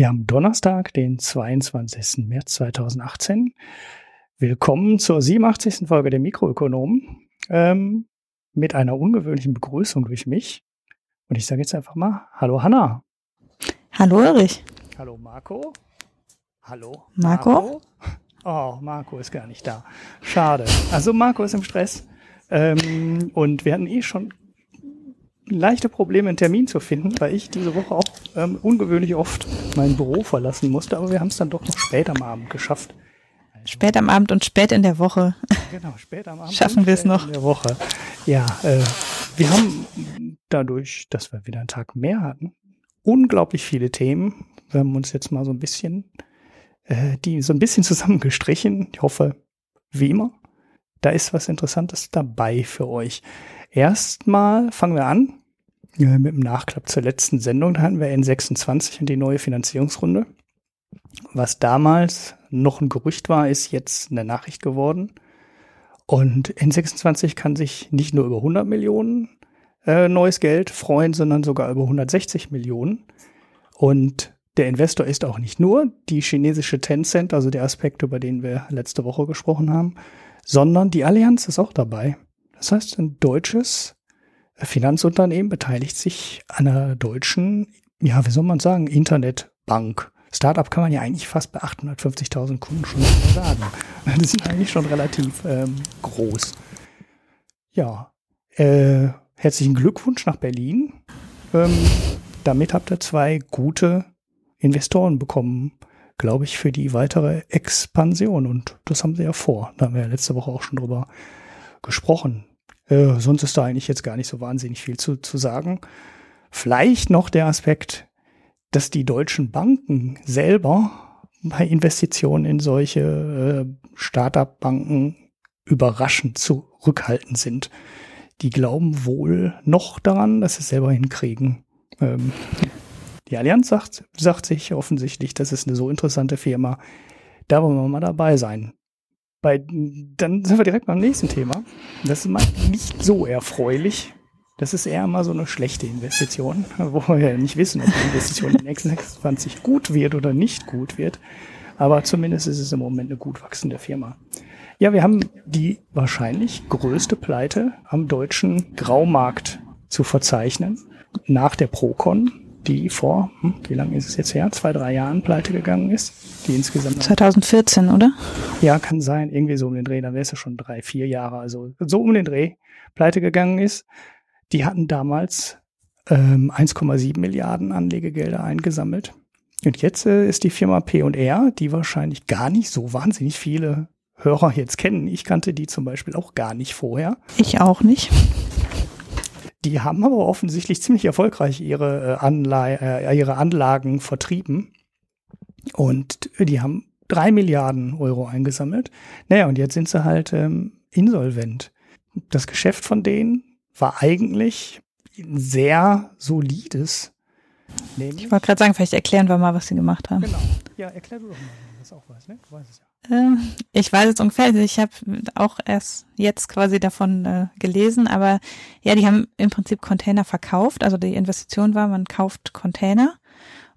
Wir haben Donnerstag, den 22. März 2018. Willkommen zur 87. Folge der Mikroökonomen ähm, mit einer ungewöhnlichen Begrüßung durch mich. Und ich sage jetzt einfach mal Hallo Hanna. Hallo Ulrich. Hallo Marco. Hallo Marco. Marco. Oh, Marco ist gar nicht da. Schade. Also Marco ist im Stress. Ähm, und wir hatten eh schon leichte Probleme, einen Termin zu finden, weil ich diese Woche auch ähm, ungewöhnlich oft mein Büro verlassen musste, aber wir haben es dann doch noch spät am Abend geschafft. Also, spät am Abend und spät in der Woche. Genau, spät am Abend. Schaffen wir es noch. In der Woche. Ja, äh, wir haben dadurch, dass wir wieder einen Tag mehr hatten, unglaublich viele Themen. Wir haben uns jetzt mal so ein bisschen, äh, die so ein bisschen zusammengestrichen. Ich hoffe, wie immer, da ist was Interessantes dabei für euch. Erstmal fangen wir an äh, mit dem Nachklapp zur letzten Sendung. Da hatten wir N26 und die neue Finanzierungsrunde. Was damals noch ein Gerücht war, ist jetzt eine Nachricht geworden. Und N26 kann sich nicht nur über 100 Millionen äh, neues Geld freuen, sondern sogar über 160 Millionen. Und der Investor ist auch nicht nur die chinesische Tencent, also der Aspekt, über den wir letzte Woche gesprochen haben, sondern die Allianz ist auch dabei. Das heißt, ein deutsches Finanzunternehmen beteiligt sich an einer deutschen, ja, wie soll man sagen, Internetbank. Startup kann man ja eigentlich fast bei 850.000 Kunden schon sagen. Die sind eigentlich schon relativ ähm, groß. Ja, äh, herzlichen Glückwunsch nach Berlin. Ähm, damit habt ihr zwei gute Investoren bekommen, glaube ich, für die weitere Expansion. Und das haben sie ja vor. Da haben wir ja letzte Woche auch schon drüber gesprochen. Äh, sonst ist da eigentlich jetzt gar nicht so wahnsinnig viel zu, zu sagen. Vielleicht noch der Aspekt, dass die deutschen Banken selber bei Investitionen in solche äh, Startup-Banken überraschend zurückhaltend sind. Die glauben wohl noch daran, dass sie es selber hinkriegen. Ähm, die Allianz sagt, sagt sich offensichtlich, das ist eine so interessante Firma. Da wollen wir mal dabei sein. Bei, dann sind wir direkt beim nächsten Thema. Das ist mal nicht so erfreulich. Das ist eher mal so eine schlechte Investition, wo wir ja nicht wissen, ob die Investition in X26 gut wird oder nicht gut wird. Aber zumindest ist es im Moment eine gut wachsende Firma. Ja, wir haben die wahrscheinlich größte Pleite am deutschen Graumarkt zu verzeichnen. Nach der Procon, die vor, hm, wie lange ist es jetzt her? Zwei, drei Jahren pleite gegangen ist. Die insgesamt. 2014, oder? Ja, kann sein. Irgendwie so um den Dreh. Da wäre es ja schon drei, vier Jahre. Also so um den Dreh pleite gegangen ist. Die hatten damals ähm, 1,7 Milliarden Anlegegelder eingesammelt. Und jetzt äh, ist die Firma P&R, die wahrscheinlich gar nicht so wahnsinnig viele Hörer jetzt kennen. Ich kannte die zum Beispiel auch gar nicht vorher. Ich auch nicht. Die haben aber offensichtlich ziemlich erfolgreich ihre, äh, Anlei äh, ihre Anlagen vertrieben. Und die haben drei Milliarden Euro eingesammelt. Naja, und jetzt sind sie halt ähm, insolvent. Das Geschäft von denen war eigentlich ein sehr solides. Ich wollte gerade sagen, vielleicht erklären wir mal, was sie gemacht haben. Genau. Ja, erklär du doch mal, wenn du das auch weißt, ne? Du weißt es ja. Ähm, ich weiß es ungefähr. Ich habe auch erst jetzt quasi davon äh, gelesen, aber ja, die haben im Prinzip Container verkauft. Also die Investition war, man kauft Container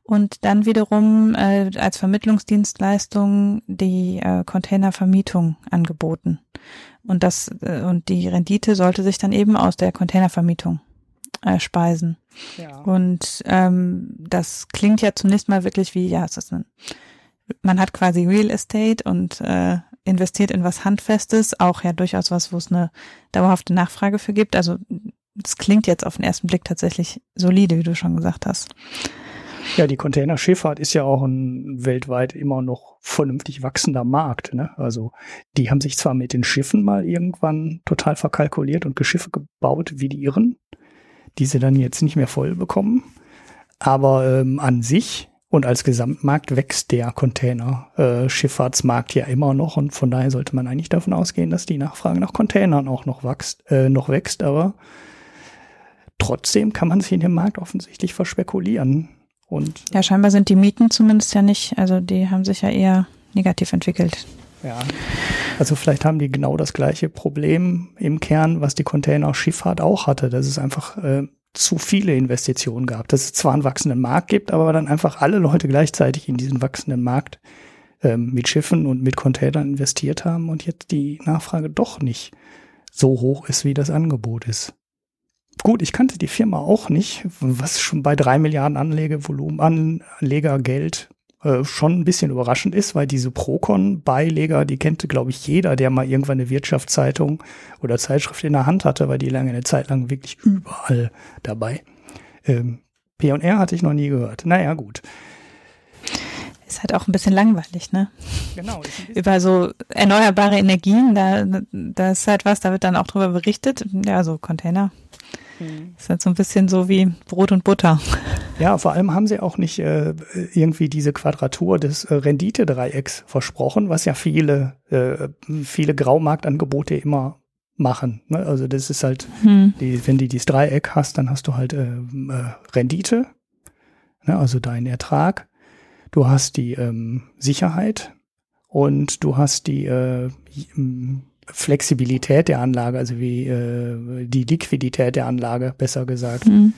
und dann wiederum äh, als Vermittlungsdienstleistung die äh, Containervermietung angeboten. Und das äh, und die Rendite sollte sich dann eben aus der Containervermietung äh, speisen. Ja. Und ähm, das klingt ja zunächst mal wirklich wie, ja, es ist ein man hat quasi Real Estate und äh, investiert in was Handfestes, auch ja durchaus was, wo es eine dauerhafte Nachfrage für gibt. Also das klingt jetzt auf den ersten Blick tatsächlich solide, wie du schon gesagt hast. Ja, die Containerschifffahrt ist ja auch ein weltweit immer noch vernünftig wachsender Markt. Ne? Also die haben sich zwar mit den Schiffen mal irgendwann total verkalkuliert und Geschiffe gebaut wie die Irren, die sie dann jetzt nicht mehr voll bekommen. Aber ähm, an sich und als Gesamtmarkt wächst der Container-Schifffahrtsmarkt äh, ja immer noch und von daher sollte man eigentlich davon ausgehen, dass die Nachfrage nach Containern auch noch wächst, äh, noch wächst, aber trotzdem kann man sich in dem Markt offensichtlich verspekulieren. Und ja, scheinbar sind die Mieten zumindest ja nicht, also die haben sich ja eher negativ entwickelt. Ja. Also vielleicht haben die genau das gleiche Problem im Kern, was die Containerschifffahrt auch hatte, dass es einfach äh, zu viele Investitionen gab. Dass es zwar einen wachsenden Markt gibt, aber dann einfach alle Leute gleichzeitig in diesen wachsenden Markt ähm, mit Schiffen und mit Containern investiert haben und jetzt die Nachfrage doch nicht so hoch ist, wie das Angebot ist. Gut, ich kannte die Firma auch nicht, was schon bei drei Milliarden Anlegevolumen, Anlegergeld äh, schon ein bisschen überraschend ist, weil diese Procon-Beileger, die kennt, glaube ich, jeder, der mal irgendwann eine Wirtschaftszeitung oder Zeitschrift in der Hand hatte, weil die lange eine Zeit lang wirklich überall dabei. Ähm, P&R hatte ich noch nie gehört. Naja, gut. Ist halt auch ein bisschen langweilig, ne? Genau. Über so erneuerbare Energien, da, da ist halt was, da wird dann auch drüber berichtet. Ja, so Container. Mhm. Ist halt so ein bisschen so wie Brot und Butter. Ja, vor allem haben sie auch nicht äh, irgendwie diese Quadratur des äh, Renditedreiecks versprochen, was ja viele, äh, viele Graumarktangebote immer machen. Ne? Also das ist halt, hm. die, wenn du dieses Dreieck hast, dann hast du halt äh, äh, Rendite, ne? also deinen Ertrag. Du hast die ähm, Sicherheit und du hast die äh, Flexibilität der Anlage, also wie äh, die Liquidität der Anlage, besser gesagt. Mhm.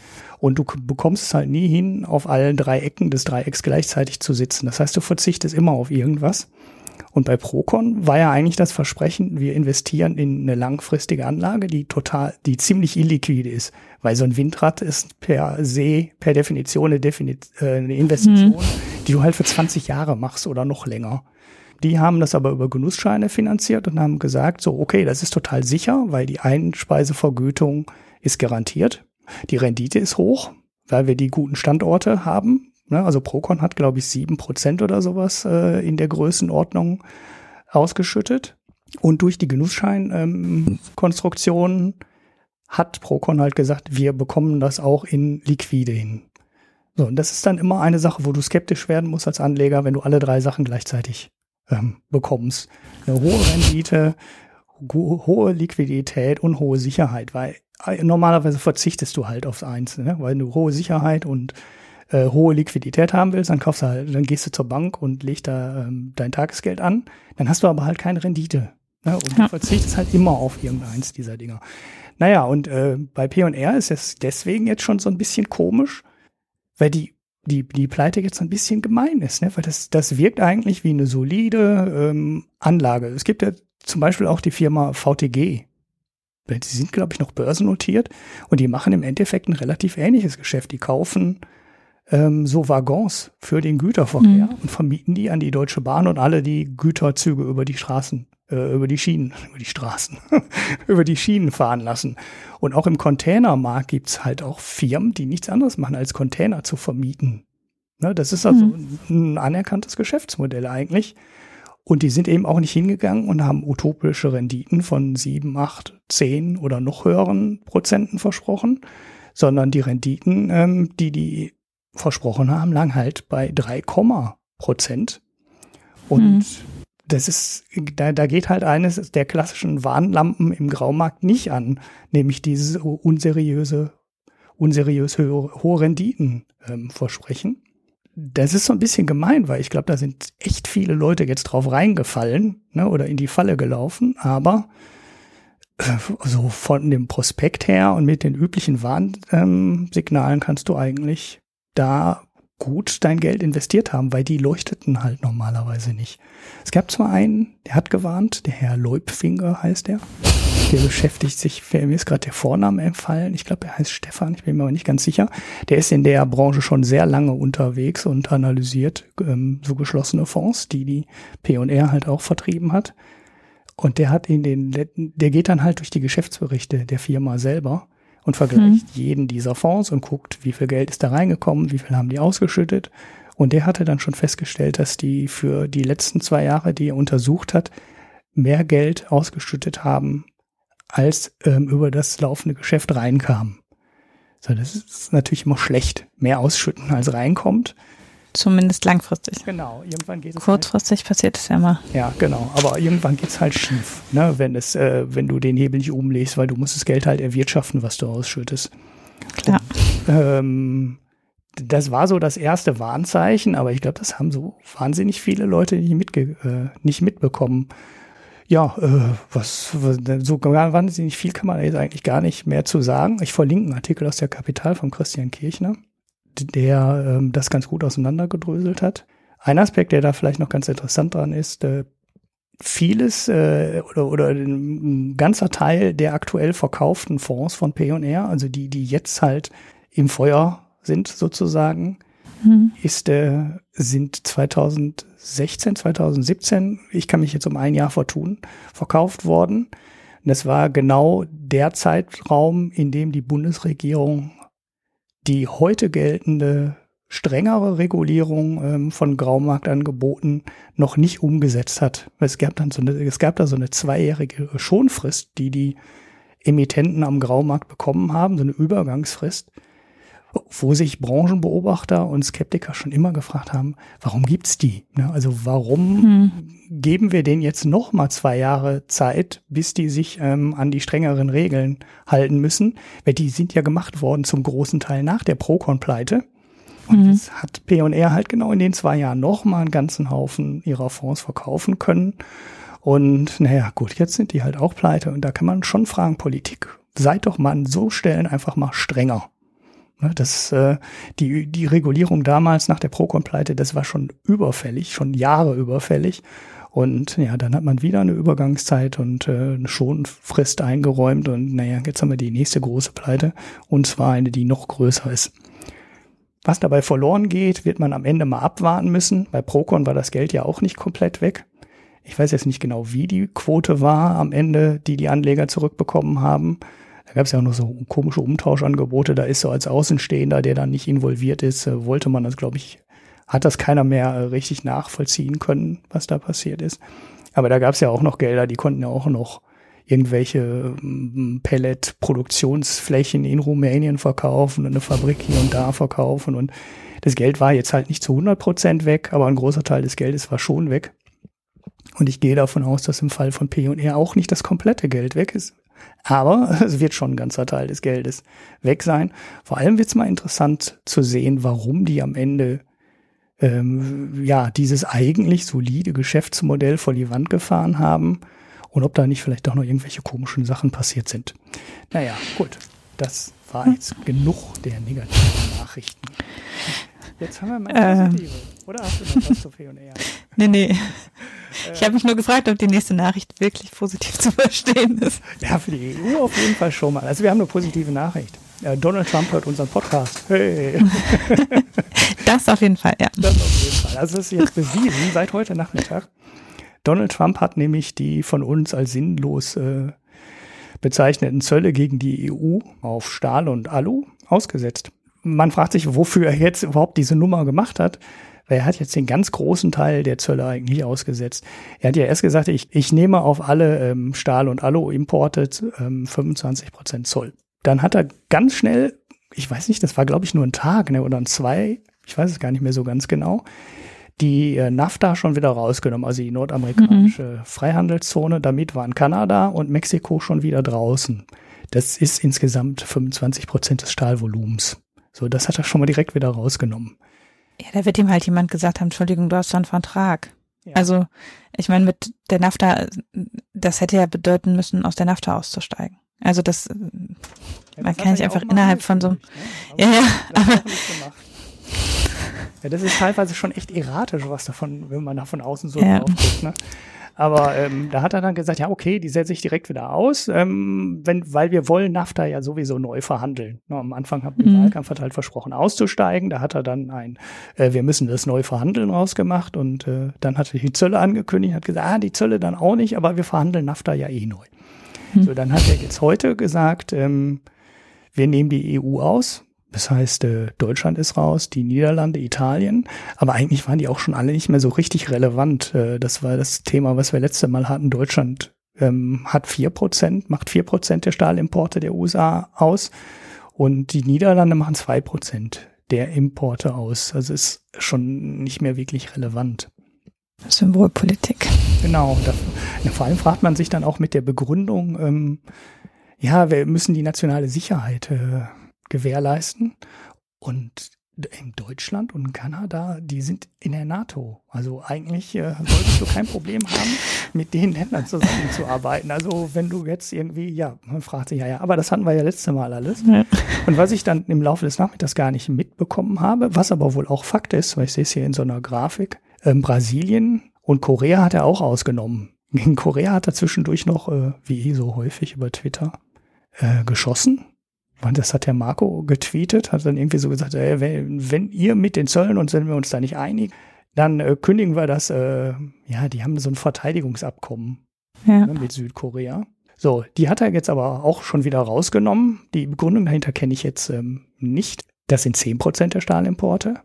Und du bekommst es halt nie hin, auf allen drei Ecken des Dreiecks gleichzeitig zu sitzen. Das heißt, du verzichtest immer auf irgendwas. Und bei Procon war ja eigentlich das Versprechen, wir investieren in eine langfristige Anlage, die total, die ziemlich illiquide ist. Weil so ein Windrad ist per se, per Definition eine, Defini äh, eine Investition, mhm. die du halt für 20 Jahre machst oder noch länger. Die haben das aber über Genussscheine finanziert und haben gesagt, so, okay, das ist total sicher, weil die Einspeisevergütung ist garantiert. Die Rendite ist hoch, weil wir die guten Standorte haben. Ne? Also Procon hat, glaube ich, sieben Prozent oder sowas äh, in der Größenordnung ausgeschüttet. Und durch die Genussscheinkonstruktion ähm, hat Procon halt gesagt, wir bekommen das auch in liquide hin. So, und das ist dann immer eine Sache, wo du skeptisch werden musst als Anleger, wenn du alle drei Sachen gleichzeitig ähm, bekommst. Eine hohe Rendite, hohe Liquidität und hohe Sicherheit, weil normalerweise verzichtest du halt aufs Einzelne, ne? weil du hohe Sicherheit und äh, hohe Liquidität haben willst, dann kaufst du halt, dann gehst du zur Bank und legst da ähm, dein Tagesgeld an, dann hast du aber halt keine Rendite. Ne? Und du verzichtest halt immer auf irgendeins dieser Dinger. Naja, und äh, bei P&R ist es deswegen jetzt schon so ein bisschen komisch, weil die die, die Pleite jetzt ein bisschen gemein ist, ne? weil das, das wirkt eigentlich wie eine solide ähm, Anlage. Es gibt ja zum Beispiel auch die Firma VTG. Die sind, glaube ich, noch börsennotiert und die machen im Endeffekt ein relativ ähnliches Geschäft. Die kaufen ähm, so Waggons für den Güterverkehr mhm. und vermieten die an die Deutsche Bahn und alle, die Güterzüge über die Straßen, äh, über die Schienen, über die Straßen, über die Schienen fahren lassen. Und auch im Containermarkt gibt's halt auch Firmen, die nichts anderes machen, als Container zu vermieten. Ne, das ist also mhm. ein anerkanntes Geschäftsmodell eigentlich. Und die sind eben auch nicht hingegangen und haben utopische Renditen von sieben, acht, zehn oder noch höheren Prozenten versprochen, sondern die Renditen, ähm, die die versprochen haben, lagen halt bei 3, Prozent. Und mhm. das ist, da, da geht halt eines der klassischen Warnlampen im Graumarkt nicht an, nämlich dieses unseriöse, unseriös hohe, hohe Renditen ähm, versprechen. Das ist so ein bisschen gemein, weil ich glaube, da sind echt viele Leute jetzt drauf reingefallen ne, oder in die Falle gelaufen, aber äh, so von dem Prospekt her und mit den üblichen Warnsignalen kannst du eigentlich da gut dein Geld investiert haben, weil die leuchteten halt normalerweise nicht. Es gab zwar einen, der hat gewarnt, der Herr Leubfinger heißt der. Der beschäftigt sich, mir ist gerade der Vorname empfallen, ich glaube, er heißt Stefan, ich bin mir aber nicht ganz sicher. Der ist in der Branche schon sehr lange unterwegs und analysiert ähm, so geschlossene Fonds, die die P&R halt auch vertrieben hat. Und der hat in den, der geht dann halt durch die Geschäftsberichte der Firma selber und vergleicht mhm. jeden dieser Fonds und guckt, wie viel Geld ist da reingekommen, wie viel haben die ausgeschüttet. Und der hatte dann schon festgestellt, dass die für die letzten zwei Jahre, die er untersucht hat, mehr Geld ausgeschüttet haben, als ähm, über das laufende Geschäft reinkam. So, das ist natürlich immer schlecht, mehr ausschütten als reinkommt. Zumindest langfristig. Genau, irgendwann geht es. Kurzfristig halt, passiert es ja mal. Ja, genau. Aber irgendwann geht es halt schief, ne? wenn, es, äh, wenn du den Hebel nicht umlegst, weil du musst das Geld halt erwirtschaften, was du ausschüttest. Klar. Und, ähm, das war so das erste Warnzeichen, aber ich glaube, das haben so wahnsinnig viele Leute nicht, mitge äh, nicht mitbekommen. Ja, äh, was, was so wahnsinnig viel kann man jetzt eigentlich gar nicht mehr zu sagen. Ich verlinke einen Artikel aus der Kapital von Christian Kirchner, der ähm, das ganz gut auseinandergedröselt hat. Ein Aspekt, der da vielleicht noch ganz interessant dran ist, äh, vieles äh, oder, oder ein ganzer Teil der aktuell verkauften Fonds von P&R, also die, die jetzt halt im Feuer sind sozusagen, mhm. ist, äh, sind 2016, 2017, ich kann mich jetzt um ein Jahr vertun, verkauft worden. Und das war genau der Zeitraum, in dem die Bundesregierung die heute geltende strengere Regulierung ähm, von Graumarktangeboten noch nicht umgesetzt hat. Es gab dann so eine, es gab da so eine zweijährige Schonfrist, die die Emittenten am Graumarkt bekommen haben, so eine Übergangsfrist, wo sich Branchenbeobachter und Skeptiker schon immer gefragt haben, warum gibt's die? Ne? Also warum hm. geben wir denen jetzt noch mal zwei Jahre Zeit, bis die sich ähm, an die strengeren Regeln halten müssen? Weil die sind ja gemacht worden zum großen Teil nach der Procon-Pleite. Und mhm. jetzt hat P&R halt genau in den zwei Jahren nochmal einen ganzen Haufen ihrer Fonds verkaufen können. Und naja, gut, jetzt sind die halt auch pleite. Und da kann man schon fragen, Politik, seid doch mal an so Stellen einfach mal strenger. Ne, das, äh, die, die Regulierung damals nach der Procon-Pleite, das war schon überfällig, schon Jahre überfällig. Und ja, dann hat man wieder eine Übergangszeit und äh, eine Schonfrist eingeräumt. Und naja, jetzt haben wir die nächste große Pleite. Und zwar eine, die noch größer ist. Was dabei verloren geht, wird man am Ende mal abwarten müssen. Bei Procon war das Geld ja auch nicht komplett weg. Ich weiß jetzt nicht genau, wie die Quote war am Ende, die die Anleger zurückbekommen haben. Da gab es ja auch noch so komische Umtauschangebote. Da ist so als Außenstehender, der da nicht involviert ist, äh, wollte man das, glaube ich, hat das keiner mehr äh, richtig nachvollziehen können, was da passiert ist. Aber da gab es ja auch noch Gelder, die konnten ja auch noch irgendwelche ähm, Pellet-Produktionsflächen in Rumänien verkaufen und eine Fabrik hier und da verkaufen. Und das Geld war jetzt halt nicht zu 100 Prozent weg, aber ein großer Teil des Geldes war schon weg. Und ich gehe davon aus, dass im Fall von P&R auch nicht das komplette Geld weg ist. Aber es wird schon ein ganzer Teil des Geldes weg sein. Vor allem wird es mal interessant zu sehen, warum die am Ende ähm, ja dieses eigentlich solide Geschäftsmodell vor die Wand gefahren haben und ob da nicht vielleicht doch noch irgendwelche komischen Sachen passiert sind. Naja, gut. Das war jetzt genug der negativen Nachrichten. Jetzt haben wir mal positive. Ähm, Oder hast du noch was zu P&R? Nee, nee. Ich habe mich nur gefragt, ob die nächste Nachricht wirklich positiv zu verstehen ist. Ja, für die EU auf jeden Fall schon mal. Also wir haben eine positive Nachricht. Äh, Donald Trump hört unseren Podcast. Hey. Das auf jeden Fall, ja. Das auf jeden Fall. Also es ist jetzt bewiesen seit heute Nachmittag. Donald Trump hat nämlich die von uns als sinnlos äh, bezeichneten Zölle gegen die EU auf Stahl und Alu ausgesetzt. Man fragt sich, wofür er jetzt überhaupt diese Nummer gemacht hat. Weil er hat jetzt den ganz großen Teil der Zölle eigentlich ausgesetzt. Er hat ja erst gesagt, ich, ich nehme auf alle ähm, Stahl- und Alu-Importe ähm, 25 Prozent Zoll. Dann hat er ganz schnell, ich weiß nicht, das war glaube ich nur ein Tag ne, oder ein zwei, ich weiß es gar nicht mehr so ganz genau, die äh, NAFTA schon wieder rausgenommen, also die nordamerikanische mhm. Freihandelszone. Damit waren Kanada und Mexiko schon wieder draußen. Das ist insgesamt 25 Prozent des Stahlvolumens. So, das hat er schon mal direkt wieder rausgenommen. Ja, da wird ihm halt jemand gesagt haben, Entschuldigung, du hast doch einen Vertrag. Ja. Also, ich meine, mit der NAFTA, das hätte ja bedeuten müssen, aus der NAFTA auszusteigen. Also das, ja, man kann nicht einfach innerhalb von so, ne? ja, ja, aber, ja, das ist teilweise schon echt erratisch, was davon, wenn man da von außen so ja. drauf guckt. Ne? Aber ähm, da hat er dann gesagt, ja, okay, die setze ich direkt wieder aus, ähm, wenn, weil wir wollen NAFTA ja sowieso neu verhandeln. No, am Anfang haben wir mhm. Wahlkampf hat halt versprochen, auszusteigen. Da hat er dann ein, äh, wir müssen das neu verhandeln rausgemacht und äh, dann hat er die Zölle angekündigt, hat gesagt, ah, die Zölle dann auch nicht, aber wir verhandeln NAFTA ja eh neu. Mhm. So, dann hat er jetzt heute gesagt, ähm, wir nehmen die EU aus, das heißt, äh, Deutschland ist raus, die Niederlande, Italien. Aber eigentlich waren die auch schon alle nicht mehr so richtig relevant. Äh, das war das Thema, was wir letzte Mal hatten. Deutschland ähm, hat vier Prozent, macht vier Prozent der Stahlimporte der USA aus. Und die Niederlande machen zwei Prozent der Importe aus. Also ist schon nicht mehr wirklich relevant. Symbolpolitik. Genau. Da, vor allem fragt man sich dann auch mit der Begründung, ähm, ja, wir müssen die nationale Sicherheit äh, gewährleisten. Und in Deutschland und Kanada, die sind in der NATO. Also eigentlich äh, solltest du kein Problem haben, mit den Ländern zusammenzuarbeiten. Also wenn du jetzt irgendwie, ja, man fragt sich, ja, ja, aber das hatten wir ja letzte Mal alles. Ja. Und was ich dann im Laufe des Nachmittags gar nicht mitbekommen habe, was aber wohl auch Fakt ist, weil ich sehe es hier in so einer Grafik, ähm, Brasilien und Korea hat er auch ausgenommen. In Korea hat er zwischendurch noch, äh, wie so häufig über Twitter, äh, geschossen das hat der Marco getweetet, hat dann irgendwie so gesagt, ey, wenn, wenn ihr mit den Zöllen und sind wir uns da nicht einig, dann äh, kündigen wir das, äh, ja, die haben so ein Verteidigungsabkommen ja. ne, mit Südkorea. So, die hat er jetzt aber auch schon wieder rausgenommen. Die Begründung dahinter kenne ich jetzt ähm, nicht. Das sind 10% der Stahlimporte.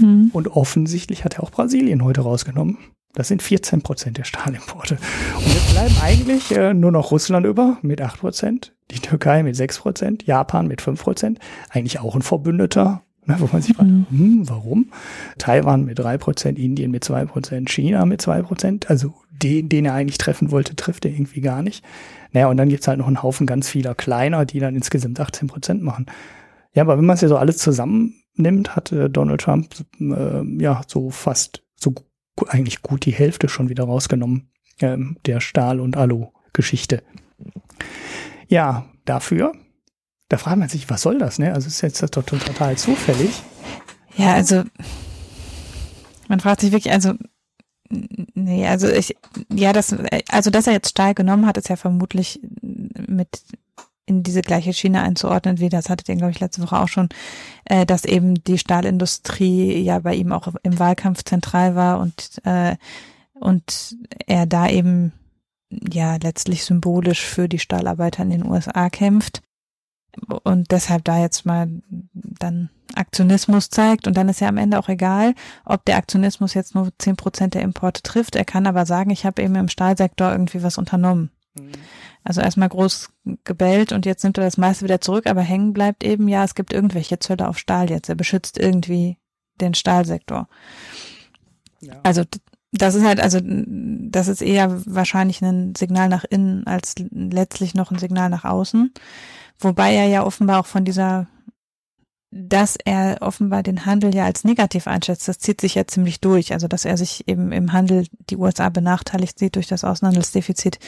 Mhm. Und offensichtlich hat er auch Brasilien heute rausgenommen. Das sind 14 Prozent der Stahlimporte. Und jetzt bleiben eigentlich äh, nur noch Russland über mit 8 Prozent, die Türkei mit 6 Prozent, Japan mit 5 Prozent, eigentlich auch ein Verbündeter, ne, wo man sich fragt, mhm. hm, warum? Taiwan mit 3 Prozent, Indien mit 2 Prozent, China mit 2 Prozent, also den, den er eigentlich treffen wollte, trifft er irgendwie gar nicht. Naja, und dann gibt's halt noch einen Haufen ganz vieler kleiner, die dann insgesamt 18 Prozent machen. Ja, aber wenn man es ja so alles zusammennimmt, hat äh, Donald Trump äh, ja so fast so eigentlich gut die Hälfte schon wieder rausgenommen, ähm, der Stahl- und Alu-Geschichte. Ja, dafür, da fragt man sich, was soll das, ne? Also ist jetzt das doch total zufällig. Ja, also man fragt sich wirklich, also nee, also ich, ja, das, also dass er jetzt Stahl genommen hat, ist ja vermutlich mit in diese gleiche Schiene einzuordnen, wie das hattet ihr, glaube ich, letzte Woche auch schon, äh, dass eben die Stahlindustrie ja bei ihm auch im Wahlkampf zentral war und, äh, und er da eben ja letztlich symbolisch für die Stahlarbeiter in den USA kämpft und deshalb da jetzt mal dann Aktionismus zeigt und dann ist ja am Ende auch egal, ob der Aktionismus jetzt nur zehn Prozent der Importe trifft. Er kann aber sagen, ich habe eben im Stahlsektor irgendwie was unternommen. Also erstmal groß gebellt und jetzt nimmt er das meiste wieder zurück, aber hängen bleibt eben, ja, es gibt irgendwelche Zölle auf Stahl jetzt. Er beschützt irgendwie den Stahlsektor. Ja. Also das ist halt, also das ist eher wahrscheinlich ein Signal nach innen als letztlich noch ein Signal nach außen. Wobei er ja offenbar auch von dieser dass er offenbar den Handel ja als negativ einschätzt, das zieht sich ja ziemlich durch. Also, dass er sich eben im Handel die USA benachteiligt sieht durch das Außenhandelsdefizit,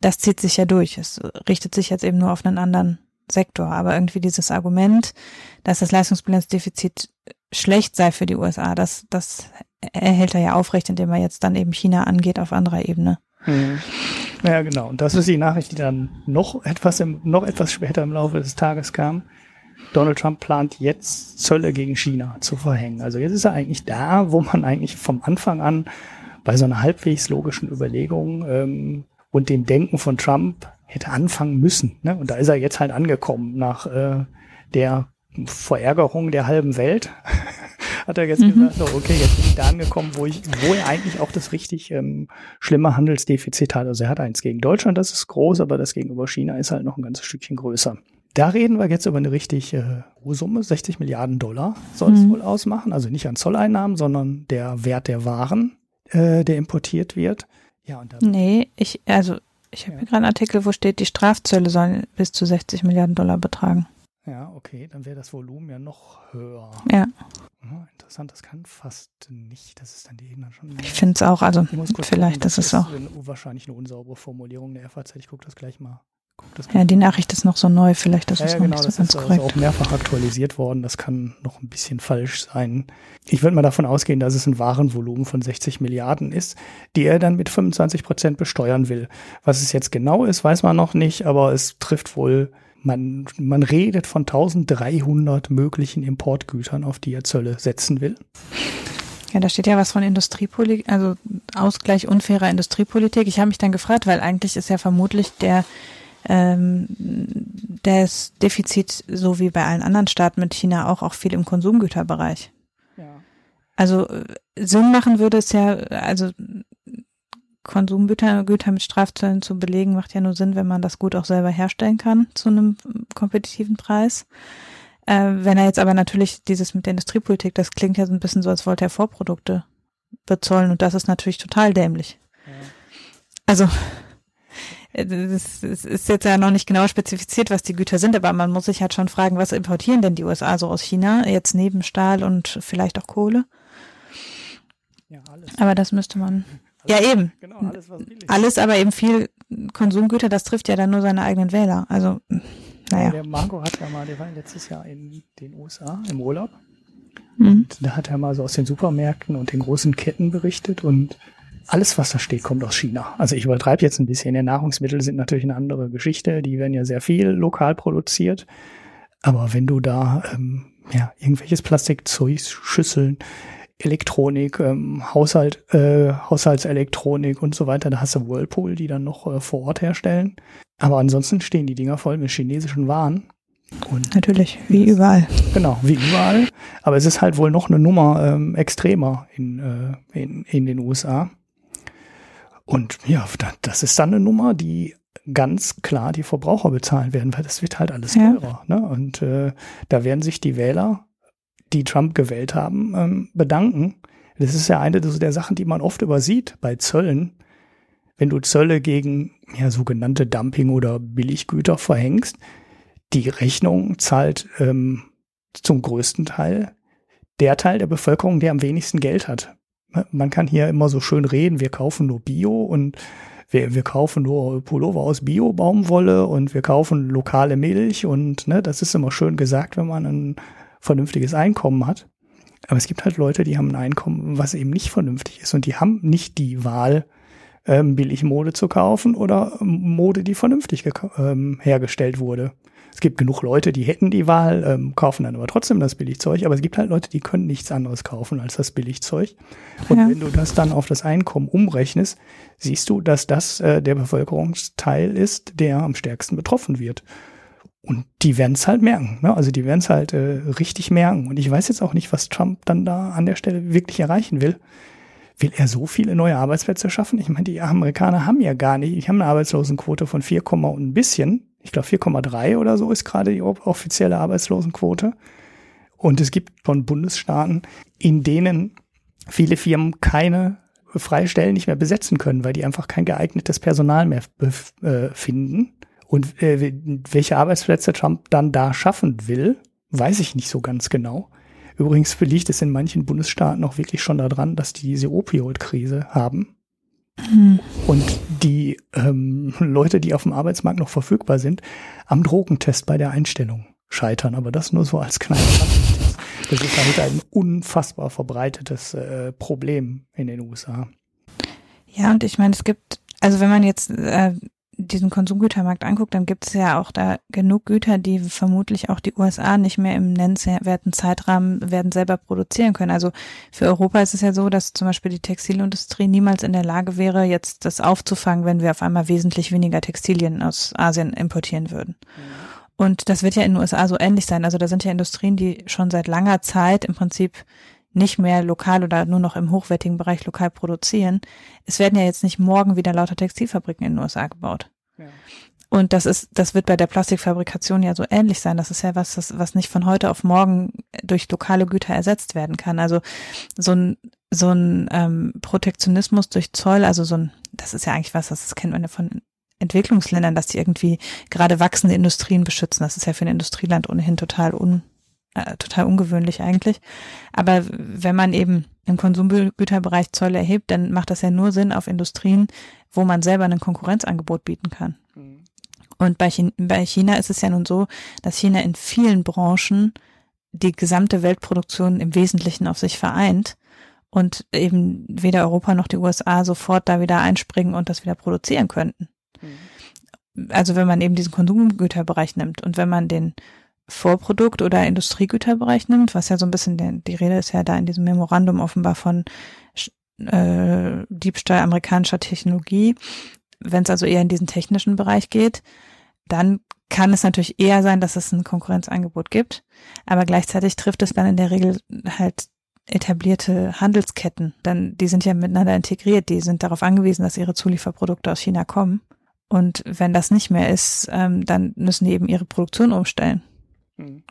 das zieht sich ja durch. Es richtet sich jetzt eben nur auf einen anderen Sektor. Aber irgendwie dieses Argument, dass das Leistungsbilanzdefizit schlecht sei für die USA, das, das erhält er ja aufrecht, indem er jetzt dann eben China angeht auf anderer Ebene. Hm. Ja, genau. Und das ist die Nachricht, die dann noch etwas im, noch etwas später im Laufe des Tages kam. Donald Trump plant jetzt Zölle gegen China zu verhängen. Also jetzt ist er eigentlich da, wo man eigentlich vom Anfang an bei so einer halbwegs logischen Überlegung ähm, und dem Denken von Trump hätte anfangen müssen. Ne? Und da ist er jetzt halt angekommen nach äh, der Verärgerung der halben Welt. hat er jetzt mhm. gesagt, so, okay, jetzt bin ich da angekommen, wo ich, wo er eigentlich auch das richtig ähm, schlimme Handelsdefizit hat. Also er hat eins gegen Deutschland, das ist groß, aber das gegenüber China ist halt noch ein ganzes Stückchen größer. Da reden wir jetzt über eine richtig äh, hohe Summe, 60 Milliarden Dollar soll es mhm. wohl ausmachen. Also nicht an Zolleinnahmen, sondern der Wert der Waren, äh, der importiert wird. Ja, und nee, ich, also ich habe ja. hier gerade einen Artikel, wo steht, die Strafzölle sollen bis zu 60 Milliarden Dollar betragen. Ja, okay, dann wäre das Volumen ja noch höher. Ja. ja. Interessant, das kann fast nicht. Das ist dann die Ebene schon. Ich finde es auch, also vielleicht gucken, das ist es auch. wahrscheinlich eine unsaubere Formulierung der FAZ. Ich gucke das gleich mal ja, die Nachricht ist noch so neu, vielleicht das ja, ist ja, noch genau, nicht so ganz ist korrekt. auch mehrfach aktualisiert worden, das kann noch ein bisschen falsch sein. Ich würde mal davon ausgehen, dass es ein Warenvolumen von 60 Milliarden ist, die er dann mit 25 Prozent besteuern will. Was es jetzt genau ist, weiß man noch nicht, aber es trifft wohl, man, man redet von 1300 möglichen Importgütern, auf die er Zölle setzen will. Ja, da steht ja was von Industriepolitik, also Ausgleich unfairer Industriepolitik. Ich habe mich dann gefragt, weil eigentlich ist ja vermutlich der ähm, das Defizit, so wie bei allen anderen Staaten mit China, auch, auch viel im Konsumgüterbereich. Ja. Also äh, Sinn machen würde es ja, also Konsumgüter Güter mit Strafzöllen zu belegen, macht ja nur Sinn, wenn man das Gut auch selber herstellen kann zu einem kompetitiven Preis. Äh, wenn er jetzt aber natürlich dieses mit der Industriepolitik, das klingt ja so ein bisschen so, als wollte er Vorprodukte bezollen und das ist natürlich total dämlich. Ja. Also das ist jetzt ja noch nicht genau spezifiziert, was die Güter sind, aber man muss sich halt schon fragen, was importieren denn die USA so aus China, jetzt neben Stahl und vielleicht auch Kohle? Ja, alles. Aber das müsste man. Also, ja, eben. Genau, alles, Alles, aber eben viel Konsumgüter, das trifft ja dann nur seine eigenen Wähler. Also, naja. Der Marco hat ja mal, der war letztes Jahr in den USA im Urlaub. Mhm. Und da hat er mal so aus den Supermärkten und den großen Ketten berichtet und alles, was da steht, kommt aus China. Also ich übertreibe jetzt ein bisschen. Ja, Nahrungsmittel sind natürlich eine andere Geschichte. Die werden ja sehr viel lokal produziert. Aber wenn du da ähm, ja, irgendwelches Plastikzeug, Schüsseln, Elektronik, ähm, Haushalt, äh, Haushaltselektronik und so weiter. Da hast du Whirlpool, die dann noch äh, vor Ort herstellen. Aber ansonsten stehen die Dinger voll mit chinesischen Waren. Und Natürlich, wie überall. Genau, wie überall. Aber es ist halt wohl noch eine Nummer ähm, extremer in, äh, in, in den USA. Und ja, das ist dann eine Nummer, die ganz klar die Verbraucher bezahlen werden, weil das wird halt alles teurer. Ja. Ne? Und äh, da werden sich die Wähler die Trump gewählt haben, ähm, bedanken. Das ist ja eine der Sachen, die man oft übersieht bei Zöllen. Wenn du Zölle gegen ja, sogenannte Dumping- oder Billiggüter verhängst, die Rechnung zahlt ähm, zum größten Teil der Teil der Bevölkerung, der am wenigsten Geld hat. Man kann hier immer so schön reden, wir kaufen nur Bio und wir, wir kaufen nur Pullover aus Bio-Baumwolle und wir kaufen lokale Milch und ne, das ist immer schön gesagt, wenn man ein vernünftiges Einkommen hat. Aber es gibt halt Leute, die haben ein Einkommen, was eben nicht vernünftig ist und die haben nicht die Wahl, ähm, billig Mode zu kaufen oder Mode, die vernünftig ähm, hergestellt wurde. Es gibt genug Leute, die hätten die Wahl, ähm, kaufen dann aber trotzdem das Billigzeug, aber es gibt halt Leute, die können nichts anderes kaufen als das Billigzeug. Und ja. wenn du das dann auf das Einkommen umrechnest, siehst du, dass das äh, der Bevölkerungsteil ist, der am stärksten betroffen wird. Und die werden es halt merken. Ne? Also die werden es halt äh, richtig merken. Und ich weiß jetzt auch nicht, was Trump dann da an der Stelle wirklich erreichen will. Will er so viele neue Arbeitsplätze schaffen? Ich meine, die Amerikaner haben ja gar nicht, die haben eine Arbeitslosenquote von 4, und ein bisschen. Ich glaube 4,3 oder so ist gerade die offizielle Arbeitslosenquote. Und es gibt schon Bundesstaaten, in denen viele Firmen keine Freistellen nicht mehr besetzen können, weil die einfach kein geeignetes Personal mehr äh, finden. Und äh, welche Arbeitsplätze Trump dann da schaffen will, weiß ich nicht so ganz genau. Übrigens liegt es in manchen Bundesstaaten auch wirklich schon daran, dass die diese Opioid-Krise haben. Mhm. Und die ähm, Leute, die auf dem Arbeitsmarkt noch verfügbar sind, am Drogentest bei der Einstellung scheitern. Aber das nur so als kleiner Das ist halt ein unfassbar verbreitetes äh, Problem in den USA. Ja, und ich meine, es gibt, also wenn man jetzt äh, diesen Konsumgütermarkt anguckt, dann gibt es ja auch da genug Güter, die vermutlich auch die USA nicht mehr im nennenswerten Zeitrahmen werden selber produzieren können. Also für Europa ist es ja so, dass zum Beispiel die Textilindustrie niemals in der Lage wäre, jetzt das aufzufangen, wenn wir auf einmal wesentlich weniger Textilien aus Asien importieren würden. Mhm. Und das wird ja in den USA so ähnlich sein. Also da sind ja Industrien, die schon seit langer Zeit im Prinzip nicht mehr lokal oder nur noch im hochwertigen Bereich lokal produzieren. Es werden ja jetzt nicht morgen wieder lauter Textilfabriken in den USA gebaut. Ja. Und das ist, das wird bei der Plastikfabrikation ja so ähnlich sein. Das ist ja was, das, was nicht von heute auf morgen durch lokale Güter ersetzt werden kann. Also so ein, so ein ähm, Protektionismus durch Zoll, also so ein, das ist ja eigentlich was, das kennt man ja von Entwicklungsländern, dass die irgendwie gerade wachsende Industrien beschützen. Das ist ja für ein Industrieland ohnehin total un, äh, total ungewöhnlich eigentlich. Aber wenn man eben im Konsumgüterbereich Zoll erhebt, dann macht das ja nur Sinn auf Industrien, wo man selber ein Konkurrenzangebot bieten kann. Mhm. Und bei China, bei China ist es ja nun so, dass China in vielen Branchen die gesamte Weltproduktion im Wesentlichen auf sich vereint und eben weder Europa noch die USA sofort da wieder einspringen und das wieder produzieren könnten. Mhm. Also wenn man eben diesen Konsumgüterbereich nimmt und wenn man den Vorprodukt- oder Industriegüterbereich nimmt, was ja so ein bisschen, der, die Rede ist ja da in diesem Memorandum offenbar von äh, Diebstahl amerikanischer Technologie, wenn es also eher in diesen technischen Bereich geht, dann kann es natürlich eher sein, dass es ein Konkurrenzangebot gibt, aber gleichzeitig trifft es dann in der Regel halt etablierte Handelsketten, dann die sind ja miteinander integriert, die sind darauf angewiesen, dass ihre Zulieferprodukte aus China kommen. Und wenn das nicht mehr ist, ähm, dann müssen die eben ihre Produktion umstellen. Mhm.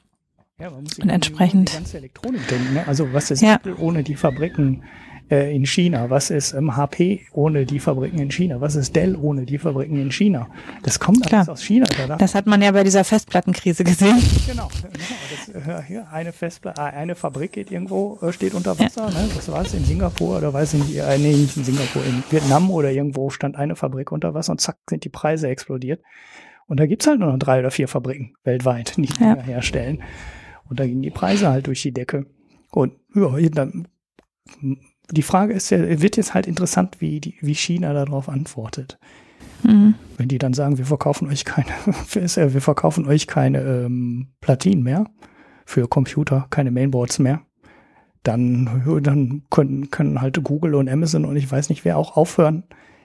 Ja, man muss und entsprechend die ganze Elektronik denken. Ne? Also was ist ja. ohne die Fabriken äh, in China? Was ist ähm, HP ohne die Fabriken in China? Was ist Dell ohne die Fabriken in China? Das kommt Klar. alles aus China. Oder? Das hat man ja bei dieser Festplattenkrise gesehen. Genau. genau das, äh, hier eine Festplatte, äh, eine Fabrik geht irgendwo, äh, steht unter Wasser. Ja. Ne? Das war es in Singapur oder weiß ich nicht, äh, nee, nicht in Singapur, in Vietnam oder irgendwo stand eine Fabrik unter Wasser und zack sind die Preise explodiert. Und da gibt's halt nur noch drei oder vier Fabriken weltweit, die ja. herstellen. Und da gingen die Preise halt durch die Decke. Und ja, dann, die Frage ist ja, wird jetzt halt interessant, wie, die, wie China darauf antwortet. Mhm. Wenn die dann sagen, wir verkaufen euch keine, wir verkaufen euch keine ähm, Platinen mehr für Computer, keine Mainboards mehr, dann, dann können, können halt Google und Amazon und ich weiß nicht wer auch aufhören,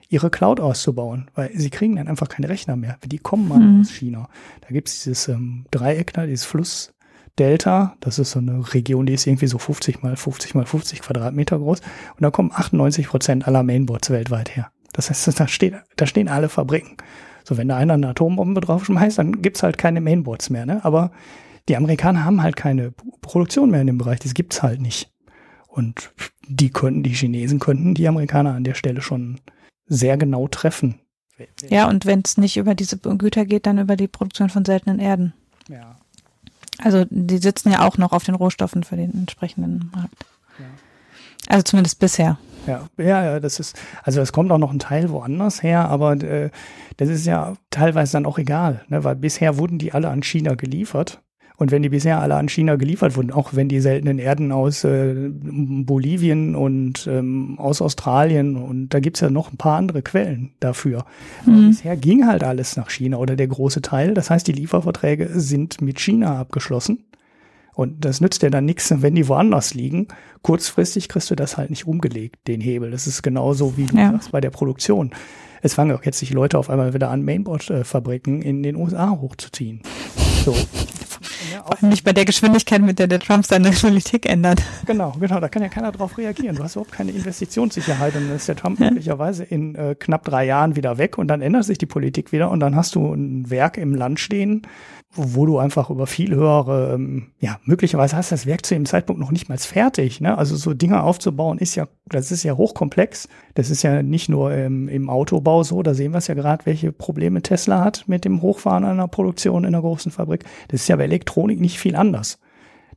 ihre Cloud auszubauen, weil sie kriegen dann einfach keine Rechner mehr. Die kommen mal mhm. aus China. Da gibt's dieses ähm, Dreieck dieses Fluss Delta. Das ist so eine Region, die ist irgendwie so 50 mal 50 mal 50 Quadratmeter groß. Und da kommen 98 Prozent aller Mainboards weltweit her. Das heißt, da, steht, da stehen alle Fabriken. So, wenn da einer eine Atombombe draufschmeißt, dann gibt's halt keine Mainboards mehr. Ne? Aber die Amerikaner haben halt keine Produktion mehr in dem Bereich. Das gibt's halt nicht. Und die könnten, die Chinesen könnten die Amerikaner an der Stelle schon sehr genau treffen. Ja, und wenn es nicht über diese Güter geht, dann über die Produktion von seltenen Erden. Ja. Also die sitzen ja auch noch auf den Rohstoffen für den entsprechenden Markt. Ja. Also zumindest bisher. Ja, ja, ja, das ist, also es kommt auch noch ein Teil woanders her, aber äh, das ist ja teilweise dann auch egal, ne, weil bisher wurden die alle an China geliefert und wenn die bisher alle an China geliefert wurden, auch wenn die seltenen Erden aus äh, Bolivien und ähm, aus Australien und da gibt's ja noch ein paar andere Quellen dafür. Mhm. Bisher ging halt alles nach China oder der große Teil. Das heißt, die Lieferverträge sind mit China abgeschlossen. Und das nützt dir dann nichts, wenn die woanders liegen. Kurzfristig kriegst du das halt nicht umgelegt, den Hebel. Das ist genauso wie du ja. sagst bei der Produktion. Es fangen auch jetzt sich Leute auf einmal wieder an, Mainboard-Fabriken in den USA hochzuziehen. So. Allem nicht bei der Geschwindigkeit, mit der der Trump seine Politik ändert. Genau, genau, da kann ja keiner drauf reagieren. Du hast überhaupt keine Investitionssicherheit und dann ist der Trump ja. möglicherweise in äh, knapp drei Jahren wieder weg und dann ändert sich die Politik wieder und dann hast du ein Werk im Land stehen, wo du einfach über viel höhere, ähm, ja, möglicherweise hast du das Werk zu dem Zeitpunkt noch nicht mal fertig. Ne? Also so Dinge aufzubauen ist ja, das ist ja hochkomplex. Das ist ja nicht nur im, im Autobau so, da sehen wir es ja gerade, welche Probleme Tesla hat mit dem Hochfahren einer Produktion in einer großen Fabrik. Das ist ja bei Elektronik nicht viel anders.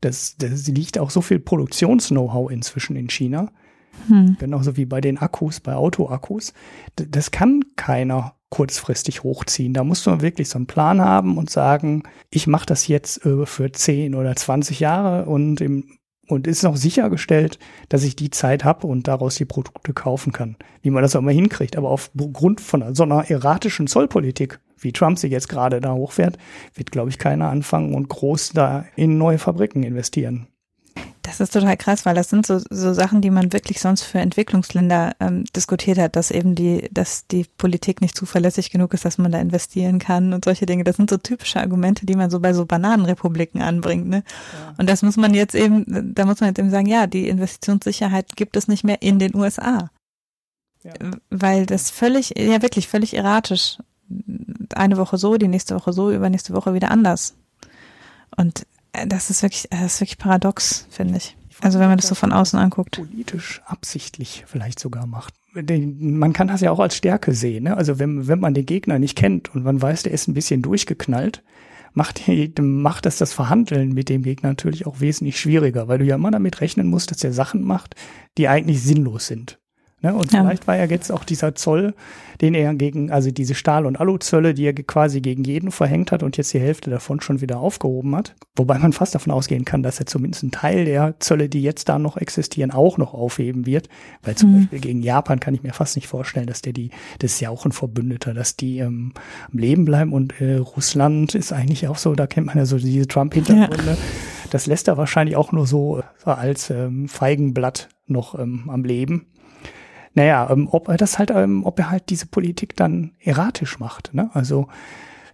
Das, das liegt auch so viel Produktions-Know-how inzwischen in China. Hm. Genauso wie bei den Akkus, bei Autoakkus. Das kann keiner kurzfristig hochziehen. Da musst du wirklich so einen Plan haben und sagen, ich mache das jetzt äh, für 10 oder 20 Jahre und im und ist auch sichergestellt, dass ich die Zeit habe und daraus die Produkte kaufen kann. Wie man das auch immer hinkriegt. Aber aufgrund von so einer erratischen Zollpolitik, wie Trump sie jetzt gerade da hochfährt, wird, glaube ich, keiner anfangen und groß da in neue Fabriken investieren. Das ist total krass, weil das sind so, so Sachen, die man wirklich sonst für Entwicklungsländer ähm, diskutiert hat, dass eben die, dass die Politik nicht zuverlässig genug ist, dass man da investieren kann und solche Dinge. Das sind so typische Argumente, die man so bei so Bananenrepubliken anbringt. Ne? Ja. Und das muss man jetzt eben, da muss man jetzt eben sagen, ja, die Investitionssicherheit gibt es nicht mehr in den USA. Ja. Weil das völlig, ja wirklich völlig erratisch. Eine Woche so, die nächste Woche so, übernächste Woche wieder anders. Und das ist wirklich, das ist wirklich paradox, finde ich. Also wenn man das so von außen anguckt. Politisch absichtlich vielleicht sogar macht. Man kann das ja auch als Stärke sehen. Ne? Also wenn, wenn man den Gegner nicht kennt und man weiß, der ist ein bisschen durchgeknallt, macht, macht das das Verhandeln mit dem Gegner natürlich auch wesentlich schwieriger, weil du ja immer damit rechnen musst, dass er Sachen macht, die eigentlich sinnlos sind. Ne? Und ja. vielleicht war ja jetzt auch dieser Zoll, den er gegen, also diese Stahl- und Aluzölle, die er quasi gegen jeden verhängt hat und jetzt die Hälfte davon schon wieder aufgehoben hat. Wobei man fast davon ausgehen kann, dass er zumindest einen Teil der Zölle, die jetzt da noch existieren, auch noch aufheben wird. Weil zum mhm. Beispiel gegen Japan kann ich mir fast nicht vorstellen, dass der die, das ist ja auch ein Verbündeter, dass die ähm, am Leben bleiben und äh, Russland ist eigentlich auch so, da kennt man ja so diese Trump-Hintergründe. Ja. Das lässt er wahrscheinlich auch nur so äh, als ähm, Feigenblatt noch ähm, am Leben. Naja, ähm, ob er das halt, ähm, ob er halt diese Politik dann erratisch macht. Ne? Also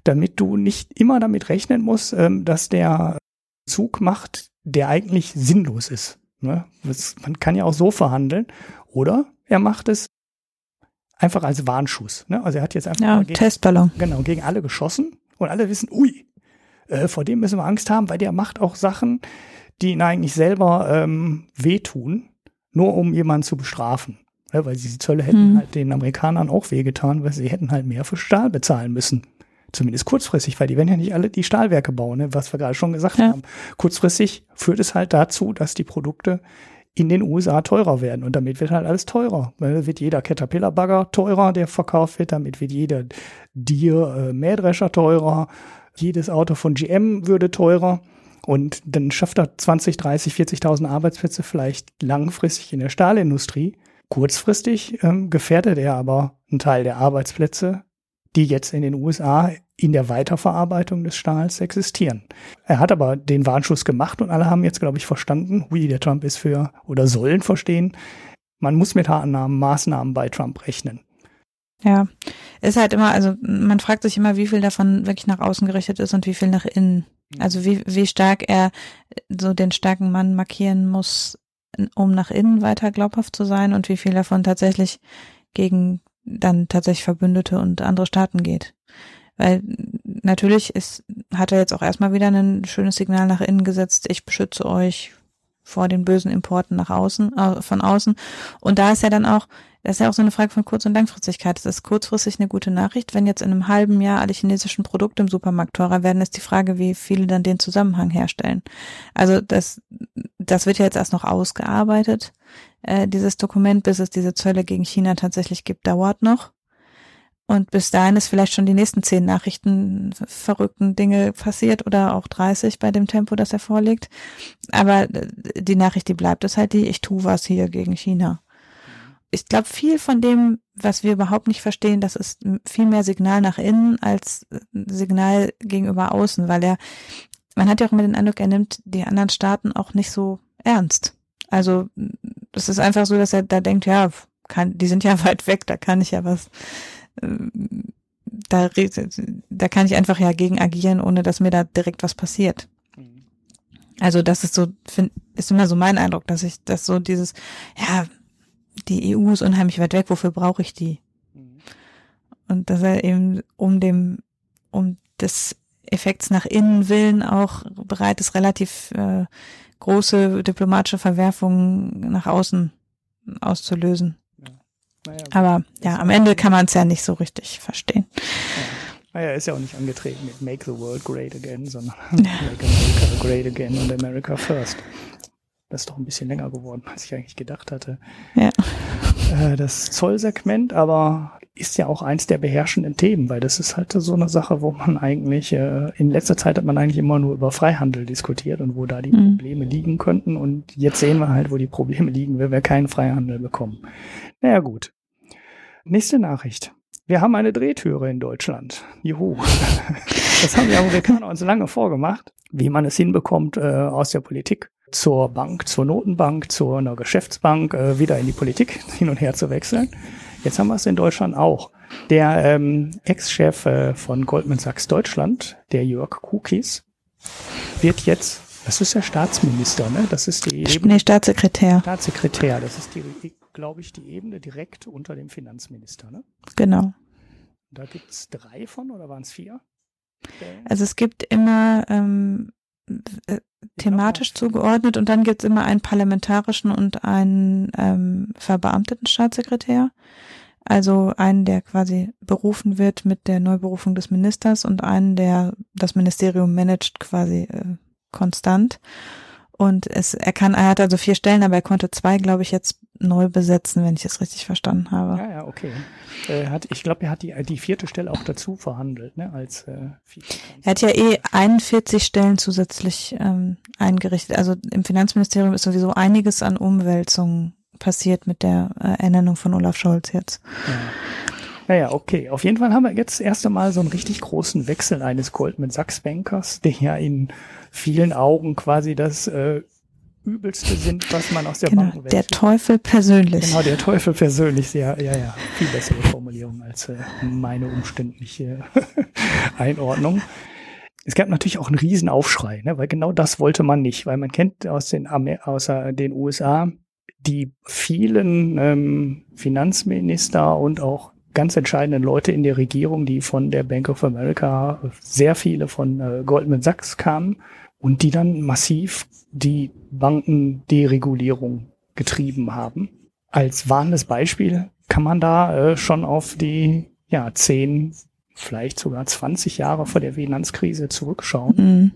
damit du nicht immer damit rechnen musst, ähm, dass der Zug macht, der eigentlich sinnlos ist. Ne? Das, man kann ja auch so verhandeln. Oder er macht es einfach als Warnschuss. Ne? Also er hat jetzt einfach ja, gegen, Testballon. Genau, gegen alle geschossen und alle wissen, ui, äh, vor dem müssen wir Angst haben, weil der macht auch Sachen, die ihn eigentlich selber ähm, wehtun nur um jemanden zu bestrafen. Ja, weil die Zölle hätten hm. halt den Amerikanern auch wehgetan, weil sie hätten halt mehr für Stahl bezahlen müssen. Zumindest kurzfristig, weil die werden ja nicht alle die Stahlwerke bauen, ne, was wir gerade schon gesagt ja. haben. Kurzfristig führt es halt dazu, dass die Produkte in den USA teurer werden. Und damit wird halt alles teurer. Weil wird jeder Caterpillar-Bagger teurer, der verkauft wird. Damit wird jeder Deer äh, teurer. Jedes Auto von GM würde teurer. Und dann schafft er 20, 30, 40.000 Arbeitsplätze vielleicht langfristig in der Stahlindustrie. Kurzfristig ähm, gefährdet er aber einen Teil der Arbeitsplätze, die jetzt in den USA in der Weiterverarbeitung des Stahls existieren. Er hat aber den Warnschuss gemacht und alle haben jetzt, glaube ich, verstanden, wie der Trump ist für oder sollen verstehen, man muss mit Annahmen, Maßnahmen bei Trump rechnen. Ja, ist halt immer, also man fragt sich immer, wie viel davon wirklich nach außen gerichtet ist und wie viel nach innen. Also wie, wie stark er so den starken Mann markieren muss, um nach innen weiter glaubhaft zu sein und wie viel davon tatsächlich gegen dann tatsächlich Verbündete und andere Staaten geht. Weil natürlich ist, hat er jetzt auch erstmal wieder ein schönes Signal nach innen gesetzt, ich beschütze euch vor den bösen Importen nach außen, äh, von außen. Und da ist ja dann auch, das ist ja auch so eine Frage von Kurz- und Langfristigkeit. Das ist kurzfristig eine gute Nachricht. Wenn jetzt in einem halben Jahr alle chinesischen Produkte im Supermarkt teurer werden, ist die Frage, wie viele dann den Zusammenhang herstellen. Also das, das wird ja jetzt erst noch ausgearbeitet. Äh, dieses Dokument, bis es diese Zölle gegen China tatsächlich gibt, dauert noch. Und bis dahin ist vielleicht schon die nächsten zehn Nachrichten verrückten Dinge passiert oder auch 30 bei dem Tempo, das er vorlegt. Aber äh, die Nachricht, die bleibt, ist halt die, ich tu was hier gegen China. Ich glaube, viel von dem, was wir überhaupt nicht verstehen, das ist viel mehr Signal nach innen als äh, Signal gegenüber außen, weil er, man hat ja auch immer den Eindruck, er nimmt die anderen Staaten auch nicht so ernst. Also, es ist einfach so, dass er da denkt, ja, kann, die sind ja weit weg, da kann ich ja was da, da kann ich einfach ja gegen agieren, ohne dass mir da direkt was passiert. Mhm. Also das ist so, find, ist immer so mein Eindruck, dass ich, dass so dieses, ja, die EU ist unheimlich weit weg, wofür brauche ich die? Mhm. Und dass er eben um dem, um des Effekts nach innen willen auch bereit ist, relativ äh, große diplomatische Verwerfungen nach außen auszulösen. Naja, Aber ja, am Ende kann man es ja nicht so richtig verstehen. Ja. Naja, ist ja auch nicht angetreten mit Make the World Great Again, sondern Make America Great Again und America First. Das ist doch ein bisschen länger geworden, als ich eigentlich gedacht hatte. Ja. Äh, das Zollsegment aber ist ja auch eins der beherrschenden Themen, weil das ist halt so eine Sache, wo man eigentlich, äh, in letzter Zeit hat man eigentlich immer nur über Freihandel diskutiert und wo da die mhm. Probleme liegen könnten. Und jetzt sehen wir halt, wo die Probleme liegen, wenn wir keinen Freihandel bekommen. Naja, gut. Nächste Nachricht. Wir haben eine Drehtüre in Deutschland. Juhu. Das haben die Amerikaner uns lange vorgemacht, wie man es hinbekommt, äh, aus der Politik zur Bank, zur Notenbank, zu einer Geschäftsbank äh, wieder in die Politik hin und her zu wechseln. Jetzt haben wir es in Deutschland auch. Der ähm, Ex-Chef äh, von Goldman Sachs Deutschland, der Jörg Kukis, wird jetzt, das ist der Staatsminister, ne? Das ist die Ebene. Nee, Staatssekretär. Staatssekretär, das ist die, glaube ich, die Ebene direkt unter dem Finanzminister, ne? Genau. Da gibt es drei von oder waren es vier? Also es gibt immer ähm, äh, thematisch zugeordnet und dann gibt es immer einen parlamentarischen und einen ähm, verbeamteten Staatssekretär. Also einen, der quasi berufen wird mit der Neuberufung des Ministers und einen, der das Ministerium managt quasi äh, konstant. Und es, er kann, er hat also vier Stellen, aber er konnte zwei, glaube ich, jetzt neu besetzen, wenn ich es richtig verstanden habe. Ja, ja, okay. Er hat, ich glaube, er hat die, die vierte Stelle auch dazu verhandelt, ne, als äh, Er hat ja eh 41 Stellen zusätzlich ähm, eingerichtet. Also im Finanzministerium ist sowieso einiges an Umwälzungen passiert mit der äh, Ernennung von Olaf Scholz jetzt. Ja. Naja, okay. Auf jeden Fall haben wir jetzt erst einmal so einen richtig großen Wechsel eines Goldman Sachs Bankers, der ja in vielen Augen quasi das äh, Übelste sind, was man aus der genau, Bankenwelt. Der Teufel persönlich. Genau, der Teufel persönlich, sehr, ja, ja, viel bessere Formulierung als äh, meine umständliche Einordnung. Es gab natürlich auch einen Riesenaufschrei, ne, weil genau das wollte man nicht, weil man kennt aus den, außer den USA die vielen ähm, Finanzminister und auch ganz entscheidenden Leute in der Regierung, die von der Bank of America, sehr viele von äh, Goldman Sachs kamen und die dann massiv die Bankenderegulierung getrieben haben. Als warnendes Beispiel kann man da äh, schon auf die ja, zehn, vielleicht sogar 20 Jahre vor der Finanzkrise zurückschauen. Mhm.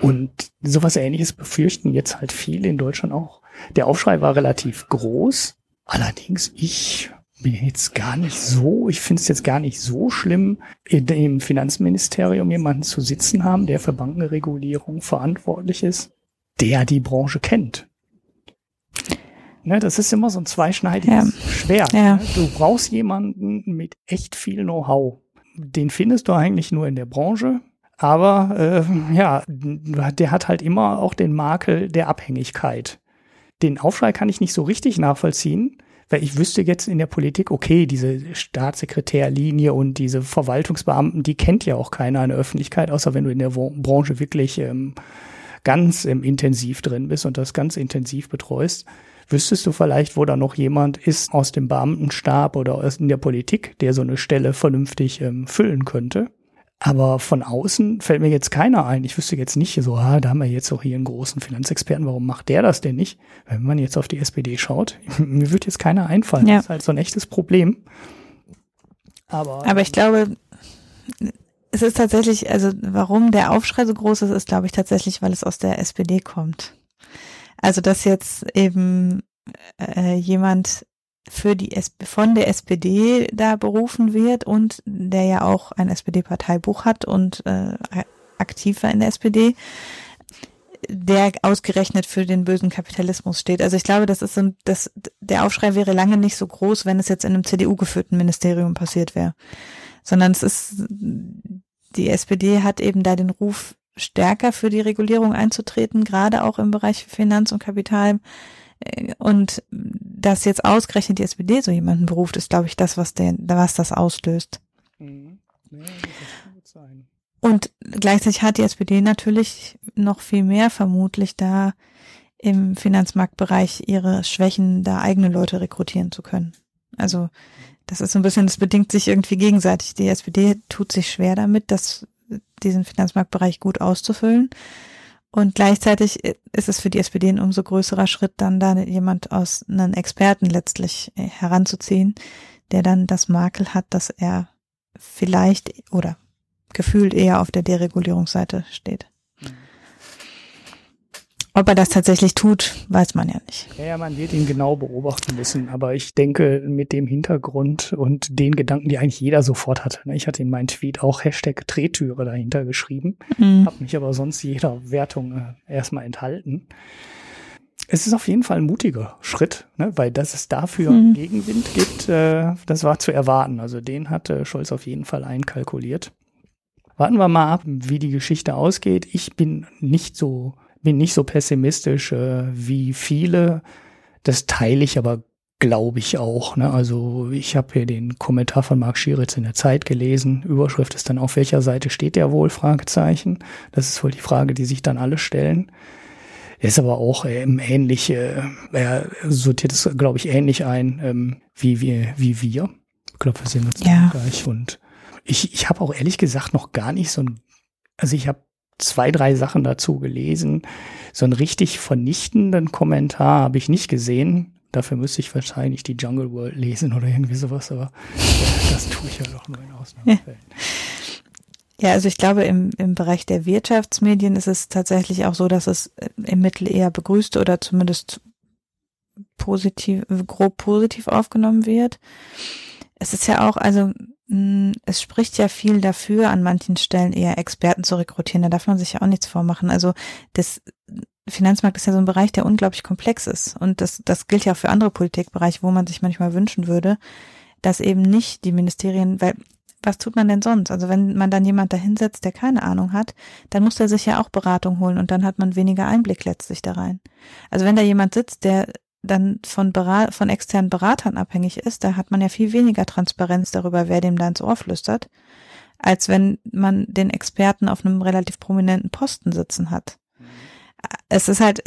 Und sowas ähnliches befürchten jetzt halt viele in Deutschland auch. Der Aufschrei war relativ groß. Allerdings, ich jetzt gar nicht so, ich finde es jetzt gar nicht so schlimm, im Finanzministerium jemanden zu sitzen haben, der für Bankenregulierung verantwortlich ist, der die Branche kennt. Ne, das ist immer so ein zweischneidiges ja. Schwert. Ja. Ne? Du brauchst jemanden mit echt viel Know-how. Den findest du eigentlich nur in der Branche. Aber äh, ja, der hat halt immer auch den Makel der Abhängigkeit. Den Aufschrei kann ich nicht so richtig nachvollziehen, weil ich wüsste jetzt in der Politik, okay, diese Staatssekretärlinie und diese Verwaltungsbeamten, die kennt ja auch keiner in der Öffentlichkeit, außer wenn du in der Branche wirklich ähm, ganz ähm, intensiv drin bist und das ganz intensiv betreust. Wüsstest du vielleicht, wo da noch jemand ist aus dem Beamtenstab oder aus in der Politik, der so eine Stelle vernünftig ähm, füllen könnte? Aber von außen fällt mir jetzt keiner ein. Ich wüsste jetzt nicht so, ah, da haben wir jetzt auch hier einen großen Finanzexperten, warum macht der das denn nicht? Wenn man jetzt auf die SPD schaut, mir wird jetzt keiner einfallen. Ja. Das ist halt so ein echtes Problem. Aber, Aber ich glaube, es ist tatsächlich, also warum der Aufschrei so groß ist, ist, glaube ich, tatsächlich, weil es aus der SPD kommt. Also, dass jetzt eben äh, jemand für die SP, von der SPD da berufen wird und der ja auch ein SPD-Parteibuch hat und äh, aktiv war in der SPD, der ausgerechnet für den bösen Kapitalismus steht. Also ich glaube, das ist so, das, der Aufschrei wäre lange nicht so groß, wenn es jetzt in einem CDU-geführten Ministerium passiert wäre. Sondern es ist, die SPD hat eben da den Ruf, stärker für die Regulierung einzutreten, gerade auch im Bereich Finanz- und Kapital. Und dass jetzt ausgerechnet die SPD so jemanden beruft, ist, glaube ich, das, was, der, was das auslöst. Mhm. Ja, das und gleichzeitig hat die SPD natürlich noch viel mehr vermutlich da im Finanzmarktbereich ihre Schwächen, da eigene Leute rekrutieren zu können. Also das ist so ein bisschen, das bedingt sich irgendwie gegenseitig. Die SPD tut sich schwer damit, das diesen Finanzmarktbereich gut auszufüllen. Und gleichzeitig ist es für die SPD ein umso größerer Schritt, dann da jemand aus einem Experten letztlich äh, heranzuziehen, der dann das Makel hat, dass er vielleicht oder gefühlt eher auf der Deregulierungsseite steht. Ob er das tatsächlich tut, weiß man ja nicht. Ja, ja, man wird ihn genau beobachten müssen. Aber ich denke, mit dem Hintergrund und den Gedanken, die eigentlich jeder sofort hatte. Ne? Ich hatte in meinem Tweet auch Hashtag Drehtüre dahinter geschrieben, mhm. habe mich aber sonst jeder Wertung äh, erstmal enthalten. Es ist auf jeden Fall ein mutiger Schritt, ne? weil dass es dafür mhm. Gegenwind gibt, äh, das war zu erwarten. Also den hatte Scholz auf jeden Fall einkalkuliert. Warten wir mal ab, wie die Geschichte ausgeht. Ich bin nicht so bin nicht so pessimistisch äh, wie viele. Das teile ich aber, glaube ich, auch. Ne? Also ich habe hier den Kommentar von Marc Schieritz in der Zeit gelesen. Überschrift ist dann, auf welcher Seite steht der wohl? Fragezeichen. Das ist wohl die Frage, die sich dann alle stellen. ist aber auch ähm, ähnlich, äh, er sortiert es, glaube ich, ähnlich ein ähm, wie, wir, wie wir. Ich glaube, wir sehen uns ja. gleich. Und ich, ich habe auch ehrlich gesagt noch gar nicht so ein, also ich habe zwei, drei Sachen dazu gelesen. So einen richtig vernichtenden Kommentar habe ich nicht gesehen. Dafür müsste ich wahrscheinlich die Jungle World lesen oder irgendwie sowas, aber das tue ich ja doch nur in Ausnahmefällen. Ja, also ich glaube, im, im Bereich der Wirtschaftsmedien ist es tatsächlich auch so, dass es im Mittel eher begrüßt oder zumindest positiv, grob positiv aufgenommen wird. Es ist ja auch, also es spricht ja viel dafür, an manchen Stellen eher Experten zu rekrutieren. Da darf man sich ja auch nichts vormachen. Also das Finanzmarkt ist ja so ein Bereich, der unglaublich komplex ist. Und das, das gilt ja auch für andere Politikbereiche, wo man sich manchmal wünschen würde, dass eben nicht die Ministerien, weil was tut man denn sonst? Also wenn man dann jemand dahinsetzt, der keine Ahnung hat, dann muss er sich ja auch Beratung holen und dann hat man weniger Einblick letztlich da rein. Also wenn da jemand sitzt, der dann von, Berat von externen Beratern abhängig ist, da hat man ja viel weniger Transparenz darüber, wer dem da ins Ohr flüstert, als wenn man den Experten auf einem relativ prominenten Posten sitzen hat. Es ist halt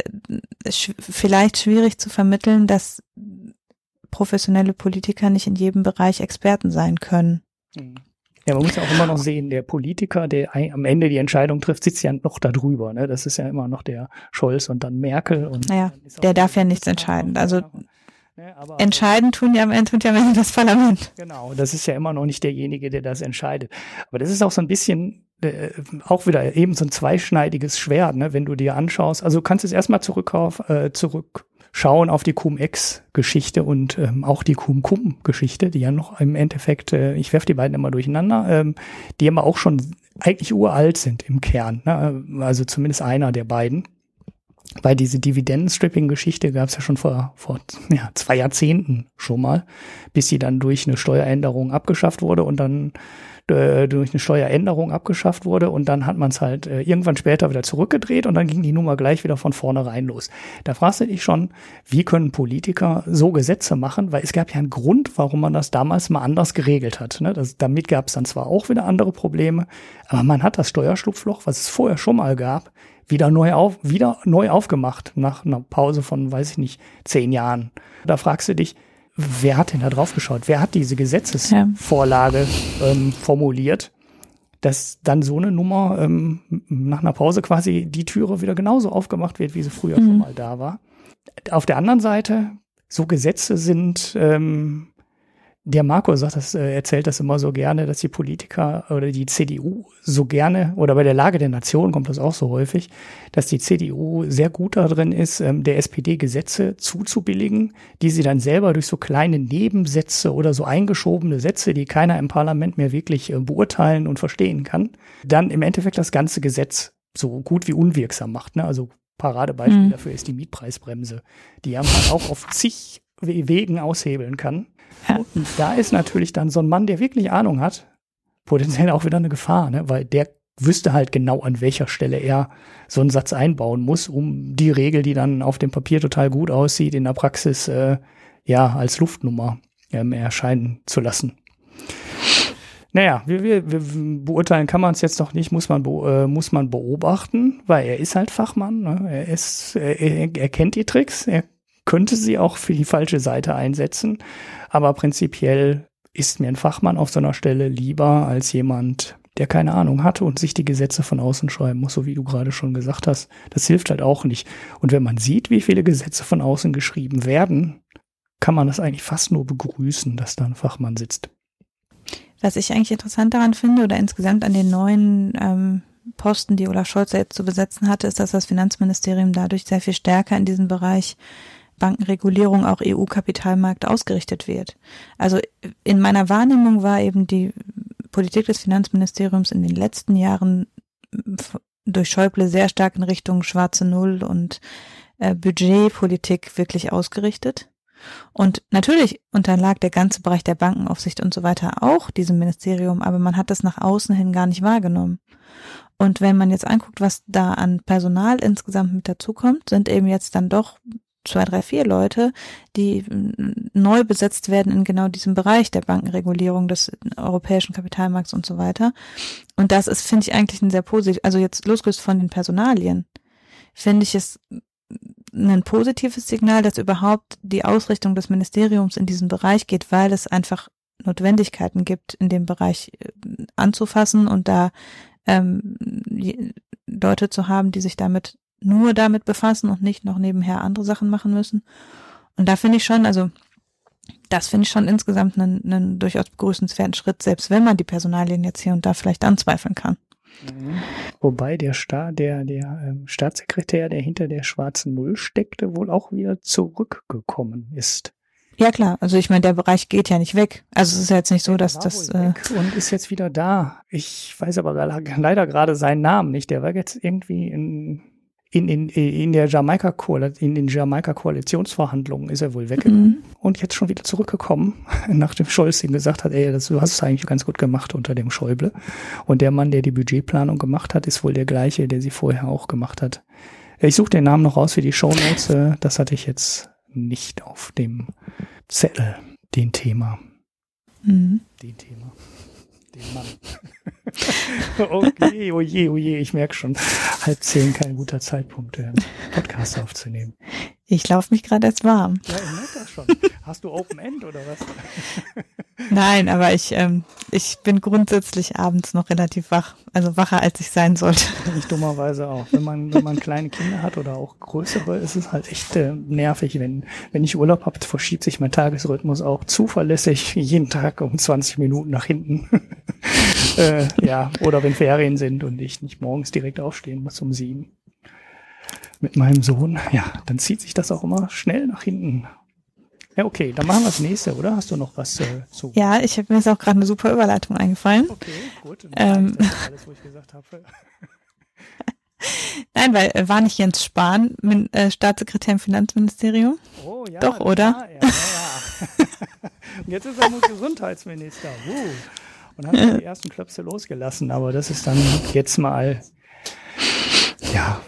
vielleicht schwierig zu vermitteln, dass professionelle Politiker nicht in jedem Bereich Experten sein können. Ja, man muss ja auch immer noch sehen, der Politiker, der am Ende die Entscheidung trifft, sitzt ja noch da drüber. Ne? Das ist ja immer noch der Scholz und dann Merkel. Und naja, der darf ja nichts entscheiden. Also ne, entscheiden tun ja am Ende, tut ja am Ende das Parlament. Genau, das ist ja immer noch nicht derjenige, der das entscheidet. Aber das ist auch so ein bisschen äh, auch wieder eben so ein zweischneidiges Schwert, ne? wenn du dir anschaust. Also du kannst jetzt erstmal zurück auf, äh, zurück schauen auf die Cum-Ex-Geschichte und ähm, auch die Cum-Cum-Geschichte, die ja noch im Endeffekt, äh, ich werfe die beiden immer durcheinander, ähm, die aber auch schon eigentlich uralt sind im Kern. Ne? Also zumindest einer der beiden. Weil diese Dividenden-Stripping-Geschichte gab es ja schon vor, vor ja, zwei Jahrzehnten schon mal, bis sie dann durch eine Steueränderung abgeschafft wurde und dann durch eine Steueränderung abgeschafft wurde und dann hat man es halt äh, irgendwann später wieder zurückgedreht und dann ging die Nummer gleich wieder von vornherein los. Da fragst du dich schon, wie können Politiker so Gesetze machen, weil es gab ja einen Grund, warum man das damals mal anders geregelt hat. Ne? Das, damit gab es dann zwar auch wieder andere Probleme, aber man hat das Steuerschlupfloch, was es vorher schon mal gab, wieder neu auf, wieder neu aufgemacht nach einer Pause von, weiß ich nicht, zehn Jahren. Da fragst du dich, wer hat denn da drauf geschaut? Wer hat diese Gesetzesvorlage ähm, formuliert? Dass dann so eine Nummer ähm, nach einer Pause quasi die Türe wieder genauso aufgemacht wird, wie sie früher mhm. schon mal da war. Auf der anderen Seite, so Gesetze sind ähm, der Marco sagt das, äh, erzählt das immer so gerne, dass die Politiker oder die CDU so gerne, oder bei der Lage der Nation kommt das auch so häufig, dass die CDU sehr gut darin ist, ähm, der SPD Gesetze zuzubilligen, die sie dann selber durch so kleine Nebensätze oder so eingeschobene Sätze, die keiner im Parlament mehr wirklich äh, beurteilen und verstehen kann, dann im Endeffekt das ganze Gesetz so gut wie unwirksam macht. Ne? Also Paradebeispiel mhm. dafür ist die Mietpreisbremse, die man auch auf zig Wegen aushebeln kann. Und da ist natürlich dann so ein Mann, der wirklich Ahnung hat, potenziell auch wieder eine Gefahr, ne? weil der wüsste halt genau, an welcher Stelle er so einen Satz einbauen muss, um die Regel, die dann auf dem Papier total gut aussieht, in der Praxis äh, ja als Luftnummer ähm, erscheinen zu lassen. Naja, wir, wir, wir beurteilen kann man es jetzt noch nicht, muss man, äh, muss man beobachten, weil er ist halt Fachmann, ne? er, ist, er, er kennt die Tricks, er könnte sie auch für die falsche Seite einsetzen. Aber prinzipiell ist mir ein Fachmann auf so einer Stelle lieber als jemand, der keine Ahnung hatte und sich die Gesetze von außen schreiben muss, so wie du gerade schon gesagt hast. Das hilft halt auch nicht. Und wenn man sieht, wie viele Gesetze von außen geschrieben werden, kann man das eigentlich fast nur begrüßen, dass da ein Fachmann sitzt. Was ich eigentlich interessant daran finde oder insgesamt an den neuen ähm, Posten, die Olaf Scholz jetzt zu besetzen hatte, ist, dass das Finanzministerium dadurch sehr viel stärker in diesem Bereich Bankenregulierung auch EU-Kapitalmarkt ausgerichtet wird. Also in meiner Wahrnehmung war eben die Politik des Finanzministeriums in den letzten Jahren durch Schäuble sehr stark in Richtung schwarze Null und äh, Budgetpolitik wirklich ausgerichtet. Und natürlich unterlag der ganze Bereich der Bankenaufsicht und so weiter auch diesem Ministerium, aber man hat das nach außen hin gar nicht wahrgenommen. Und wenn man jetzt anguckt, was da an Personal insgesamt mit dazukommt, sind eben jetzt dann doch zwei, drei, vier Leute, die mm, neu besetzt werden in genau diesem Bereich der Bankenregulierung des europäischen Kapitalmarkts und so weiter. Und das ist, finde ich, eigentlich ein sehr positiv, also jetzt losgelöst von den Personalien, finde ich es ein positives Signal, dass überhaupt die Ausrichtung des Ministeriums in diesen Bereich geht, weil es einfach Notwendigkeiten gibt, in dem Bereich äh, anzufassen und da ähm, Leute zu haben, die sich damit nur damit befassen und nicht noch nebenher andere Sachen machen müssen. Und da finde ich schon, also das finde ich schon insgesamt einen, einen durchaus begrüßenswerten Schritt, selbst wenn man die Personalien jetzt hier und da vielleicht anzweifeln kann. Mhm. Wobei der, Sta der, der ähm, Staatssekretär, der hinter der schwarzen Null steckte, wohl auch wieder zurückgekommen ist. Ja klar, also ich meine, der Bereich geht ja nicht weg. Also es ist ja jetzt nicht so, dass das äh und ist jetzt wieder da. Ich weiß aber leider gerade seinen Namen nicht. Der war jetzt irgendwie in in, in, in der Jamaika in den Jamaika Koalitionsverhandlungen ist er wohl weggegangen mhm. und jetzt schon wieder zurückgekommen, nachdem Scholz ihm gesagt hat, ey, das, du hast es eigentlich ganz gut gemacht unter dem Schäuble. Und der Mann, der die Budgetplanung gemacht hat, ist wohl der gleiche, der sie vorher auch gemacht hat. Ich suche den Namen noch raus für die Shownotes. Äh, das hatte ich jetzt nicht auf dem Zettel, den Thema. Mhm. Den Thema den Mann. okay, oje, oje, ich merke schon, halb zehn kein guter Zeitpunkt, äh, Podcast aufzunehmen. Ich laufe mich gerade erst warm. Ja, ich merke das schon. Hast du Open End oder was? Nein, aber ich, ähm, ich bin grundsätzlich abends noch relativ wach, also wacher als ich sein sollte. Ich dummerweise auch. Wenn man, wenn man kleine Kinder hat oder auch größere, ist es halt echt äh, nervig. Wenn, wenn ich Urlaub habe, verschiebt sich mein Tagesrhythmus auch zuverlässig jeden Tag um 20 Minuten nach hinten. äh, ja, oder wenn Ferien sind und ich nicht morgens direkt aufstehen muss um sieben mit meinem Sohn, ja, dann zieht sich das auch immer schnell nach hinten. Ja, okay, dann machen wir das nächste, oder? Hast du noch was äh, zu? Ja, ich habe mir jetzt auch gerade eine super Überleitung eingefallen. Okay, gut. Ähm, alles, wo ich gesagt habe. Nein, weil äh, war nicht Jens Spahn min, äh, Staatssekretär im Finanzministerium? Oh ja. Doch, oder? Ja, ja, ja. Und jetzt ist er nur Gesundheitsminister. Uh. Und hat die ersten Klöpse losgelassen, aber das ist dann jetzt mal ja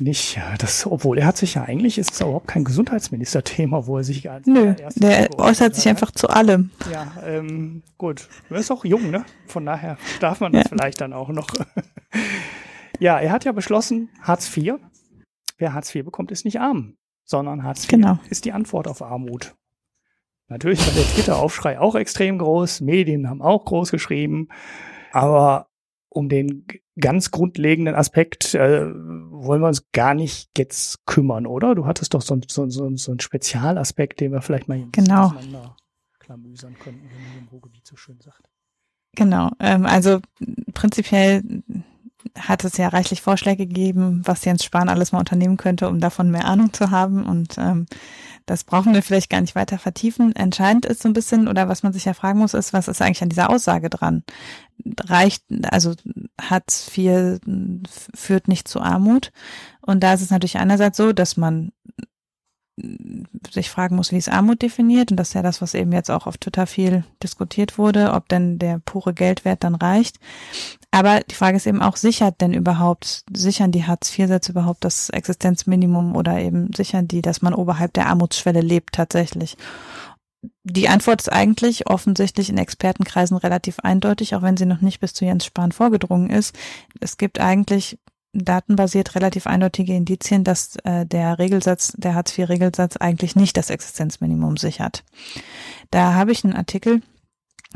nicht, das, obwohl er hat sich ja eigentlich, ist es überhaupt kein Gesundheitsminister-Thema, wo er sich als Nö, der äußert sich einfach zu allem. Ja, ähm, gut. Er ist auch jung, ne? Von daher darf man das ja. vielleicht dann auch noch. ja, er hat ja beschlossen, Hartz IV. Wer Hartz IV bekommt, ist nicht arm, sondern Hartz IV genau. ist die Antwort auf Armut. Natürlich war der Twitter-Aufschrei auch extrem groß, Medien haben auch groß geschrieben, aber um den ganz grundlegenden Aspekt äh, wollen wir uns gar nicht jetzt kümmern, oder? Du hattest doch so, so, so, so einen Spezialaspekt, den wir vielleicht mal genau. klamüsern könnten, wenn man im Ruhrgebiet so schön sagt. Genau, ähm, also prinzipiell hat es ja reichlich Vorschläge gegeben, was Jens Spahn alles mal unternehmen könnte, um davon mehr Ahnung zu haben. Und ähm, das brauchen wir vielleicht gar nicht weiter vertiefen. Entscheidend ist so ein bisschen, oder was man sich ja fragen muss, ist, was ist eigentlich an dieser Aussage dran? Reicht, also Hartz IV führt nicht zu Armut. Und da ist es natürlich einerseits so, dass man sich fragen muss, wie ist Armut definiert. Und das ist ja das, was eben jetzt auch auf Twitter viel diskutiert wurde, ob denn der pure Geldwert dann reicht. Aber die Frage ist eben auch, sichert denn überhaupt, sichern die Hartz-IV-Sätze überhaupt das Existenzminimum oder eben sichern die, dass man oberhalb der Armutsschwelle lebt tatsächlich? Die Antwort ist eigentlich offensichtlich in Expertenkreisen relativ eindeutig, auch wenn sie noch nicht bis zu Jens Spahn vorgedrungen ist. Es gibt eigentlich datenbasiert relativ eindeutige Indizien, dass äh, der Regelsatz, der Hartz-IV-Regelsatz eigentlich nicht das Existenzminimum sichert. Da habe ich einen Artikel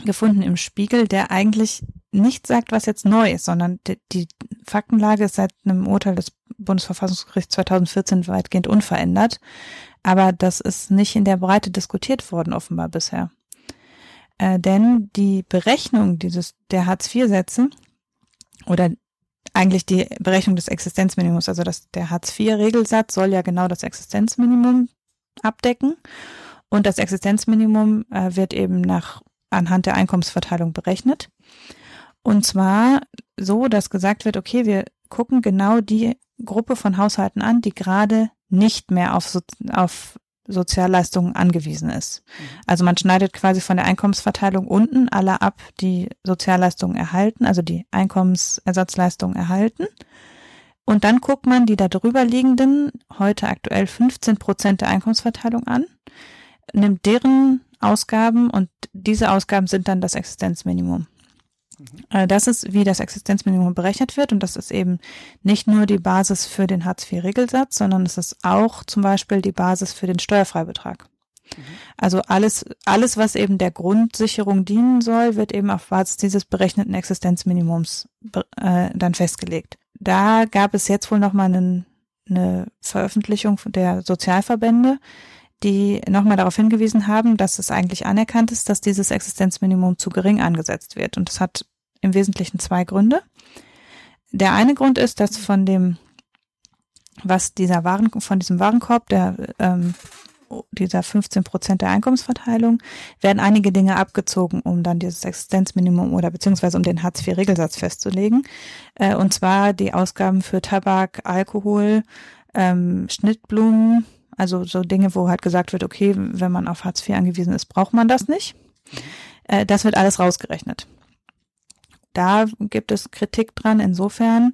gefunden im Spiegel, der eigentlich nicht sagt, was jetzt neu ist, sondern die, die Faktenlage ist seit einem Urteil des Bundesverfassungsgerichts 2014 weitgehend unverändert. Aber das ist nicht in der Breite diskutiert worden, offenbar bisher. Äh, denn die Berechnung dieses, der Hartz-IV-Sätze oder eigentlich die Berechnung des Existenzminimums, also das, der Hartz-IV-Regelsatz soll ja genau das Existenzminimum abdecken. Und das Existenzminimum äh, wird eben nach, anhand der Einkommensverteilung berechnet. Und zwar so, dass gesagt wird, okay, wir gucken genau die Gruppe von Haushalten an, die gerade nicht mehr auf, auf Sozialleistungen angewiesen ist. Mhm. Also man schneidet quasi von der Einkommensverteilung unten alle ab, die Sozialleistungen erhalten, also die Einkommensersatzleistungen erhalten. Und dann guckt man die da drüber liegenden, heute aktuell 15 Prozent der Einkommensverteilung an, nimmt deren Ausgaben und diese Ausgaben sind dann das Existenzminimum. Mhm. Das ist, wie das Existenzminimum berechnet wird und das ist eben nicht nur die Basis für den Hartz-IV-Regelsatz, sondern es ist auch zum Beispiel die Basis für den Steuerfreibetrag. Mhm. Also alles, alles, was eben der Grundsicherung dienen soll, wird eben auf Basis dieses berechneten Existenzminimums äh, dann festgelegt. Da gab es jetzt wohl nochmal einen, eine Veröffentlichung der Sozialverbände, die nochmal darauf hingewiesen haben, dass es eigentlich anerkannt ist, dass dieses Existenzminimum zu gering angesetzt wird. Und das hat im Wesentlichen zwei Gründe. Der eine Grund ist, dass von dem, was dieser Waren, von diesem Warenkorb, der ähm, dieser 15 Prozent der Einkommensverteilung, werden einige Dinge abgezogen, um dann dieses Existenzminimum oder beziehungsweise um den Hartz-IV-Regelsatz festzulegen. Äh, und zwar die Ausgaben für Tabak, Alkohol, ähm, Schnittblumen, also so Dinge, wo halt gesagt wird, okay, wenn man auf Hartz IV angewiesen ist, braucht man das nicht. Äh, das wird alles rausgerechnet. Da gibt es Kritik dran insofern,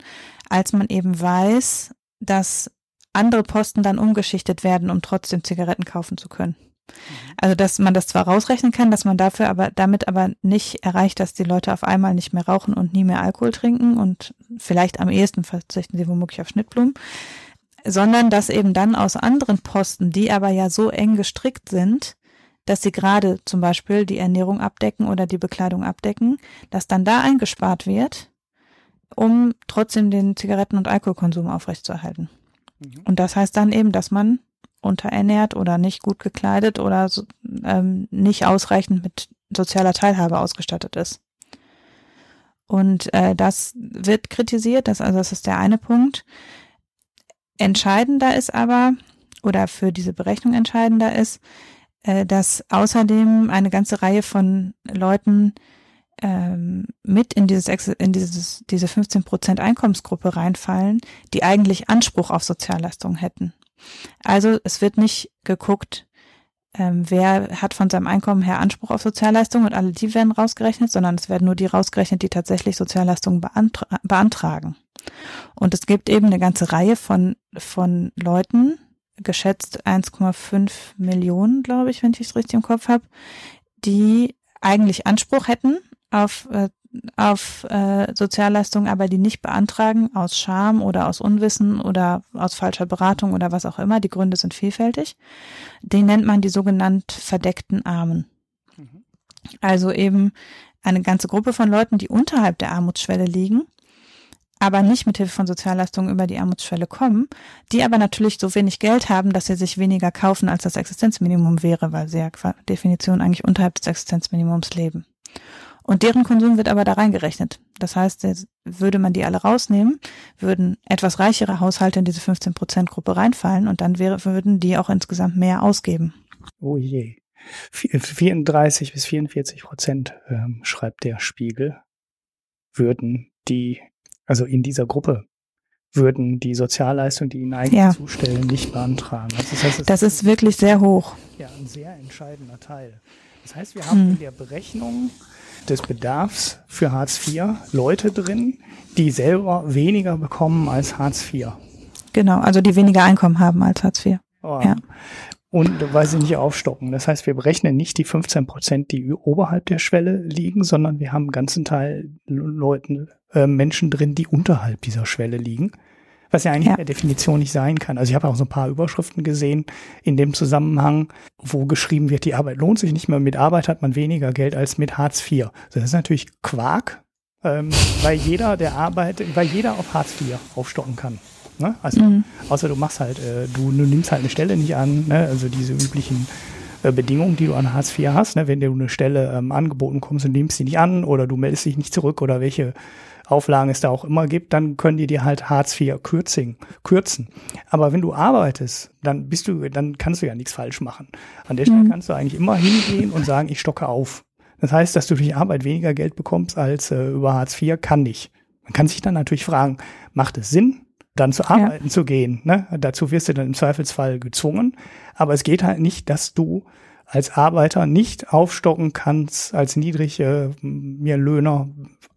als man eben weiß, dass andere Posten dann umgeschichtet werden, um trotzdem Zigaretten kaufen zu können. Also, dass man das zwar rausrechnen kann, dass man dafür aber damit aber nicht erreicht, dass die Leute auf einmal nicht mehr rauchen und nie mehr Alkohol trinken und vielleicht am ehesten verzichten sie womöglich auf Schnittblumen. Sondern dass eben dann aus anderen Posten, die aber ja so eng gestrickt sind, dass sie gerade zum Beispiel die Ernährung abdecken oder die Bekleidung abdecken, dass dann da eingespart wird, um trotzdem den Zigaretten- und Alkoholkonsum aufrechtzuerhalten. Mhm. Und das heißt dann eben, dass man unterernährt oder nicht gut gekleidet oder so, ähm, nicht ausreichend mit sozialer Teilhabe ausgestattet ist. Und äh, das wird kritisiert, das, also das ist der eine Punkt. Entscheidender ist aber, oder für diese Berechnung entscheidender ist, äh, dass außerdem eine ganze Reihe von Leuten ähm, mit in dieses in dieses diese 15 Prozent Einkommensgruppe reinfallen, die eigentlich Anspruch auf Sozialleistungen hätten. Also es wird nicht geguckt, ähm, wer hat von seinem Einkommen her Anspruch auf Sozialleistungen und alle die werden rausgerechnet, sondern es werden nur die rausgerechnet, die tatsächlich Sozialleistungen beantra beantragen. Und es gibt eben eine ganze Reihe von von Leuten, geschätzt 1,5 Millionen, glaube ich, wenn ich es richtig im Kopf habe, die eigentlich Anspruch hätten auf, äh, auf äh, Sozialleistungen, aber die nicht beantragen aus Scham oder aus Unwissen oder aus falscher Beratung oder was auch immer. Die Gründe sind vielfältig. Den nennt man die sogenannt verdeckten Armen. Mhm. Also eben eine ganze Gruppe von Leuten, die unterhalb der Armutsschwelle liegen aber nicht mit Hilfe von Sozialleistungen über die Armutsschwelle kommen, die aber natürlich so wenig Geld haben, dass sie sich weniger kaufen, als das Existenzminimum wäre, weil sie ja qua Definition eigentlich unterhalb des Existenzminimums leben. Und deren Konsum wird aber da reingerechnet. Das heißt, würde man die alle rausnehmen, würden etwas reichere Haushalte in diese 15%-Gruppe reinfallen und dann wäre, würden die auch insgesamt mehr ausgeben. Oh je. 34 bis 44 Prozent, ähm, schreibt der Spiegel, würden die also in dieser Gruppe würden die Sozialleistungen, die ihnen eigentlich ja. zustellen, nicht beantragen. Also das, heißt, das ist, ist wirklich sehr hoch. Ja, ein sehr entscheidender Teil. Das heißt, wir haben hm. in der Berechnung des Bedarfs für Hartz IV Leute drin, die selber weniger bekommen als Hartz IV. Genau, also die weniger Einkommen haben als Hartz IV. Oh. Ja. Und weil sie nicht aufstocken. Das heißt, wir berechnen nicht die 15 Prozent, die oberhalb der Schwelle liegen, sondern wir haben einen ganzen Teil Leuten, äh, Menschen drin, die unterhalb dieser Schwelle liegen. Was ja eigentlich ja. der Definition nicht sein kann. Also ich habe auch so ein paar Überschriften gesehen in dem Zusammenhang, wo geschrieben wird, die Arbeit lohnt sich nicht mehr. Mit Arbeit hat man weniger Geld als mit Hartz IV. Das ist natürlich Quark, ähm, weil jeder, der arbeitet, weil jeder auf Hartz IV aufstocken kann. Ne? Also, mhm. außer du machst halt, äh, du, du, nimmst halt eine Stelle nicht an, ne? also diese üblichen äh, Bedingungen, die du an Hartz IV hast, ne? wenn du eine Stelle ähm, angeboten kommst und nimmst sie nicht an oder du meldest dich nicht zurück oder welche Auflagen es da auch immer gibt, dann können die dir halt Hartz IV kürzen, kürzen. Aber wenn du arbeitest, dann bist du, dann kannst du ja nichts falsch machen. An der Stelle mhm. kannst du eigentlich immer hingehen und sagen, ich stocke auf. Das heißt, dass du durch Arbeit weniger Geld bekommst als äh, über Hartz IV, kann nicht. Man kann sich dann natürlich fragen, macht es Sinn, dann zu arbeiten ja. zu gehen. Ne? Dazu wirst du dann im Zweifelsfall gezwungen. Aber es geht halt nicht, dass du als Arbeiter nicht aufstocken kannst, als niedrige äh, Löhner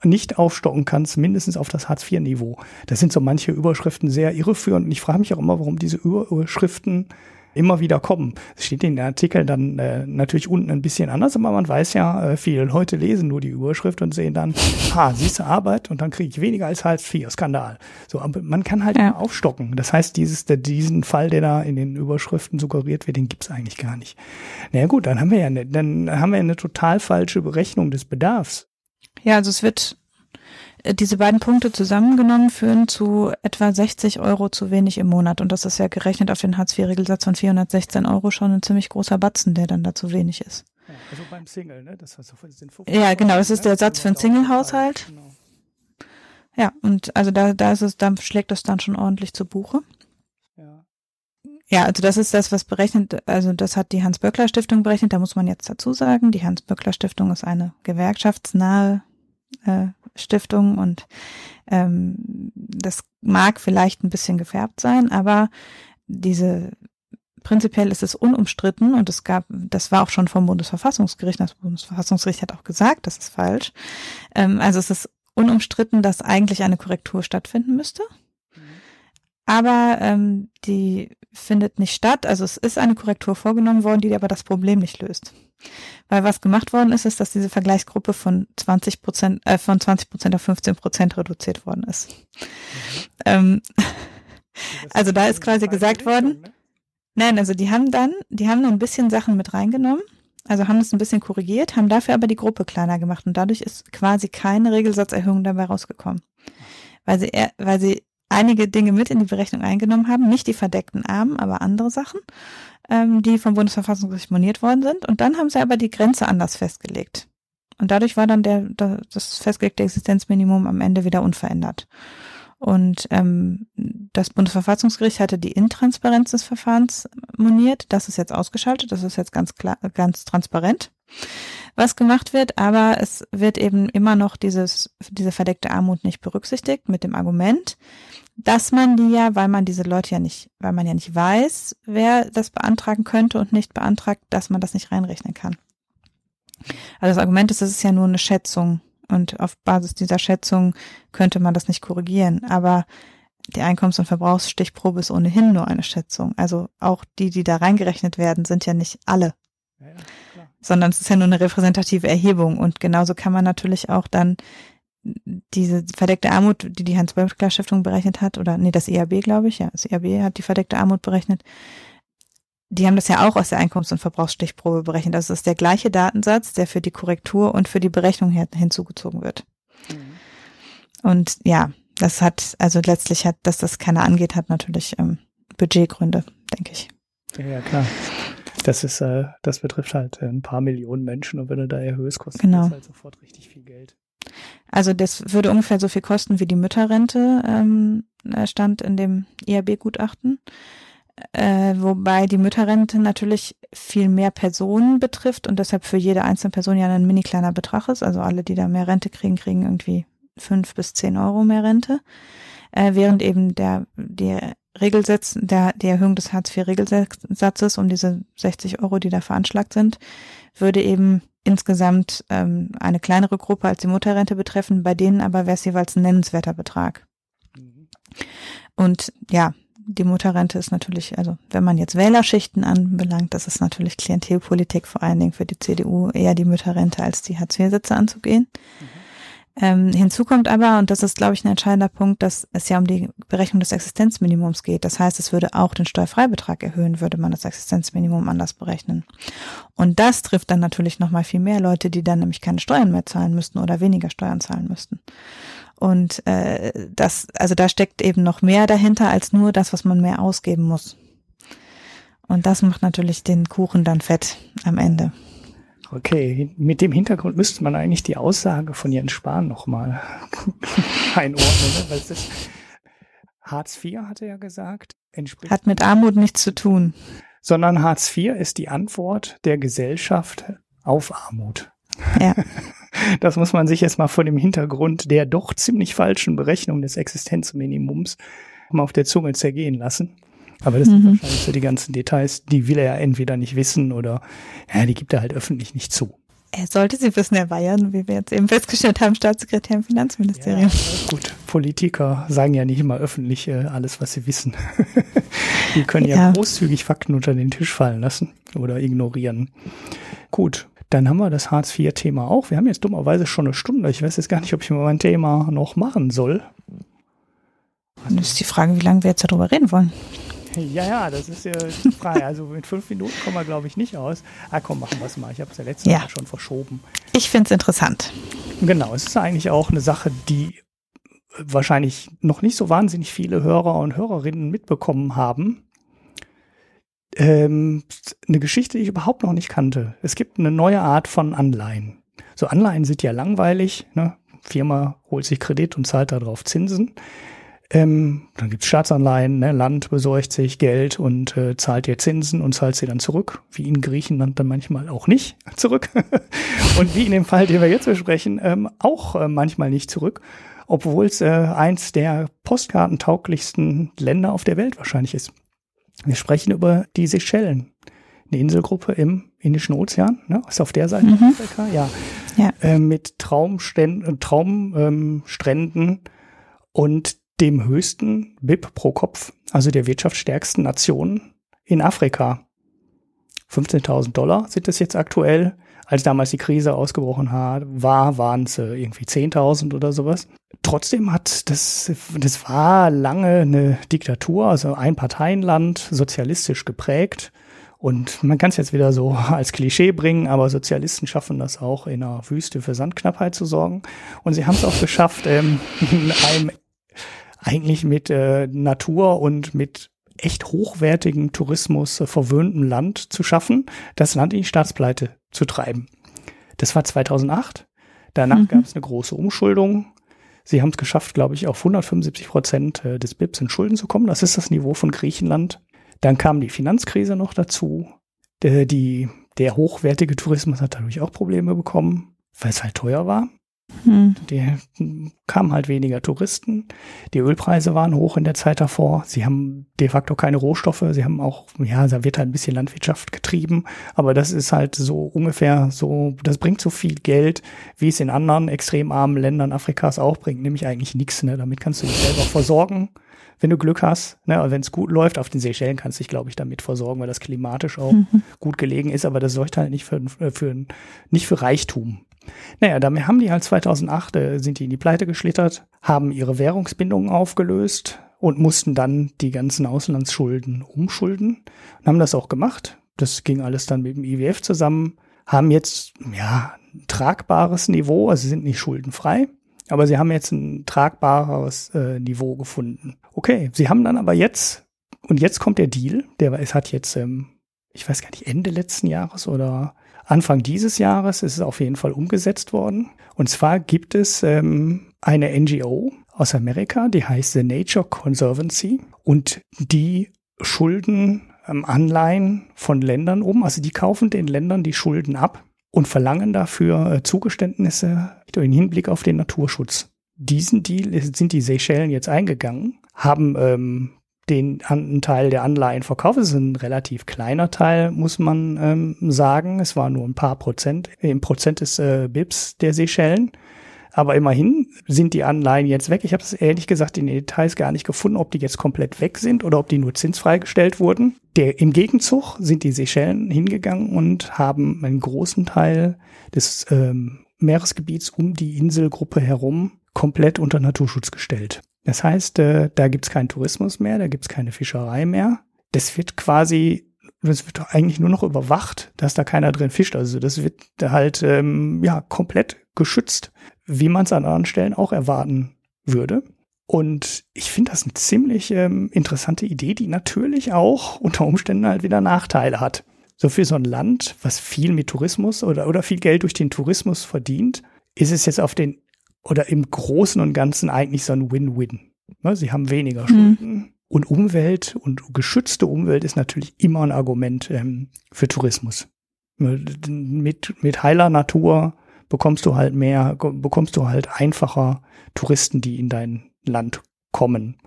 nicht aufstocken kannst, mindestens auf das Hartz-IV-Niveau. Das sind so manche Überschriften sehr irreführend. Und ich frage mich auch immer, warum diese Überschriften immer wieder kommen. Es steht in den Artikeln dann äh, natürlich unten ein bisschen anders, aber man weiß ja, äh, viele Leute lesen nur die Überschrift und sehen dann, ha, siehst du Arbeit und dann kriege ich weniger als Hartz IV, Skandal. So, aber man kann halt ja. aufstocken. Das heißt, dieses, der, diesen Fall, der da in den Überschriften suggeriert wird, den gibt's eigentlich gar nicht. Na naja, gut, dann haben wir ja eine, dann haben wir eine total falsche Berechnung des Bedarfs. Ja, also es wird diese beiden Punkte zusammengenommen führen zu etwa 60 Euro zu wenig im Monat. Und das ist ja gerechnet auf den Hartz-IV-Regelsatz von 416 Euro schon ein ziemlich großer Batzen, der dann da zu wenig ist. Ja, also beim Single, ne? Das sind 50 ja, genau, das ist der Satz für einen Single-Haushalt. Genau. Ja, und also da, da ist es, da schlägt das dann schon ordentlich zu Buche. Ja. Ja, also das ist das, was berechnet, also das hat die Hans-Böckler-Stiftung berechnet, da muss man jetzt dazu sagen, die Hans-Böckler-Stiftung ist eine gewerkschaftsnahe äh, Stiftung und ähm, das mag vielleicht ein bisschen gefärbt sein, aber diese prinzipiell ist es unumstritten und es gab, das war auch schon vom Bundesverfassungsgericht, das Bundesverfassungsgericht hat auch gesagt, das ist falsch. Ähm, also es ist unumstritten, dass eigentlich eine Korrektur stattfinden müsste. Aber ähm, die findet nicht statt. Also es ist eine Korrektur vorgenommen worden, die aber das Problem nicht löst. Weil was gemacht worden ist, ist, dass diese Vergleichsgruppe von 20 Prozent, äh, von 20 Prozent auf 15 Prozent reduziert worden ist. Mhm. Ähm, also da ist quasi gesagt worden, ne? nein, also die haben dann, die haben ein bisschen Sachen mit reingenommen, also haben es ein bisschen korrigiert, haben dafür aber die Gruppe kleiner gemacht und dadurch ist quasi keine Regelsatzerhöhung dabei rausgekommen. Weil sie, weil sie einige Dinge mit in die Berechnung eingenommen haben, nicht die verdeckten Armen, aber andere Sachen, ähm, die vom Bundesverfassungsgericht moniert worden sind. Und dann haben sie aber die Grenze anders festgelegt. Und dadurch war dann der, das festgelegte Existenzminimum am Ende wieder unverändert. Und ähm, das Bundesverfassungsgericht hatte die Intransparenz des Verfahrens moniert. Das ist jetzt ausgeschaltet, das ist jetzt ganz klar, ganz transparent, was gemacht wird. Aber es wird eben immer noch dieses, diese verdeckte Armut nicht berücksichtigt mit dem Argument, dass man die ja, weil man diese Leute ja nicht, weil man ja nicht weiß, wer das beantragen könnte und nicht beantragt, dass man das nicht reinrechnen kann. Also das Argument ist, es ist ja nur eine Schätzung und auf Basis dieser Schätzung könnte man das nicht korrigieren. Aber die Einkommens- und Verbrauchsstichprobe ist ohnehin nur eine Schätzung. Also auch die, die da reingerechnet werden, sind ja nicht alle. Ja, sondern es ist ja nur eine repräsentative Erhebung. Und genauso kann man natürlich auch dann diese verdeckte Armut, die die Hans-Böckler-Stiftung berechnet hat, oder nee, das IAB, glaube ich, ja, das IAB hat die verdeckte Armut berechnet, die haben das ja auch aus der Einkommens- und Verbrauchsstichprobe berechnet. Das ist der gleiche Datensatz, der für die Korrektur und für die Berechnung hinzugezogen wird. Mhm. Und ja, das hat, also letztlich hat, dass das keiner angeht, hat natürlich ähm, Budgetgründe, denke ich. Ja, ja, klar. Das ist, äh, das betrifft halt ein paar Millionen Menschen und wenn du da erhöhst, kostet genau. das halt sofort richtig viel Geld. Also das würde ungefähr so viel kosten wie die Mütterrente, ähm, stand in dem IAB-Gutachten äh, wobei die Mütterrente natürlich viel mehr Personen betrifft und deshalb für jede einzelne Person ja ein mini kleiner Betrag ist. Also alle, die da mehr Rente kriegen, kriegen irgendwie fünf bis zehn Euro mehr Rente, äh, während eben der die Regelsatz, der die Erhöhung des Hartz-IV-Regelsatzes um diese 60 Euro, die da veranschlagt sind, würde eben insgesamt ähm, eine kleinere Gruppe als die Mutterrente betreffen, bei denen aber wäre es jeweils ein nennenswerter Betrag. Und ja, die Mutterrente ist natürlich, also wenn man jetzt Wählerschichten anbelangt, das ist natürlich Klientelpolitik, vor allen Dingen für die CDU, eher die Mütterrente als die Hartz-IV-Sitze anzugehen. Mhm. Ähm, hinzu kommt aber, und das ist, glaube ich, ein entscheidender Punkt, dass es ja um die Berechnung des Existenzminimums geht. Das heißt, es würde auch den Steuerfreibetrag erhöhen, würde man das Existenzminimum anders berechnen. Und das trifft dann natürlich nochmal viel mehr Leute, die dann nämlich keine Steuern mehr zahlen müssten oder weniger Steuern zahlen müssten. Und äh, das, also da steckt eben noch mehr dahinter als nur das, was man mehr ausgeben muss. Und das macht natürlich den Kuchen dann fett am Ende. Okay, mit dem Hintergrund müsste man eigentlich die Aussage von Jens Spahn nochmal einordnen, ne? ist, Hartz IV hatte ja gesagt, entspricht. Hat mit Armut nichts zu tun. Sondern Hartz IV ist die Antwort der Gesellschaft auf Armut. Ja. Das muss man sich jetzt mal vor dem Hintergrund der doch ziemlich falschen Berechnung des Existenzminimums mal auf der Zunge zergehen lassen. Aber das mhm. sind wahrscheinlich so die ganzen Details, die will er ja entweder nicht wissen oder ja, die gibt er halt öffentlich nicht zu. Er sollte sie wissen, Herr Bayern, wie wir jetzt eben festgestellt haben, Staatssekretär im Finanzministerium. Ja, gut, Politiker sagen ja nicht immer öffentlich äh, alles, was sie wissen. die können ja. ja großzügig Fakten unter den Tisch fallen lassen oder ignorieren. Gut, dann haben wir das Hartz-IV-Thema auch. Wir haben jetzt dummerweise schon eine Stunde. Ich weiß jetzt gar nicht, ob ich mein Thema noch machen soll. Dann ist die Frage, wie lange wir jetzt darüber reden wollen. Ja, ja, das ist ja die Frage. Also mit fünf Minuten kommen wir, glaube ich, nicht aus. Ah, komm, machen wir es mal. Ich habe es ja letztes ja. Mal schon verschoben. Ich finde es interessant. Genau, es ist eigentlich auch eine Sache, die wahrscheinlich noch nicht so wahnsinnig viele Hörer und Hörerinnen mitbekommen haben ähm, eine Geschichte, die ich überhaupt noch nicht kannte. Es gibt eine neue Art von Anleihen. So Anleihen sind ja langweilig. Ne? Firma holt sich Kredit und zahlt darauf Zinsen. Ähm, dann gibt's Staatsanleihen, ne? Land besorgt sich Geld und äh, zahlt dir Zinsen und zahlt sie dann zurück, wie in Griechenland dann manchmal auch nicht zurück. und wie in dem Fall, den wir jetzt besprechen, ähm, auch äh, manchmal nicht zurück, obwohl es äh, eins der postkartentauglichsten Länder auf der Welt wahrscheinlich ist. Wir sprechen über die Seychellen, eine Inselgruppe im Indischen Ozean, ne? ist auf der Seite mhm. Afrika, ja, ja. Äh, mit Traumstränden, Traumstränden und dem höchsten BIP pro Kopf, also der wirtschaftsstärksten Nation in Afrika. 15.000 Dollar sind es jetzt aktuell. Als damals die Krise ausgebrochen war, waren es äh, irgendwie 10.000 oder sowas. Trotzdem hat das, das war lange eine Diktatur, also ein Parteienland, sozialistisch geprägt. Und man kann es jetzt wieder so als Klischee bringen, aber Sozialisten schaffen das auch, in einer Wüste für Sandknappheit zu sorgen. Und sie haben es auch geschafft, ähm, in einem eigentlich mit äh, Natur und mit echt hochwertigen Tourismus äh, verwöhnten Land zu schaffen, das Land in die Staatspleite zu treiben. Das war 2008. Danach mhm. gab es eine große Umschuldung. Sie haben es geschafft, glaube ich, auf 175 Prozent äh, des BIPs in Schulden zu kommen. Das ist das Niveau von Griechenland. Dann kam die Finanzkrise noch dazu. Der, die, der hochwertige Tourismus hat dadurch auch Probleme bekommen, weil es halt teuer war. Hm. Die kamen halt weniger Touristen. Die Ölpreise waren hoch in der Zeit davor. Sie haben de facto keine Rohstoffe. Sie haben auch, ja, da wird halt ein bisschen Landwirtschaft getrieben. Aber das ist halt so ungefähr so, das bringt so viel Geld, wie es in anderen extrem armen Ländern Afrikas auch bringt. Nämlich eigentlich nichts, ne? Damit kannst du dich selber versorgen, wenn du Glück hast. Ne? Wenn es gut läuft, auf den Seychellen kannst du dich, glaube ich, damit versorgen, weil das klimatisch auch mhm. gut gelegen ist. Aber das sorgt halt nicht für, für, nicht für Reichtum. Naja, damit haben die halt 2008, äh, sind die in die Pleite geschlittert, haben ihre Währungsbindungen aufgelöst und mussten dann die ganzen Auslandsschulden umschulden und haben das auch gemacht. Das ging alles dann mit dem IWF zusammen, haben jetzt, ja, ein tragbares Niveau, also sind nicht schuldenfrei, aber sie haben jetzt ein tragbares äh, Niveau gefunden. Okay, sie haben dann aber jetzt, und jetzt kommt der Deal, der es hat jetzt, ähm, ich weiß gar nicht, Ende letzten Jahres oder Anfang dieses Jahres ist es auf jeden Fall umgesetzt worden. Und zwar gibt es ähm, eine NGO aus Amerika, die heißt The Nature Conservancy und die schulden ähm, Anleihen von Ländern um. Also die kaufen den Ländern die Schulden ab und verlangen dafür äh, Zugeständnisse im Hinblick auf den Naturschutz. Diesen Deal sind die Seychellen jetzt eingegangen, haben ähm, den einen Teil der Anleihen verkaufe. Es ist ein relativ kleiner Teil, muss man ähm, sagen. Es war nur ein paar Prozent, im Prozent des äh, BIPs der Seychellen. Aber immerhin sind die Anleihen jetzt weg. Ich habe es ehrlich gesagt in den Details gar nicht gefunden, ob die jetzt komplett weg sind oder ob die nur zinsfrei gestellt wurden. Der, Im Gegenzug sind die Seychellen hingegangen und haben einen großen Teil des ähm, Meeresgebiets um die Inselgruppe herum komplett unter Naturschutz gestellt. Das heißt, äh, da gibt's keinen Tourismus mehr, da gibt's keine Fischerei mehr. Das wird quasi, das wird eigentlich nur noch überwacht, dass da keiner drin fischt. Also das wird halt ähm, ja komplett geschützt, wie man es an anderen Stellen auch erwarten würde. Und ich finde das eine ziemlich ähm, interessante Idee, die natürlich auch unter Umständen halt wieder Nachteile hat. So für so ein Land, was viel mit Tourismus oder, oder viel Geld durch den Tourismus verdient, ist es jetzt auf den oder im Großen und Ganzen eigentlich so ein Win-Win. Ne, sie haben weniger Schulden. Mhm. Und Umwelt und geschützte Umwelt ist natürlich immer ein Argument ähm, für Tourismus. Mit, mit heiler Natur bekommst du halt mehr, bekommst du halt einfacher Touristen, die in dein Land kommen.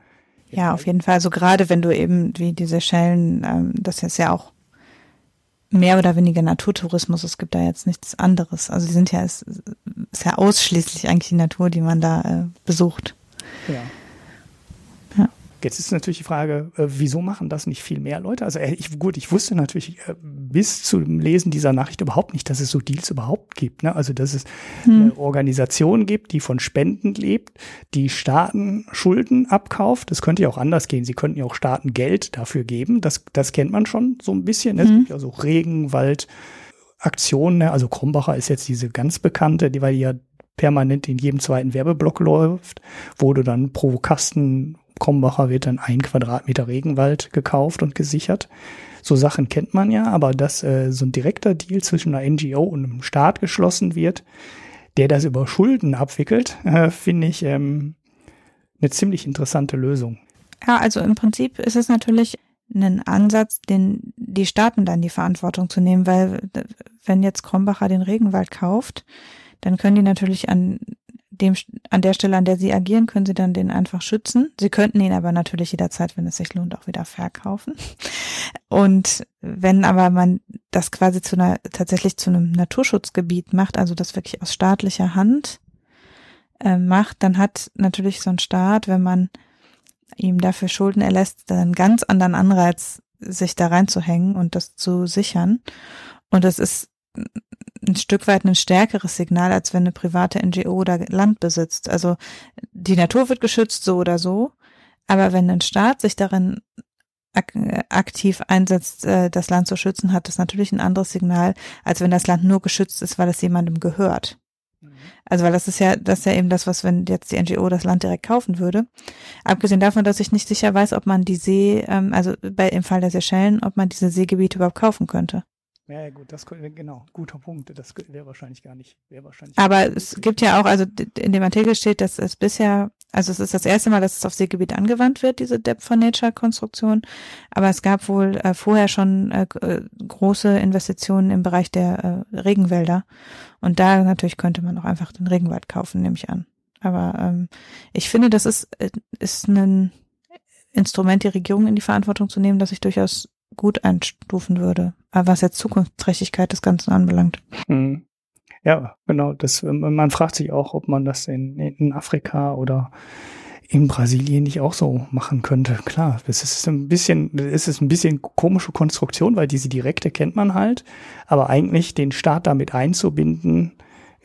Ja, auf jeden Fall. Also gerade wenn du eben wie diese Schellen, ähm, das ist ja auch mehr oder weniger Naturtourismus. Es gibt da jetzt nichts anderes. Also die sind ja, es ist ja ausschließlich eigentlich die Natur, die man da äh, besucht. Ja. Jetzt ist natürlich die Frage, äh, wieso machen das nicht viel mehr Leute? Also äh, ich, gut, ich wusste natürlich äh, bis zum Lesen dieser Nachricht überhaupt nicht, dass es so Deals überhaupt gibt. Ne? Also dass es hm. eine Organisation gibt, die von Spenden lebt, die Staaten Schulden abkauft. Das könnte ja auch anders gehen. Sie könnten ja auch Staaten Geld dafür geben. Das, das kennt man schon so ein bisschen. Ne? Es hm. gibt ja so Regenwald. Aktionen, ne? also Krombacher ist jetzt diese ganz bekannte, die weil die ja permanent in jedem zweiten Werbeblock läuft, wo du dann pro Kasten Krombacher wird dann ein Quadratmeter Regenwald gekauft und gesichert. So Sachen kennt man ja, aber dass äh, so ein direkter Deal zwischen einer NGO und einem Staat geschlossen wird, der das über Schulden abwickelt, äh, finde ich ähm, eine ziemlich interessante Lösung. Ja, also im Prinzip ist es natürlich ein Ansatz, den die Staaten dann die Verantwortung zu nehmen, weil wenn jetzt Krombacher den Regenwald kauft, dann können die natürlich an dem, an der Stelle, an der sie agieren, können sie dann den einfach schützen. Sie könnten ihn aber natürlich jederzeit, wenn es sich lohnt, auch wieder verkaufen. Und wenn aber man das quasi zu einer, tatsächlich zu einem Naturschutzgebiet macht, also das wirklich aus staatlicher Hand äh, macht, dann hat natürlich so ein Staat, wenn man ihm dafür Schulden erlässt, einen ganz anderen Anreiz, sich da reinzuhängen und das zu sichern. Und das ist ein Stück weit ein stärkeres Signal, als wenn eine private NGO oder Land besitzt. Also die Natur wird geschützt so oder so, aber wenn ein Staat sich darin ak aktiv einsetzt, äh, das Land zu schützen, hat das natürlich ein anderes Signal, als wenn das Land nur geschützt ist, weil es jemandem gehört. Mhm. Also weil das ist ja, das ist ja eben das, was wenn jetzt die NGO das Land direkt kaufen würde. Abgesehen davon, dass ich nicht sicher weiß, ob man die See, ähm, also bei im Fall der Seychellen, ob man diese Seegebiete überhaupt kaufen könnte. Ja, gut, das genau, guter Punkt. Das wäre wahrscheinlich gar nicht, wäre wahrscheinlich. Aber es gibt ja auch, also in dem Artikel steht, dass es bisher, also es ist das erste Mal, dass es auf Seegebiet angewandt wird, diese Depth for Nature Konstruktion. Aber es gab wohl äh, vorher schon äh, äh, große Investitionen im Bereich der äh, Regenwälder. Und da natürlich könnte man auch einfach den Regenwald kaufen, nehme ich an. Aber ähm, ich finde, das ist, äh, ist ein Instrument, die Regierung in die Verantwortung zu nehmen, das ich durchaus gut einstufen würde, was jetzt Zukunftsträchtigkeit des Ganzen anbelangt. Hm. Ja, genau. Das, man fragt sich auch, ob man das in, in Afrika oder in Brasilien nicht auch so machen könnte. Klar, es ist ein bisschen, es ist ein bisschen komische Konstruktion, weil diese direkte kennt man halt, aber eigentlich den Staat damit einzubinden,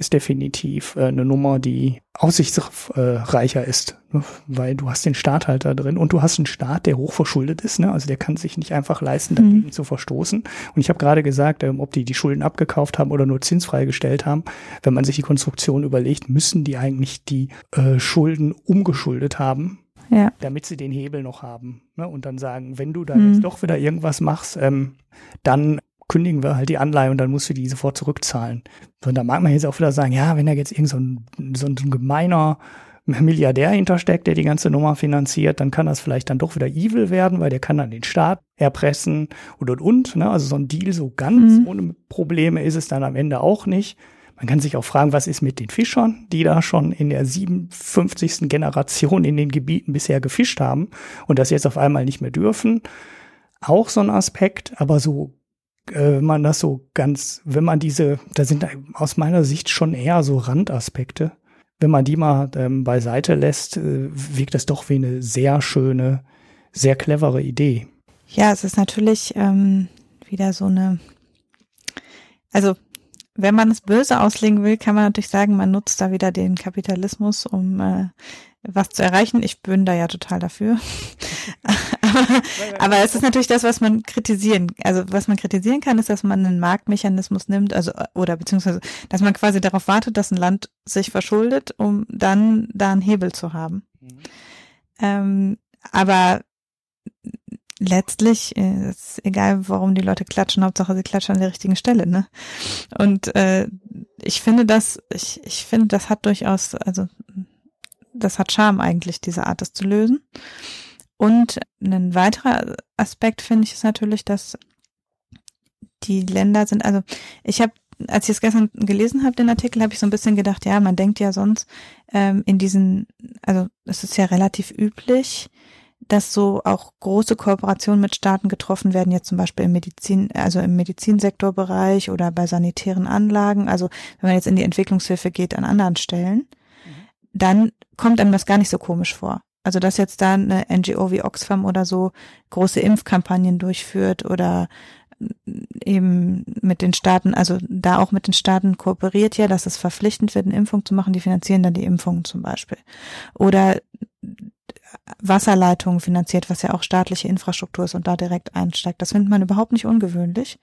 ist definitiv äh, eine Nummer, die aussichtsreicher ist, ne? weil du hast den Staat halt da drin und du hast einen Staat, der hochverschuldet ist, ne? also der kann sich nicht einfach leisten, dagegen mhm. zu verstoßen. Und ich habe gerade gesagt, ähm, ob die die Schulden abgekauft haben oder nur zinsfrei gestellt haben, wenn man sich die Konstruktion überlegt, müssen die eigentlich die äh, Schulden umgeschuldet haben, ja. damit sie den Hebel noch haben. Ne? Und dann sagen, wenn du da mhm. jetzt doch wieder irgendwas machst, ähm, dann kündigen wir halt die Anleihe und dann musst du die sofort zurückzahlen. Und da mag man jetzt auch wieder sagen, ja, wenn da jetzt irgend so ein, so ein gemeiner Milliardär hintersteckt, der die ganze Nummer finanziert, dann kann das vielleicht dann doch wieder evil werden, weil der kann dann den Staat erpressen und und und. Ne? Also so ein Deal so ganz mhm. ohne Probleme ist es dann am Ende auch nicht. Man kann sich auch fragen, was ist mit den Fischern, die da schon in der 57. Generation in den Gebieten bisher gefischt haben und das jetzt auf einmal nicht mehr dürfen. Auch so ein Aspekt, aber so wenn man das so ganz, wenn man diese, da sind aus meiner Sicht schon eher so Randaspekte. Wenn man die mal ähm, beiseite lässt, äh, wirkt das doch wie eine sehr schöne, sehr clevere Idee. Ja, es ist natürlich ähm, wieder so eine, also wenn man es böse auslegen will, kann man natürlich sagen, man nutzt da wieder den Kapitalismus, um äh, was zu erreichen. Ich bin da ja total dafür. aber, aber es ist natürlich das, was man kritisieren, also was man kritisieren kann, ist, dass man einen Marktmechanismus nimmt, also oder beziehungsweise, dass man quasi darauf wartet, dass ein Land sich verschuldet, um dann da einen Hebel zu haben. Mhm. Ähm, aber letztlich äh, ist egal, warum die Leute klatschen, Hauptsache sie klatschen an der richtigen Stelle, ne? Und äh, ich finde das, ich, ich finde, das hat durchaus, also das hat Charme eigentlich, diese Art, das zu lösen. Und ein weiterer Aspekt finde ich ist natürlich, dass die Länder sind, also ich habe, als ich es gestern gelesen habe, den Artikel, habe ich so ein bisschen gedacht, ja, man denkt ja sonst ähm, in diesen, also es ist ja relativ üblich, dass so auch große Kooperationen mit Staaten getroffen werden, jetzt zum Beispiel im Medizin, also im Medizinsektorbereich oder bei sanitären Anlagen, also wenn man jetzt in die Entwicklungshilfe geht an anderen Stellen. Dann kommt einem das gar nicht so komisch vor. Also dass jetzt da eine NGO wie Oxfam oder so große Impfkampagnen durchführt oder eben mit den Staaten, also da auch mit den Staaten kooperiert ja, dass es verpflichtend wird, eine Impfung zu machen, die finanzieren dann die Impfungen zum Beispiel. Oder Wasserleitungen finanziert, was ja auch staatliche Infrastruktur ist und da direkt einsteigt. Das findet man überhaupt nicht ungewöhnlich.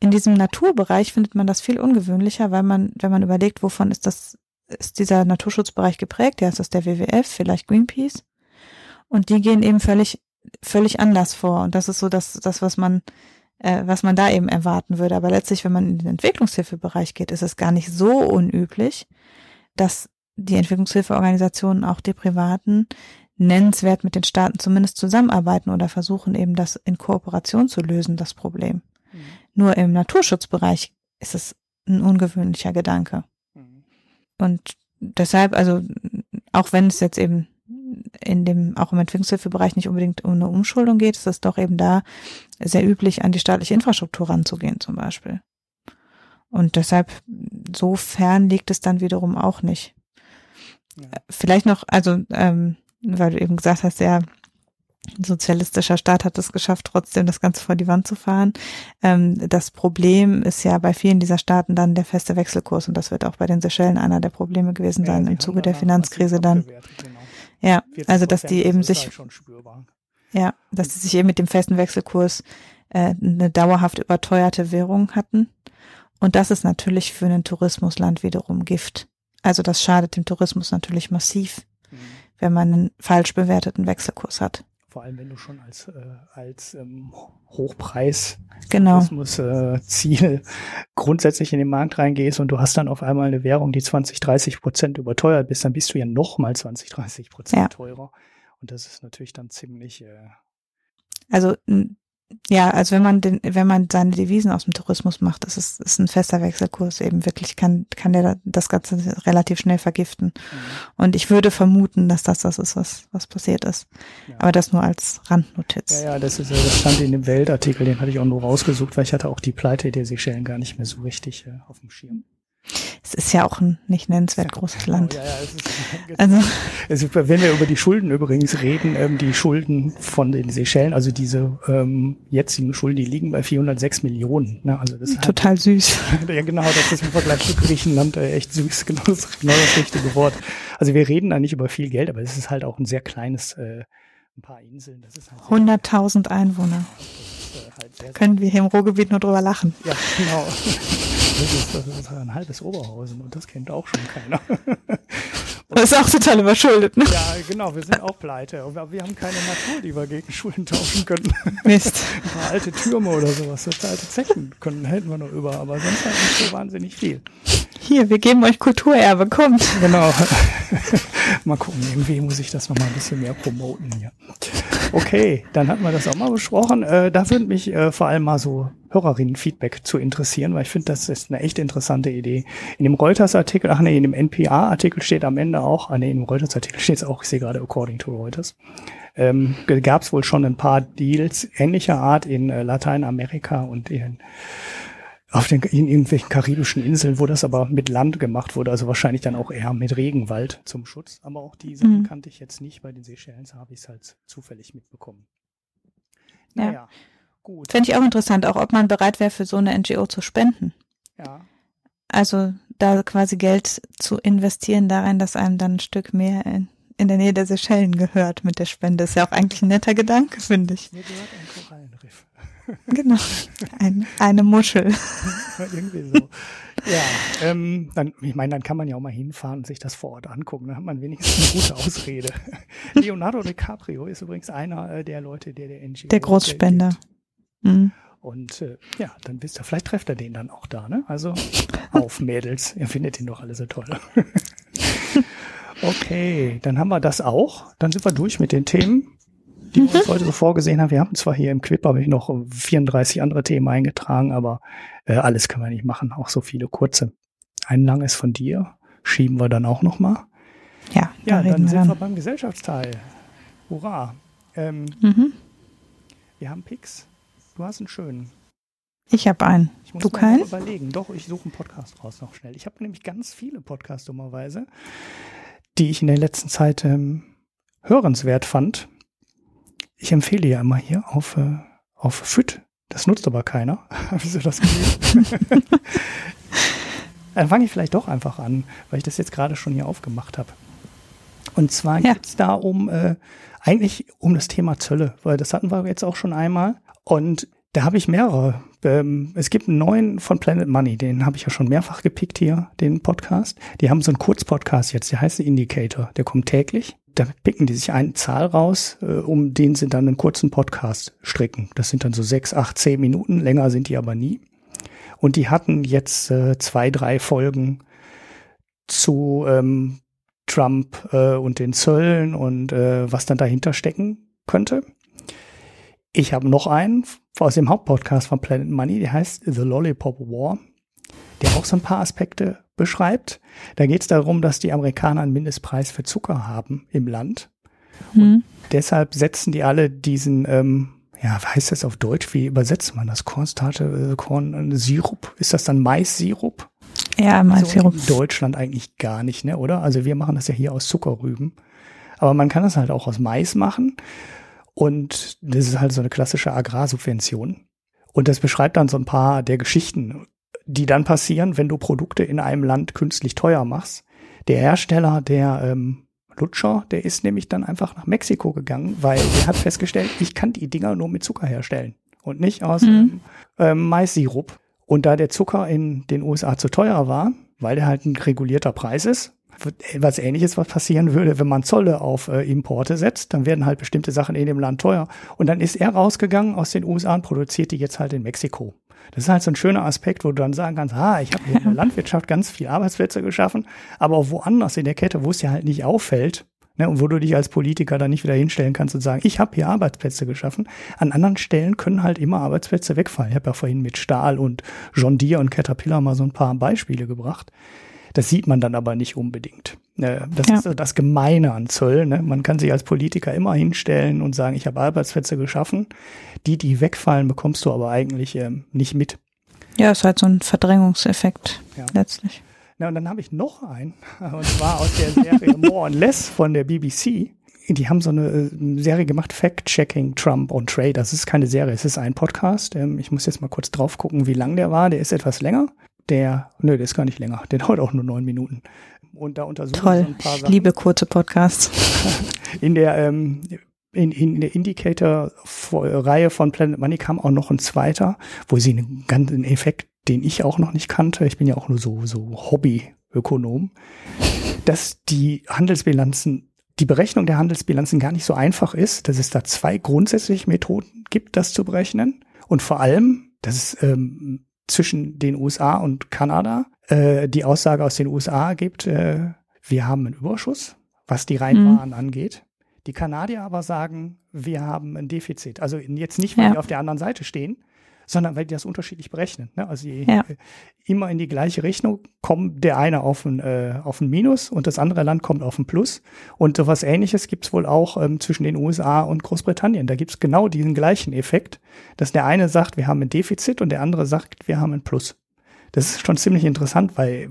In diesem Naturbereich findet man das viel ungewöhnlicher, weil man, wenn man überlegt, wovon ist das ist dieser Naturschutzbereich geprägt. Ja, ist das der WWF, vielleicht Greenpeace. Und die gehen eben völlig, völlig anders vor. Und das ist so das, das, was man, äh, was man da eben erwarten würde. Aber letztlich, wenn man in den Entwicklungshilfebereich geht, ist es gar nicht so unüblich, dass die Entwicklungshilfeorganisationen, auch die privaten, nennenswert mit den Staaten zumindest zusammenarbeiten oder versuchen eben das in Kooperation zu lösen, das Problem. Mhm. Nur im Naturschutzbereich ist es ein ungewöhnlicher Gedanke. Und deshalb, also auch wenn es jetzt eben in dem, auch im Entwicklungshilfebereich nicht unbedingt um eine Umschuldung geht, ist es doch eben da sehr üblich, an die staatliche Infrastruktur ranzugehen zum Beispiel. Und deshalb, so fern liegt es dann wiederum auch nicht. Ja. Vielleicht noch, also, ähm, weil du eben gesagt hast, ja, Ein sozialistischer Staat hat es geschafft, trotzdem das Ganze vor die Wand zu fahren. Ähm, das Problem ist ja bei vielen dieser Staaten dann der feste Wechselkurs und das wird auch bei den Seychellen einer der Probleme gewesen sein ja, im Zuge der Finanzkrise dann. Genau. Ja, also dass die eben sich, halt ja, dass sie sich eben mit dem festen Wechselkurs äh, eine dauerhaft überteuerte Währung hatten. Und das ist natürlich für ein Tourismusland wiederum Gift. Also das schadet dem Tourismus natürlich massiv, mhm. wenn man einen falsch bewerteten Wechselkurs hat. Vor allem, wenn du schon als, äh, als ähm, Hochpreis genau. äh, Ziel grundsätzlich in den Markt reingehst und du hast dann auf einmal eine Währung, die 20, 30 Prozent überteuert bist, dann bist du ja noch mal 20, 30 Prozent ja. teurer. Und das ist natürlich dann ziemlich. Äh, also ja, also wenn man den, wenn man seine Devisen aus dem Tourismus macht, das ist, ist ein fester Wechselkurs eben wirklich, kann, kann der das Ganze relativ schnell vergiften. Mhm. Und ich würde vermuten, dass das das ist, was, was passiert ist. Ja. Aber das nur als Randnotiz. Ja, ja, das ist, das stand in dem Weltartikel, den hatte ich auch nur rausgesucht, weil ich hatte auch die Pleite der Seychellen gar nicht mehr so richtig äh, auf dem Schirm. Es ist ja auch ein nicht nennenswert großes Land. Ja, ja, es ist, also, also, wenn wir über die Schulden übrigens reden, ähm, die Schulden von den Seychellen, also diese ähm, jetzigen Schulden, die liegen bei 406 Millionen. Ne? Also das Total hat, süß. ja, genau, das ist im Vergleich zu Griechenland äh, echt süß, genau das, genau das richtige Wort. Also wir reden da nicht über viel Geld, aber es ist halt auch ein sehr kleines, äh, ein paar Inseln. Das ist halt 100.000 Einwohner. Ist, äh, halt sehr, Können wir hier im Ruhrgebiet nur drüber lachen. Ja, genau. Das ist, das ist ein halbes Oberhausen und das kennt auch schon keiner. das ist auch total überschuldet, ne? Ja, genau, wir sind auch pleite. Aber wir haben keine Natur, die wir gegen Schulden tauschen können. Mist. Ein paar alte Türme oder sowas, das alte Zechen können, hätten wir noch über, aber sonst halt nicht so wahnsinnig viel. Hier, wir geben euch Kulturerbe, kommt. Genau. mal gucken, irgendwie muss ich das noch mal ein bisschen mehr promoten hier. Okay, dann hatten wir das auch mal besprochen. Äh, da würde mich äh, vor allem mal so Hörerinnen-Feedback zu interessieren, weil ich finde, das ist eine echt interessante Idee. In dem Reuters-Artikel, ach nee, in dem NPA-Artikel steht am Ende auch, ah nee, in dem Reuters-Artikel steht es auch, ich sehe gerade according to Reuters, ähm, gab es wohl schon ein paar Deals ähnlicher Art in äh, Lateinamerika und in auf den in irgendwelchen karibischen Inseln, wo das aber mit Land gemacht wurde, also wahrscheinlich dann auch eher mit Regenwald zum Schutz. Aber auch diese mhm. kannte ich jetzt nicht. Bei den Seychellen habe ich es halt zufällig mitbekommen. Naja. Ja. Gut. Fände ich auch interessant, auch ob man bereit wäre, für so eine NGO zu spenden. Ja. Also da quasi Geld zu investieren darin, dass einem dann ein Stück mehr in, in der Nähe der Seychellen gehört mit der Spende. Ist ja auch eigentlich ein netter Gedanke, finde ich. Mir gehört ein. Genau, ein, eine Muschel. Irgendwie so. Ja, ähm, dann, ich meine, dann kann man ja auch mal hinfahren und sich das vor Ort angucken. Dann hat man wenigstens eine gute Ausrede. Leonardo DiCaprio ist übrigens einer äh, der Leute, der der NGO. Der Großspender. Mhm. Und äh, ja, dann wisst ihr, vielleicht trefft er den dann auch da, ne? Also auf Mädels, ihr findet ihn doch alle so toll. okay, dann haben wir das auch. Dann sind wir durch mit den Themen, die wir uns heute so vorgesehen haben. Wir haben zwar hier im Clip habe ich noch 34 andere Themen eingetragen, aber äh, alles können wir nicht machen, auch so viele kurze. Ein langes von dir schieben wir dann auch noch mal. Ja, ja, dann sind wir beim Gesellschaftsteil. Hurra! Ähm, mhm. Wir haben Picks. Du hast einen schönen. Ich habe einen. Ich muss du keinen? überlegen. Doch, ich suche einen Podcast raus noch schnell. Ich habe nämlich ganz viele Podcasts dummerweise, die ich in der letzten Zeit ähm, hörenswert fand. Ich empfehle ja immer hier auf, äh, auf FIT. Das nutzt aber keiner. Wieso das? Dann fange ich vielleicht doch einfach an, weil ich das jetzt gerade schon hier aufgemacht habe. Und zwar ja. geht es da um äh, eigentlich um das Thema Zölle, weil das hatten wir jetzt auch schon einmal. Und da habe ich mehrere. Ähm, es gibt einen neuen von Planet Money, den habe ich ja schon mehrfach gepickt hier, den Podcast. Die haben so einen Kurzpodcast jetzt, der heißt The Indicator, der kommt täglich. Da picken die sich eine Zahl raus, äh, um den sie dann einen kurzen Podcast stricken. Das sind dann so sechs, acht, zehn Minuten, länger sind die aber nie. Und die hatten jetzt äh, zwei, drei Folgen zu ähm, Trump äh, und den Zöllen und äh, was dann dahinter stecken könnte. Ich habe noch einen aus dem Hauptpodcast von Planet Money, der heißt The Lollipop War, der auch so ein paar Aspekte beschreibt. Da geht es darum, dass die Amerikaner einen Mindestpreis für Zucker haben im Land. Mhm. Und deshalb setzen die alle diesen, ähm, ja, was heißt das auf Deutsch? Wie übersetzt man das? Cornstarch, äh, Korn, Sirup? Ist das dann Mais-Sirup? Ja, Mais-Sirup. So in Deutschland eigentlich gar nicht, ne, oder? Also wir machen das ja hier aus Zuckerrüben. Aber man kann das halt auch aus Mais machen. Und das ist halt so eine klassische Agrarsubvention. Und das beschreibt dann so ein paar der Geschichten, die dann passieren, wenn du Produkte in einem Land künstlich teuer machst. Der Hersteller der ähm, Lutscher, der ist nämlich dann einfach nach Mexiko gegangen, weil er hat festgestellt, ich kann die Dinger nur mit Zucker herstellen und nicht aus mhm. ähm, Mais-Sirup. Und da der Zucker in den USA zu teuer war, weil der halt ein regulierter Preis ist, was ähnliches, was passieren würde, wenn man Zolle auf äh, Importe setzt, dann werden halt bestimmte Sachen in dem Land teuer. Und dann ist er rausgegangen aus den USA und produziert die jetzt halt in Mexiko. Das ist halt so ein schöner Aspekt, wo du dann sagen kannst, ah, ich habe in der Landwirtschaft ganz viele Arbeitsplätze geschaffen, aber woanders in der Kette, wo es ja halt nicht auffällt, ne, und wo du dich als Politiker dann nicht wieder hinstellen kannst und sagen, ich habe hier Arbeitsplätze geschaffen. An anderen Stellen können halt immer Arbeitsplätze wegfallen. Ich habe ja vorhin mit Stahl und John Deere und Caterpillar mal so ein paar Beispiele gebracht. Das sieht man dann aber nicht unbedingt. Äh, das ja. ist das Gemeine an Zoll. Ne? Man kann sich als Politiker immer hinstellen und sagen, ich habe Arbeitsplätze geschaffen. Die, die wegfallen, bekommst du aber eigentlich ähm, nicht mit. Ja, ist halt so ein Verdrängungseffekt ja. letztlich. Na, und dann habe ich noch einen, und zwar aus der Serie More and Less von der BBC. Die haben so eine äh, Serie gemacht, Fact-Checking Trump on Trade. Das ist keine Serie, es ist ein Podcast. Ähm, ich muss jetzt mal kurz drauf gucken, wie lang der war. Der ist etwas länger der, nö, der ist gar nicht länger, der dauert auch nur neun Minuten. Und da untersuchen Toll, ein paar ich Sachen. liebe kurze Podcasts. In der, ähm, in, in der Indicator-Reihe von Planet Money kam auch noch ein zweiter, wo sie einen ganzen Effekt, den ich auch noch nicht kannte, ich bin ja auch nur so, so Hobby-Ökonom, dass die Handelsbilanzen, die Berechnung der Handelsbilanzen gar nicht so einfach ist, dass es da zwei grundsätzliche Methoden gibt, das zu berechnen. Und vor allem, dass es ähm, zwischen den USA und Kanada äh, die Aussage aus den USA gibt, äh, wir haben einen Überschuss, was die Reinwaren mhm. angeht. Die Kanadier aber sagen, wir haben ein Defizit. Also jetzt nicht, weil ja. wir auf der anderen Seite stehen, sondern weil die das unterschiedlich berechnen. Ne? Also die, ja. immer in die gleiche Richtung kommt der eine auf ein, äh, auf ein Minus und das andere Land kommt auf ein Plus. Und sowas ähnliches gibt es wohl auch ähm, zwischen den USA und Großbritannien. Da gibt es genau diesen gleichen Effekt, dass der eine sagt, wir haben ein Defizit und der andere sagt, wir haben ein Plus. Das ist schon ziemlich interessant, weil,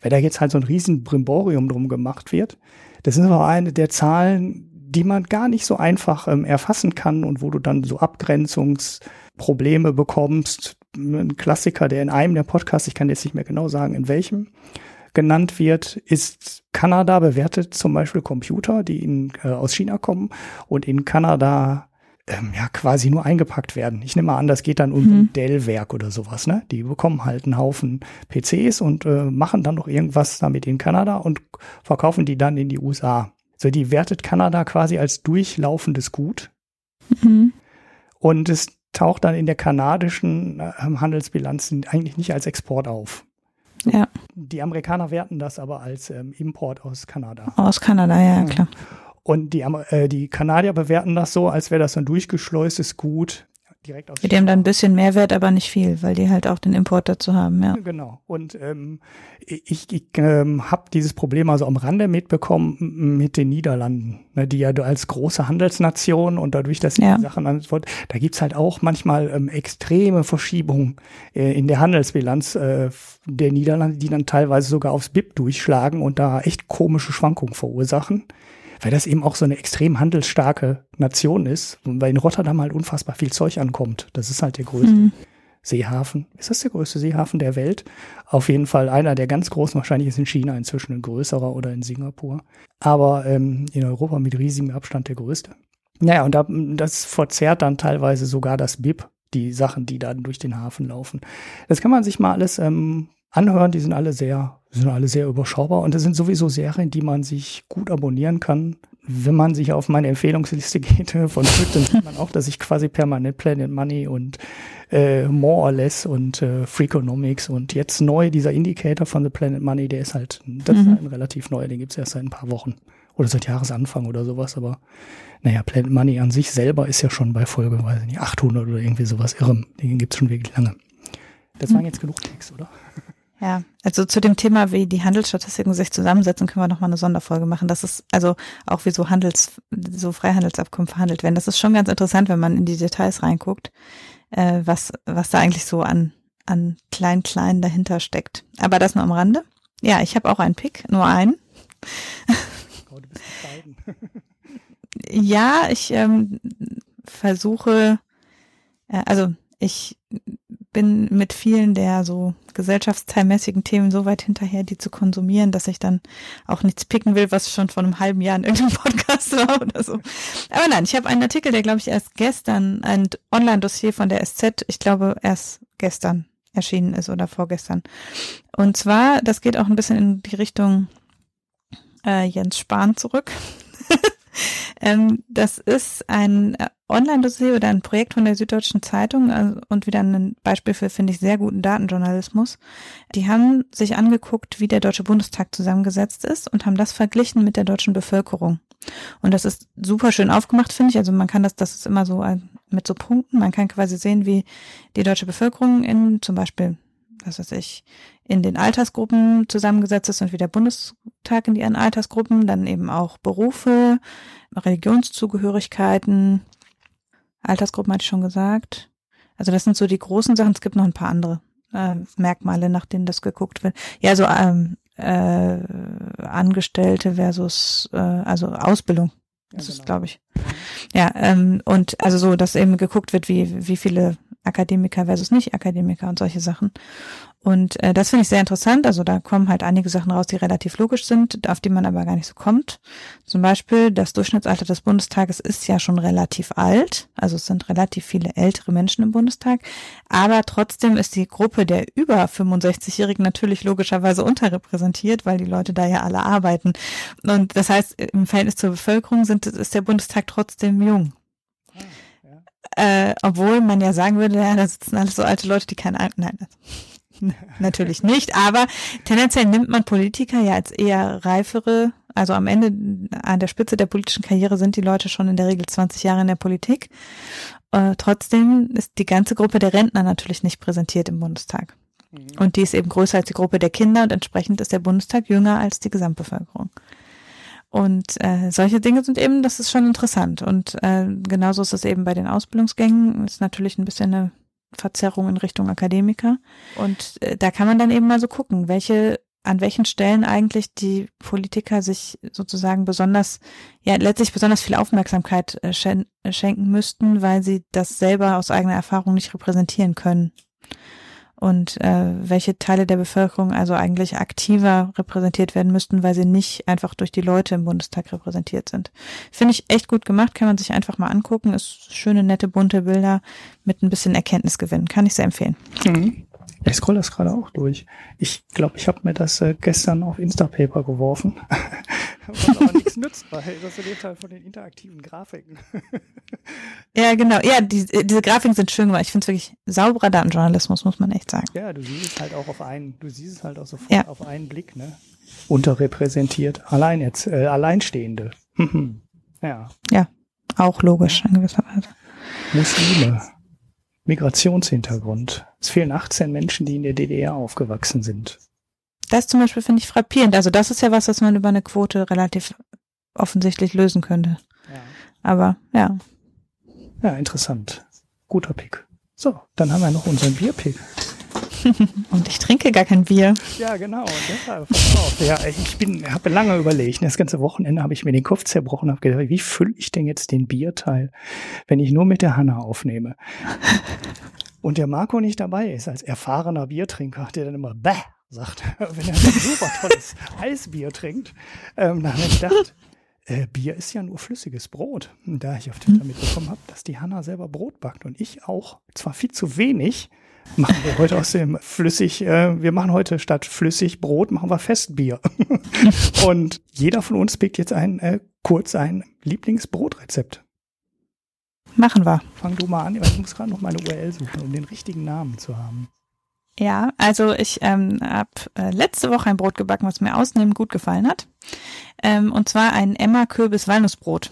weil da jetzt halt so ein riesen Brimborium drum gemacht wird. Das ist aber eine der Zahlen, die man gar nicht so einfach ähm, erfassen kann und wo du dann so Abgrenzungs- Probleme bekommst. Ein Klassiker, der in einem der Podcasts, ich kann jetzt nicht mehr genau sagen, in welchem, genannt wird, ist Kanada bewertet zum Beispiel Computer, die in, äh, aus China kommen und in Kanada ähm, ja quasi nur eingepackt werden. Ich nehme mal an, das geht dann um mhm. ein Dell-Werk oder sowas. Ne? Die bekommen halt einen Haufen PCs und äh, machen dann noch irgendwas damit in Kanada und verkaufen die dann in die USA. So, die wertet Kanada quasi als durchlaufendes Gut. Mhm. Und es taucht dann in der kanadischen äh, Handelsbilanz eigentlich nicht als Export auf. Ja. Die Amerikaner werten das aber als ähm, Import aus Kanada. Aus Kanada, ja, klar. Und die, äh, die Kanadier bewerten das so, als wäre das ein durchgeschleustes Gut, direkt aus. Die haben dann ein bisschen Mehrwert, aber nicht viel, weil die halt auch den Import dazu haben, ja. Genau. Und ähm, ich, ich ähm, habe dieses Problem also am Rande mitbekommen mit den Niederlanden, ne, die ja als große Handelsnation und dadurch, dass ja. die Sachen antworten, da gibt's halt auch manchmal ähm, extreme Verschiebungen äh, in der Handelsbilanz äh, der Niederlande, die dann teilweise sogar aufs BIP durchschlagen und da echt komische Schwankungen verursachen weil das eben auch so eine extrem handelsstarke Nation ist weil in Rotterdam halt unfassbar viel Zeug ankommt. Das ist halt der größte mhm. Seehafen. Ist das der größte Seehafen der Welt? Auf jeden Fall einer der ganz großen. Wahrscheinlich ist in China inzwischen ein größerer oder in Singapur. Aber ähm, in Europa mit riesigem Abstand der größte. Naja, und da, das verzerrt dann teilweise sogar das BIP, die Sachen, die dann durch den Hafen laufen. Das kann man sich mal alles ähm, anhören. Die sind alle sehr sind alle sehr überschaubar und das sind sowieso Serien, die man sich gut abonnieren kann. Wenn man sich auf meine Empfehlungsliste geht von Twitter, dann sieht man auch, dass ich quasi permanent Planet Money und äh, More or Less und äh, Freakonomics und jetzt neu dieser Indicator von The Planet Money, der ist halt, das mhm. ist halt ein relativ neuer, den gibt's erst seit ein paar Wochen oder seit Jahresanfang oder sowas, aber naja, Planet Money an sich selber ist ja schon bei Folge, weiß ich nicht, 800 oder irgendwie sowas irrem. Den gibt's schon wirklich lange. Das mhm. waren jetzt genug Text, oder? Ja, also zu dem Thema, wie die Handelsstatistiken sich zusammensetzen, können wir nochmal eine Sonderfolge machen. Das ist also auch wie so Handels, so Freihandelsabkommen verhandelt werden. Das ist schon ganz interessant, wenn man in die Details reinguckt, äh, was, was da eigentlich so an, an klein, klein dahinter steckt. Aber das nur am Rande. Ja, ich habe auch einen Pick, nur einen. Oh, du bist ja, ich ähm, versuche, äh, also ich bin mit vielen der so gesellschaftsteilmäßigen Themen so weit hinterher, die zu konsumieren, dass ich dann auch nichts picken will, was schon vor einem halben Jahr in irgendeinem Podcast war oder so. Aber nein, ich habe einen Artikel, der glaube ich erst gestern, ein Online-Dossier von der SZ, ich glaube erst gestern erschienen ist oder vorgestern. Und zwar, das geht auch ein bisschen in die Richtung äh, Jens Spahn zurück. Ähm, das ist ein äh, Online-Dossier oder ein Projekt von der Süddeutschen Zeitung also, und wieder ein Beispiel für, finde ich, sehr guten Datenjournalismus. Die haben sich angeguckt, wie der Deutsche Bundestag zusammengesetzt ist und haben das verglichen mit der deutschen Bevölkerung. Und das ist super schön aufgemacht, finde ich. Also man kann das, das ist immer so mit so Punkten. Man kann quasi sehen, wie die deutsche Bevölkerung in zum Beispiel, was weiß ich, in den Altersgruppen zusammengesetzt ist und wie der Bundestag in ihren Altersgruppen, dann eben auch Berufe, Religionszugehörigkeiten, Altersgruppen hatte ich schon gesagt. Also das sind so die großen Sachen. Es gibt noch ein paar andere äh, Merkmale, nach denen das geguckt wird. Ja, so ähm, äh, Angestellte versus äh, also Ausbildung. Das ja, genau. ist, glaube ich. Ja, ähm, und also so, dass eben geguckt wird, wie, wie viele Akademiker versus Nicht-Akademiker und solche Sachen. Und äh, das finde ich sehr interessant. Also da kommen halt einige Sachen raus, die relativ logisch sind, auf die man aber gar nicht so kommt. Zum Beispiel das Durchschnittsalter des Bundestages ist ja schon relativ alt. Also es sind relativ viele ältere Menschen im Bundestag. Aber trotzdem ist die Gruppe der über 65-Jährigen natürlich logischerweise unterrepräsentiert, weil die Leute da ja alle arbeiten. Und das heißt, im Verhältnis zur Bevölkerung sind, ist der Bundestag trotzdem jung. Äh, obwohl man ja sagen würde, ja, da sitzen alles so alte Leute, die keine Nein, natürlich nicht, aber tendenziell nimmt man Politiker ja als eher reifere, also am Ende an der Spitze der politischen Karriere sind die Leute schon in der Regel 20 Jahre in der Politik. Äh, trotzdem ist die ganze Gruppe der Rentner natürlich nicht präsentiert im Bundestag. Mhm. Und die ist eben größer als die Gruppe der Kinder und entsprechend ist der Bundestag jünger als die Gesamtbevölkerung. Und äh, solche Dinge sind eben, das ist schon interessant. Und äh, genauso ist es eben bei den Ausbildungsgängen, ist natürlich ein bisschen eine Verzerrung in Richtung Akademiker. Und äh, da kann man dann eben mal so gucken, welche an welchen Stellen eigentlich die Politiker sich sozusagen besonders, ja, letztlich besonders viel Aufmerksamkeit äh, schen schenken müssten, weil sie das selber aus eigener Erfahrung nicht repräsentieren können und äh, welche Teile der Bevölkerung also eigentlich aktiver repräsentiert werden müssten, weil sie nicht einfach durch die Leute im Bundestag repräsentiert sind. Finde ich echt gut gemacht, kann man sich einfach mal angucken. Ist schöne, nette, bunte Bilder mit ein bisschen Erkenntnisgewinn. Kann ich sehr empfehlen. Mhm. Ich scroll das gerade auch durch. Ich glaube, ich habe mir das äh, gestern auf Instapaper geworfen. Was aber nichts nützt, weil das lebt halt von den interaktiven Grafiken. ja, genau. Ja, die, diese Grafiken sind schön gemacht. Ich finde es wirklich sauberer Datenjournalismus, muss man echt sagen. Ja, du siehst es halt auch auf einen, du siehst es halt auch sofort ja. auf einen Blick, ne? Unterrepräsentiert, allein jetzt, äh, Alleinstehende. ja. Ja, auch logisch in gewisser Weise. Muslime. Migrationshintergrund. Es fehlen 18 Menschen, die in der DDR aufgewachsen sind. Das zum Beispiel finde ich frappierend. Also das ist ja was, was man über eine Quote relativ offensichtlich lösen könnte. Ja. Aber ja. Ja, interessant. Guter Pick. So, dann haben wir noch unseren Bierpick. Und ich trinke gar kein Bier. Ja, genau. Ja, ich habe lange überlegt. Das ganze Wochenende habe ich mir den Kopf zerbrochen und habe gedacht, wie fülle ich denn jetzt den Bierteil, wenn ich nur mit der Hanna aufnehme? Und der Marco nicht dabei ist, als erfahrener Biertrinker, der dann immer Bäh sagt, wenn er ein super tolles Eisbier trinkt. Ähm, dann habe ich gedacht, äh, Bier ist ja nur flüssiges Brot. Und da ich auf Twitter mitbekommen habe, dass die Hanna selber Brot backt und ich auch, zwar viel zu wenig, machen wir heute aus dem flüssig, äh, wir machen heute statt flüssig Brot, machen wir Festbier. und jeder von uns pickt jetzt ein, äh, kurz ein Lieblingsbrotrezept. Machen wir. Fang du mal an, ich muss gerade noch meine URL suchen, um den richtigen Namen zu haben. Ja, also ich ähm, habe äh, letzte Woche ein Brot gebacken, was mir ausnehmend gut gefallen hat. Ähm, und zwar ein Emma Kürbis Walnussbrot.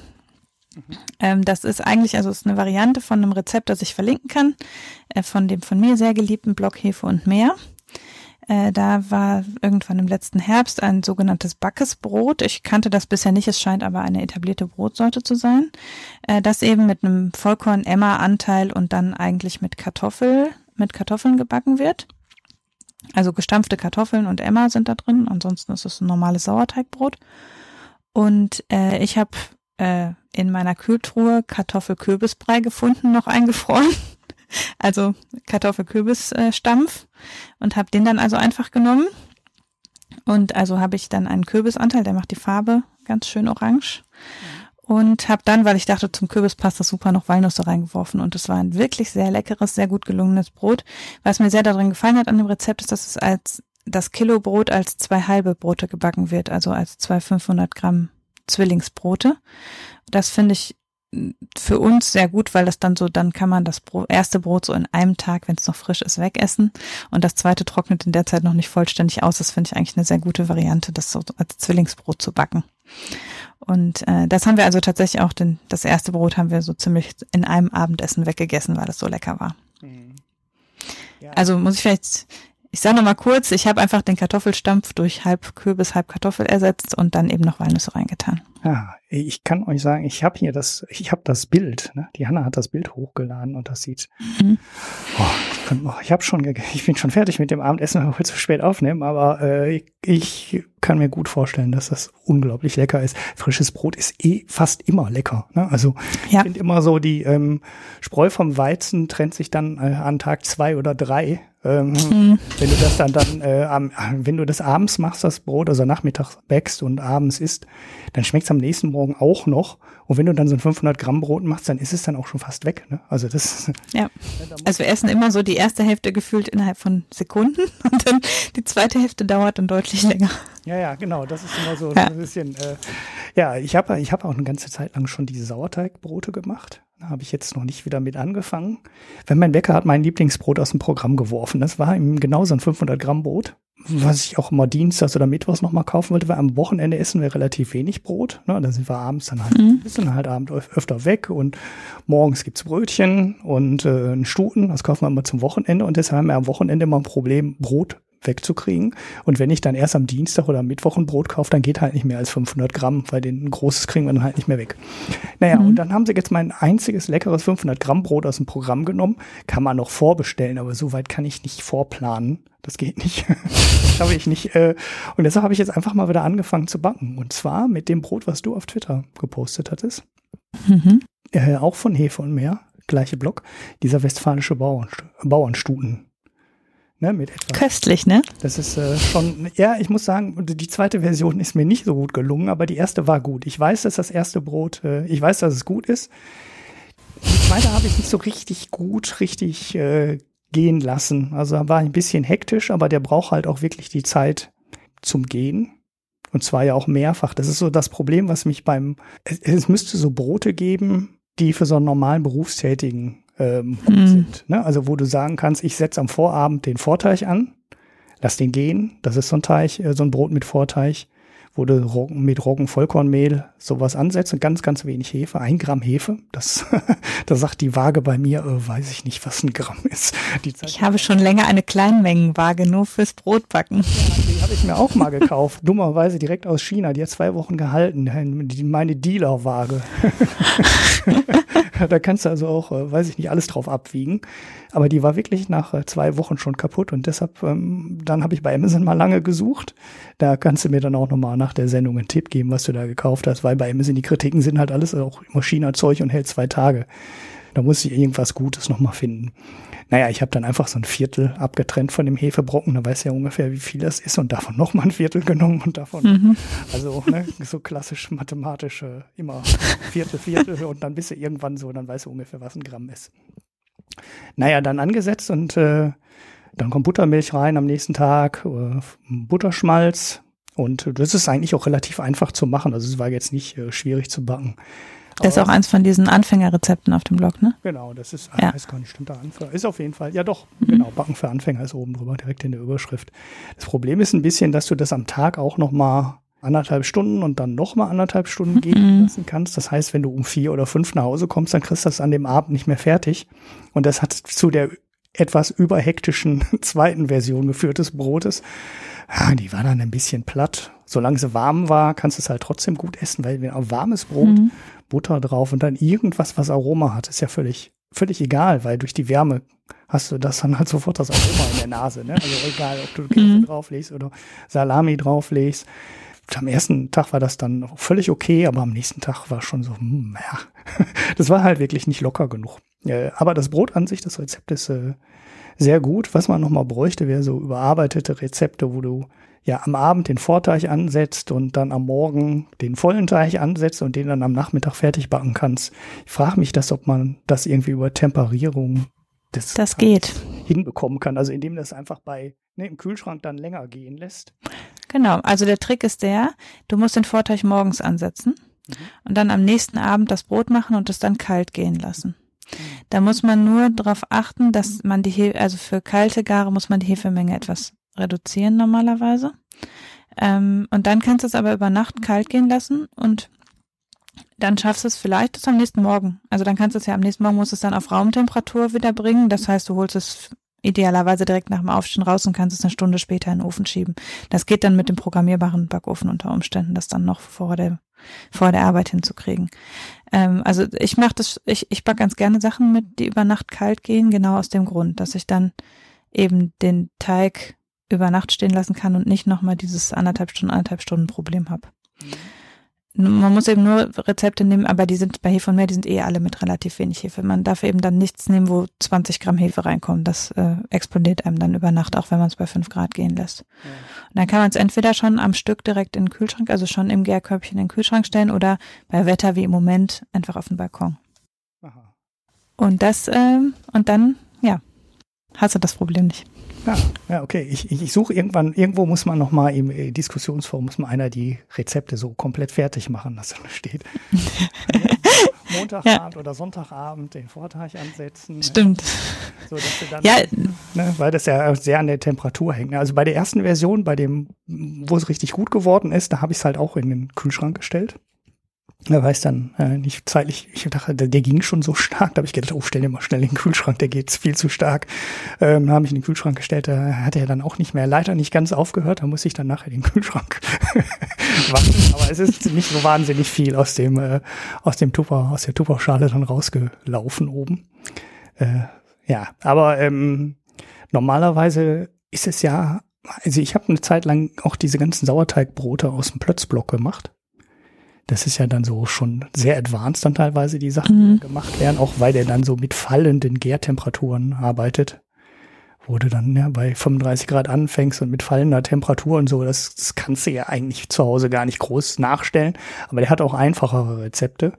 Mhm. Das ist eigentlich, also ist eine Variante von einem Rezept, das ich verlinken kann, äh, von dem von mir sehr geliebten Block Hefe und Meer. Äh, da war irgendwann im letzten Herbst ein sogenanntes Backesbrot. Ich kannte das bisher nicht, es scheint aber eine etablierte Brotsorte zu sein. Äh, das eben mit einem Vollkorn-Emma-Anteil und dann eigentlich mit Kartoffel, mit Kartoffeln gebacken wird. Also gestampfte Kartoffeln und Emma sind da drin. Ansonsten ist es ein normales Sauerteigbrot. Und äh, ich habe äh, in meiner Kühltruhe Kartoffelkürbisbrei gefunden, noch eingefroren. Also Kartoffelkürbisstampf und habe den dann also einfach genommen. Und also habe ich dann einen Kürbisanteil, der macht die Farbe ganz schön orange. Und habe dann, weil ich dachte, zum Kürbis passt das super, noch Walnüsse reingeworfen. Und es war ein wirklich sehr leckeres, sehr gut gelungenes Brot. Was mir sehr daran gefallen hat an dem Rezept, ist, dass es als das Kilo Brot als zwei halbe Brote gebacken wird, also als zwei 500 Gramm Zwillingsbrote. Das finde ich für uns sehr gut, weil das dann so, dann kann man das Brot, erste Brot so in einem Tag, wenn es noch frisch ist, wegessen und das zweite trocknet in der Zeit noch nicht vollständig aus. Das finde ich eigentlich eine sehr gute Variante, das so als Zwillingsbrot zu backen. Und äh, das haben wir also tatsächlich auch, denn das erste Brot haben wir so ziemlich in einem Abendessen weggegessen, weil es so lecker war. Mhm. Ja. Also muss ich vielleicht ich sage noch mal kurz, ich habe einfach den Kartoffelstampf durch halb Kürbis, halb Kartoffel ersetzt und dann eben noch Walnüsse reingetan. Ja, ich kann euch sagen, ich habe hier das, ich habe das Bild, ne? die Hanna hat das Bild hochgeladen und das sieht, mhm. oh, ich, kann, oh, ich habe schon, ich bin schon fertig mit dem Abendessen, weil wir zu spät aufnehmen, aber äh, ich, ich kann mir gut vorstellen, dass das unglaublich lecker ist. Frisches Brot ist eh fast immer lecker. Ne? Also ja. ich finde immer so, die ähm, Spreu vom Weizen trennt sich dann äh, an Tag zwei oder drei. Ähm, mhm. Wenn du das dann, dann äh, am, wenn du das abends machst, das Brot, also nachmittags backst und abends isst, dann schmeckt es am nächsten Morgen auch noch. Und wenn du dann so ein 500 Gramm Brot machst, dann ist es dann auch schon fast weg. Ne? Also das. Ja. Also wir essen immer so die erste Hälfte gefühlt innerhalb von Sekunden und dann die zweite Hälfte dauert dann deutlich länger. Ja, ja, genau. Das ist immer so ja. ein bisschen. Äh, ja, ich habe ich hab auch eine ganze Zeit lang schon diese Sauerteigbrote gemacht. Da habe ich jetzt noch nicht wieder mit angefangen. Wenn mein Bäcker hat mein Lieblingsbrot aus dem Programm geworfen. Das war ihm genau so ein 500 Gramm Brot. Was ich auch immer Dienstags oder Mittwochs noch mal kaufen wollte, weil am Wochenende essen wir relativ wenig Brot. Ne? Da sind wir abends dann halt, mhm. sind halt abends öfter weg und morgens gibt's Brötchen und äh, einen Stuten. Das kaufen wir immer zum Wochenende und deshalb haben wir am Wochenende immer ein Problem, Brot wegzukriegen. Und wenn ich dann erst am Dienstag oder am Mittwoch ein Brot kaufe, dann geht halt nicht mehr als 500 Gramm, weil den ein großes kriegen wir dann halt nicht mehr weg. Naja, mhm. und dann haben sie jetzt mein einziges leckeres 500 Gramm Brot aus dem Programm genommen. Kann man noch vorbestellen, aber so weit kann ich nicht vorplanen. Das geht nicht. das schaffe ich nicht. Äh, und deshalb habe ich jetzt einfach mal wieder angefangen zu backen. Und zwar mit dem Brot, was du auf Twitter gepostet hattest. Mhm. Äh, auch von Hefe und Meer, gleiche Block. Dieser westfälische Bauern, Bauernstuten. Ne, mit etwas. Köstlich, ne? Das ist äh, schon, ja, ich muss sagen, die zweite Version ist mir nicht so gut gelungen, aber die erste war gut. Ich weiß, dass das erste Brot, äh, ich weiß, dass es gut ist. Die zweite habe ich nicht so richtig gut, richtig äh, gehen lassen. Also war ein bisschen hektisch, aber der braucht halt auch wirklich die Zeit zum Gehen. Und zwar ja auch mehrfach. Das ist so das Problem, was mich beim, es, es müsste so Brote geben, die für so einen normalen Berufstätigen ähm, gut mhm. sind. Ne? Also wo du sagen kannst, ich setze am Vorabend den Vorteig an, lass den gehen. Das ist so ein Teig, äh, so ein Brot mit Vorteig, wo du Roggen, mit Roggenvollkornmehl sowas ansetzt und ganz, ganz wenig Hefe, ein Gramm Hefe. Das, da sagt die Waage bei mir, äh, weiß ich nicht, was ein Gramm ist. ich habe schon länger eine Kleinmengenwaage nur fürs Brotbacken. Ja, die habe ich mir auch mal gekauft, dummerweise direkt aus China. Die hat zwei Wochen gehalten, meine Dealerwaage. da kannst du also auch, äh, weiß ich nicht, alles drauf abwiegen. Aber die war wirklich nach äh, zwei Wochen schon kaputt und deshalb, ähm, dann habe ich bei Amazon mal lange gesucht. Da kannst du mir dann auch nochmal nach der Sendung einen Tipp geben, was du da gekauft hast, weil bei Amazon die Kritiken sind halt alles auch Maschinenzeug und hält zwei Tage. Da muss ich irgendwas Gutes nochmal finden. Naja, ich habe dann einfach so ein Viertel abgetrennt von dem Hefebrocken. Da weiß ja ungefähr, wie viel das ist und davon nochmal ein Viertel genommen und davon, mhm. also ne, so klassisch mathematische, immer Viertel, Viertel und dann bist du irgendwann so, dann weißt du ungefähr, was ein Gramm ist. Naja, dann angesetzt und äh, dann kommt Buttermilch rein am nächsten Tag, äh, Butterschmalz und das ist eigentlich auch relativ einfach zu machen. Also es war jetzt nicht äh, schwierig zu backen. Das ist auch eins von diesen Anfängerrezepten auf dem Blog, ne? Genau, das ist, ja. weiß gar nicht, stimmt da Anfänger. Ist auf jeden Fall, ja doch, mhm. genau, Backen für Anfänger ist oben drüber, direkt in der Überschrift. Das Problem ist ein bisschen, dass du das am Tag auch noch mal anderthalb Stunden und dann noch mal anderthalb Stunden mhm. gehen lassen kannst. Das heißt, wenn du um vier oder fünf nach Hause kommst, dann kriegst du das an dem Abend nicht mehr fertig. Und das hat zu der etwas überhektischen zweiten Version geführt des Brotes. Ja, die war dann ein bisschen platt. Solange sie warm war, kannst du es halt trotzdem gut essen, weil wenn auch warmes Brot mhm. Butter drauf und dann irgendwas, was Aroma hat, ist ja völlig, völlig egal, weil durch die Wärme hast du das dann halt sofort das Aroma in der Nase. Ne? Also egal, ob du Käse mhm. drauflegst oder Salami drauflegst. am ersten Tag war das dann völlig okay, aber am nächsten Tag war schon so, hm, ja, das war halt wirklich nicht locker genug. Äh, aber das Brot an sich, das Rezept ist äh, sehr gut. Was man nochmal bräuchte, wäre so überarbeitete Rezepte, wo du ja am Abend den Vorteig ansetzt und dann am Morgen den vollen Teig ansetzt und den dann am Nachmittag fertig backen kannst. Ich frage mich das, ob man das irgendwie über Temperierung des das geht. hinbekommen kann. Also indem das einfach bei ne, im Kühlschrank dann länger gehen lässt. Genau, also der Trick ist der, du musst den Vorteig morgens ansetzen mhm. und dann am nächsten Abend das Brot machen und es dann kalt gehen lassen. Da muss man nur darauf achten, dass man die Hefe, also für kalte Gare muss man die Hefemenge etwas reduzieren normalerweise. Ähm, und dann kannst du es aber über Nacht kalt gehen lassen und dann schaffst du es vielleicht bis am nächsten Morgen. Also dann kannst du es ja am nächsten Morgen musst du es dann auf Raumtemperatur wieder bringen. Das heißt, du holst es idealerweise direkt nach dem Aufstehen raus und kannst es eine Stunde später in den Ofen schieben. Das geht dann mit dem programmierbaren Backofen unter Umständen, das dann noch vor der vor der Arbeit hinzukriegen. Ähm, also ich mache das, ich, ich back ganz gerne Sachen mit, die über Nacht kalt gehen, genau aus dem Grund, dass ich dann eben den Teig über Nacht stehen lassen kann und nicht nochmal dieses anderthalb Stunden, anderthalb Stunden Problem habe. Man muss eben nur Rezepte nehmen, aber die sind bei Hefe und Mehl, die sind eh alle mit relativ wenig Hefe. Man darf eben dann nichts nehmen, wo 20 Gramm Hefe reinkommen. Das äh, explodiert einem dann über Nacht, auch wenn man es bei 5 Grad gehen lässt. Ja. Und dann kann man es entweder schon am Stück direkt in den Kühlschrank, also schon im Gärkörbchen in den Kühlschrank stellen oder bei Wetter wie im Moment einfach auf den Balkon. Aha. Und das, äh, und dann, ja, hast du das Problem nicht. Ja, ja, okay. Ich, ich, ich suche irgendwann, irgendwo muss man nochmal im äh, Diskussionsforum, muss man einer die Rezepte so komplett fertig machen, dass da steht. Montagabend ja. oder Sonntagabend den Vortag ansetzen. Ne? Stimmt. Ne? So, dann, ja. Ne, weil das ja sehr an der Temperatur hängt. Also bei der ersten Version, bei dem, wo es richtig gut geworden ist, da habe ich es halt auch in den Kühlschrank gestellt. Er weiß dann äh, nicht zeitlich, ich dachte, der, der ging schon so stark, da habe ich gedacht, oh, stell dir mal schnell in den Kühlschrank, der geht viel zu stark. Ähm, habe ich in den Kühlschrank gestellt, da hat er dann auch nicht mehr, leider nicht ganz aufgehört, da muss ich dann nachher den Kühlschrank waschen. Aber es ist nicht so wahnsinnig viel aus dem, äh, aus dem Tupper, aus der Tupperschale dann rausgelaufen oben. Äh, ja, aber ähm, normalerweise ist es ja, also ich habe eine Zeit lang auch diese ganzen Sauerteigbrote aus dem Plötzblock gemacht das ist ja dann so schon sehr advanced dann teilweise die Sachen mhm. gemacht werden, auch weil der dann so mit fallenden Gärtemperaturen arbeitet. Wo du dann ja bei 35 Grad anfängst und mit fallender Temperatur und so, das, das kannst du ja eigentlich zu Hause gar nicht groß nachstellen. Aber der hat auch einfachere Rezepte,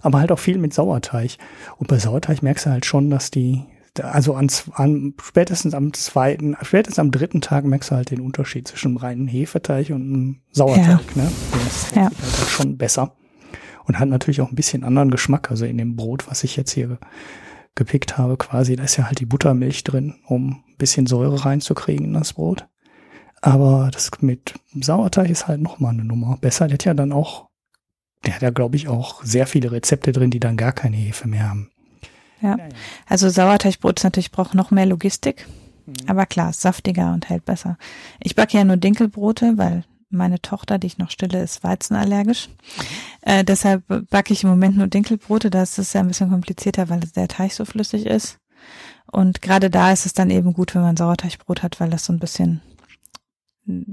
aber halt auch viel mit Sauerteig. Und bei Sauerteig merkst du halt schon, dass die also an, an, spätestens am zweiten, spätestens am dritten Tag merkst du halt den Unterschied zwischen einem reinen Hefeteig und einem Sauerteig. Ja. Ne? Das ja. halt schon besser und hat natürlich auch ein bisschen anderen Geschmack. Also in dem Brot, was ich jetzt hier gepickt habe, quasi, da ist ja halt die Buttermilch drin, um ein bisschen Säure reinzukriegen in das Brot. Aber das mit Sauerteig ist halt nochmal eine Nummer besser. Der hat ja dann auch, der hat ja, glaube ich, auch sehr viele Rezepte drin, die dann gar keine Hefe mehr haben. Ja. Also Sauerteigbrot ist natürlich braucht noch mehr Logistik. Mhm. Aber klar, saftiger und hält besser. Ich backe ja nur Dinkelbrote, weil meine Tochter, die ich noch stille, ist weizenallergisch. Mhm. Äh, deshalb backe ich im Moment nur Dinkelbrote. Das ist ja ein bisschen komplizierter, weil der Teig so flüssig ist. Und gerade da ist es dann eben gut, wenn man Sauerteigbrot hat, weil das so ein bisschen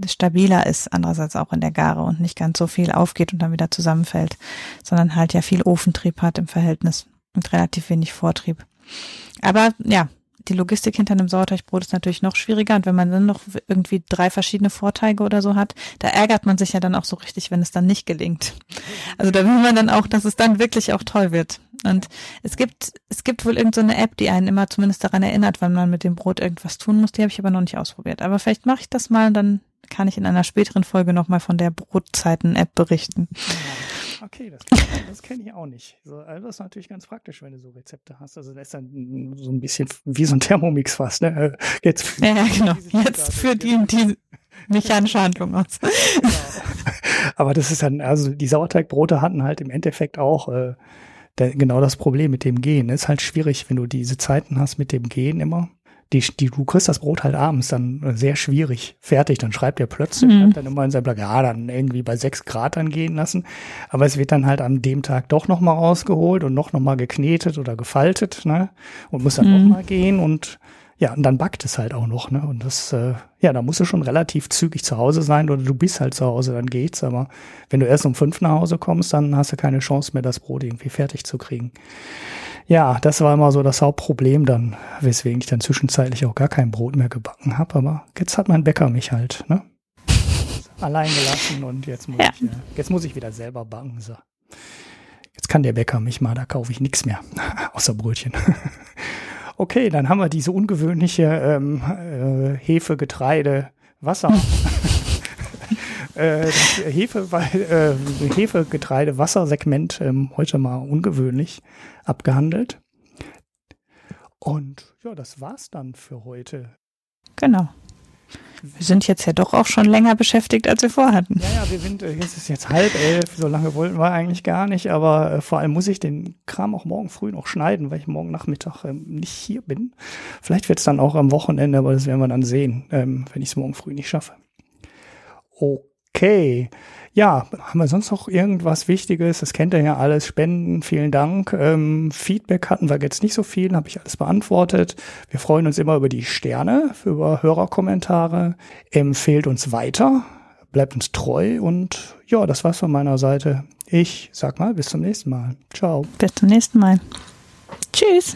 stabiler ist, andererseits auch in der Gare und nicht ganz so viel aufgeht und dann wieder zusammenfällt, sondern halt ja viel Ofentrieb hat im Verhältnis und relativ wenig Vortrieb. Aber ja, die Logistik hinter einem Sauerteigbrot ist natürlich noch schwieriger und wenn man dann noch irgendwie drei verschiedene Vorteige oder so hat, da ärgert man sich ja dann auch so richtig, wenn es dann nicht gelingt. Also da will man dann auch, dass es dann wirklich auch toll wird. Und es gibt, es gibt wohl irgendeine so App, die einen immer zumindest daran erinnert, wenn man mit dem Brot irgendwas tun muss. Die habe ich aber noch nicht ausprobiert. Aber vielleicht mache ich das mal dann kann ich in einer späteren Folge nochmal von der Brotzeiten-App berichten. Okay, das, das kenne ich auch nicht. So, also das ist natürlich ganz praktisch, wenn du so Rezepte hast. Also das ist dann so ein bisschen wie so ein Thermomix fast. Ne? Äh, jetzt ja, ja, genau. Jetzt für die, die mechanische Handlung aus. genau. Aber das ist dann, also die Sauerteigbrote hatten halt im Endeffekt auch äh, der, genau das Problem mit dem Gehen. Es ist halt schwierig, wenn du diese Zeiten hast mit dem Gehen immer die, die, du kriegst das Brot halt abends dann sehr schwierig fertig. Dann schreibt er plötzlich mhm. dann immer in seinem Blog, ja, dann irgendwie bei sechs Grad dann gehen lassen. Aber es wird dann halt an dem Tag doch nochmal rausgeholt und noch nochmal geknetet oder gefaltet, ne? Und muss dann mhm. nochmal gehen und ja, und dann backt es halt auch noch, ne? Und das, äh, ja, da musst du schon relativ zügig zu Hause sein oder du bist halt zu Hause, dann geht's. Aber wenn du erst um fünf nach Hause kommst, dann hast du keine Chance mehr, das Brot irgendwie fertig zu kriegen. Ja, das war immer so das Hauptproblem dann, weswegen ich dann zwischenzeitlich auch gar kein Brot mehr gebacken habe. Aber jetzt hat mein Bäcker mich halt, ne? Allein gelassen und jetzt muss, ja. ich, äh, jetzt muss ich wieder selber backen. So. Jetzt kann der Bäcker mich mal, da kaufe ich nichts mehr, außer Brötchen. Okay, dann haben wir diese ungewöhnliche ähm, äh, Hefe, Getreide, Wasser. äh, Hefe, äh, Hefe, Getreide, Wassersegment ähm, heute mal ungewöhnlich abgehandelt. Und ja, das war's dann für heute. Genau. Wir sind jetzt ja doch auch schon länger beschäftigt, als wir vorhatten. Ja, ja, wir sind, äh, jetzt ist jetzt halb elf, so lange wollten wir eigentlich gar nicht, aber äh, vor allem muss ich den Kram auch morgen früh noch schneiden, weil ich morgen Nachmittag ähm, nicht hier bin. Vielleicht wird es dann auch am Wochenende, aber das werden wir dann sehen, ähm, wenn ich es morgen früh nicht schaffe. Okay. Ja, haben wir sonst noch irgendwas Wichtiges? Das kennt ihr ja alles. Spenden, vielen Dank. Ähm, Feedback hatten wir jetzt nicht so viel, habe ich alles beantwortet. Wir freuen uns immer über die Sterne, über Hörerkommentare. Empfehlt uns weiter, bleibt uns treu und ja, das war's von meiner Seite. Ich sag mal, bis zum nächsten Mal. Ciao. Bis zum nächsten Mal. Tschüss.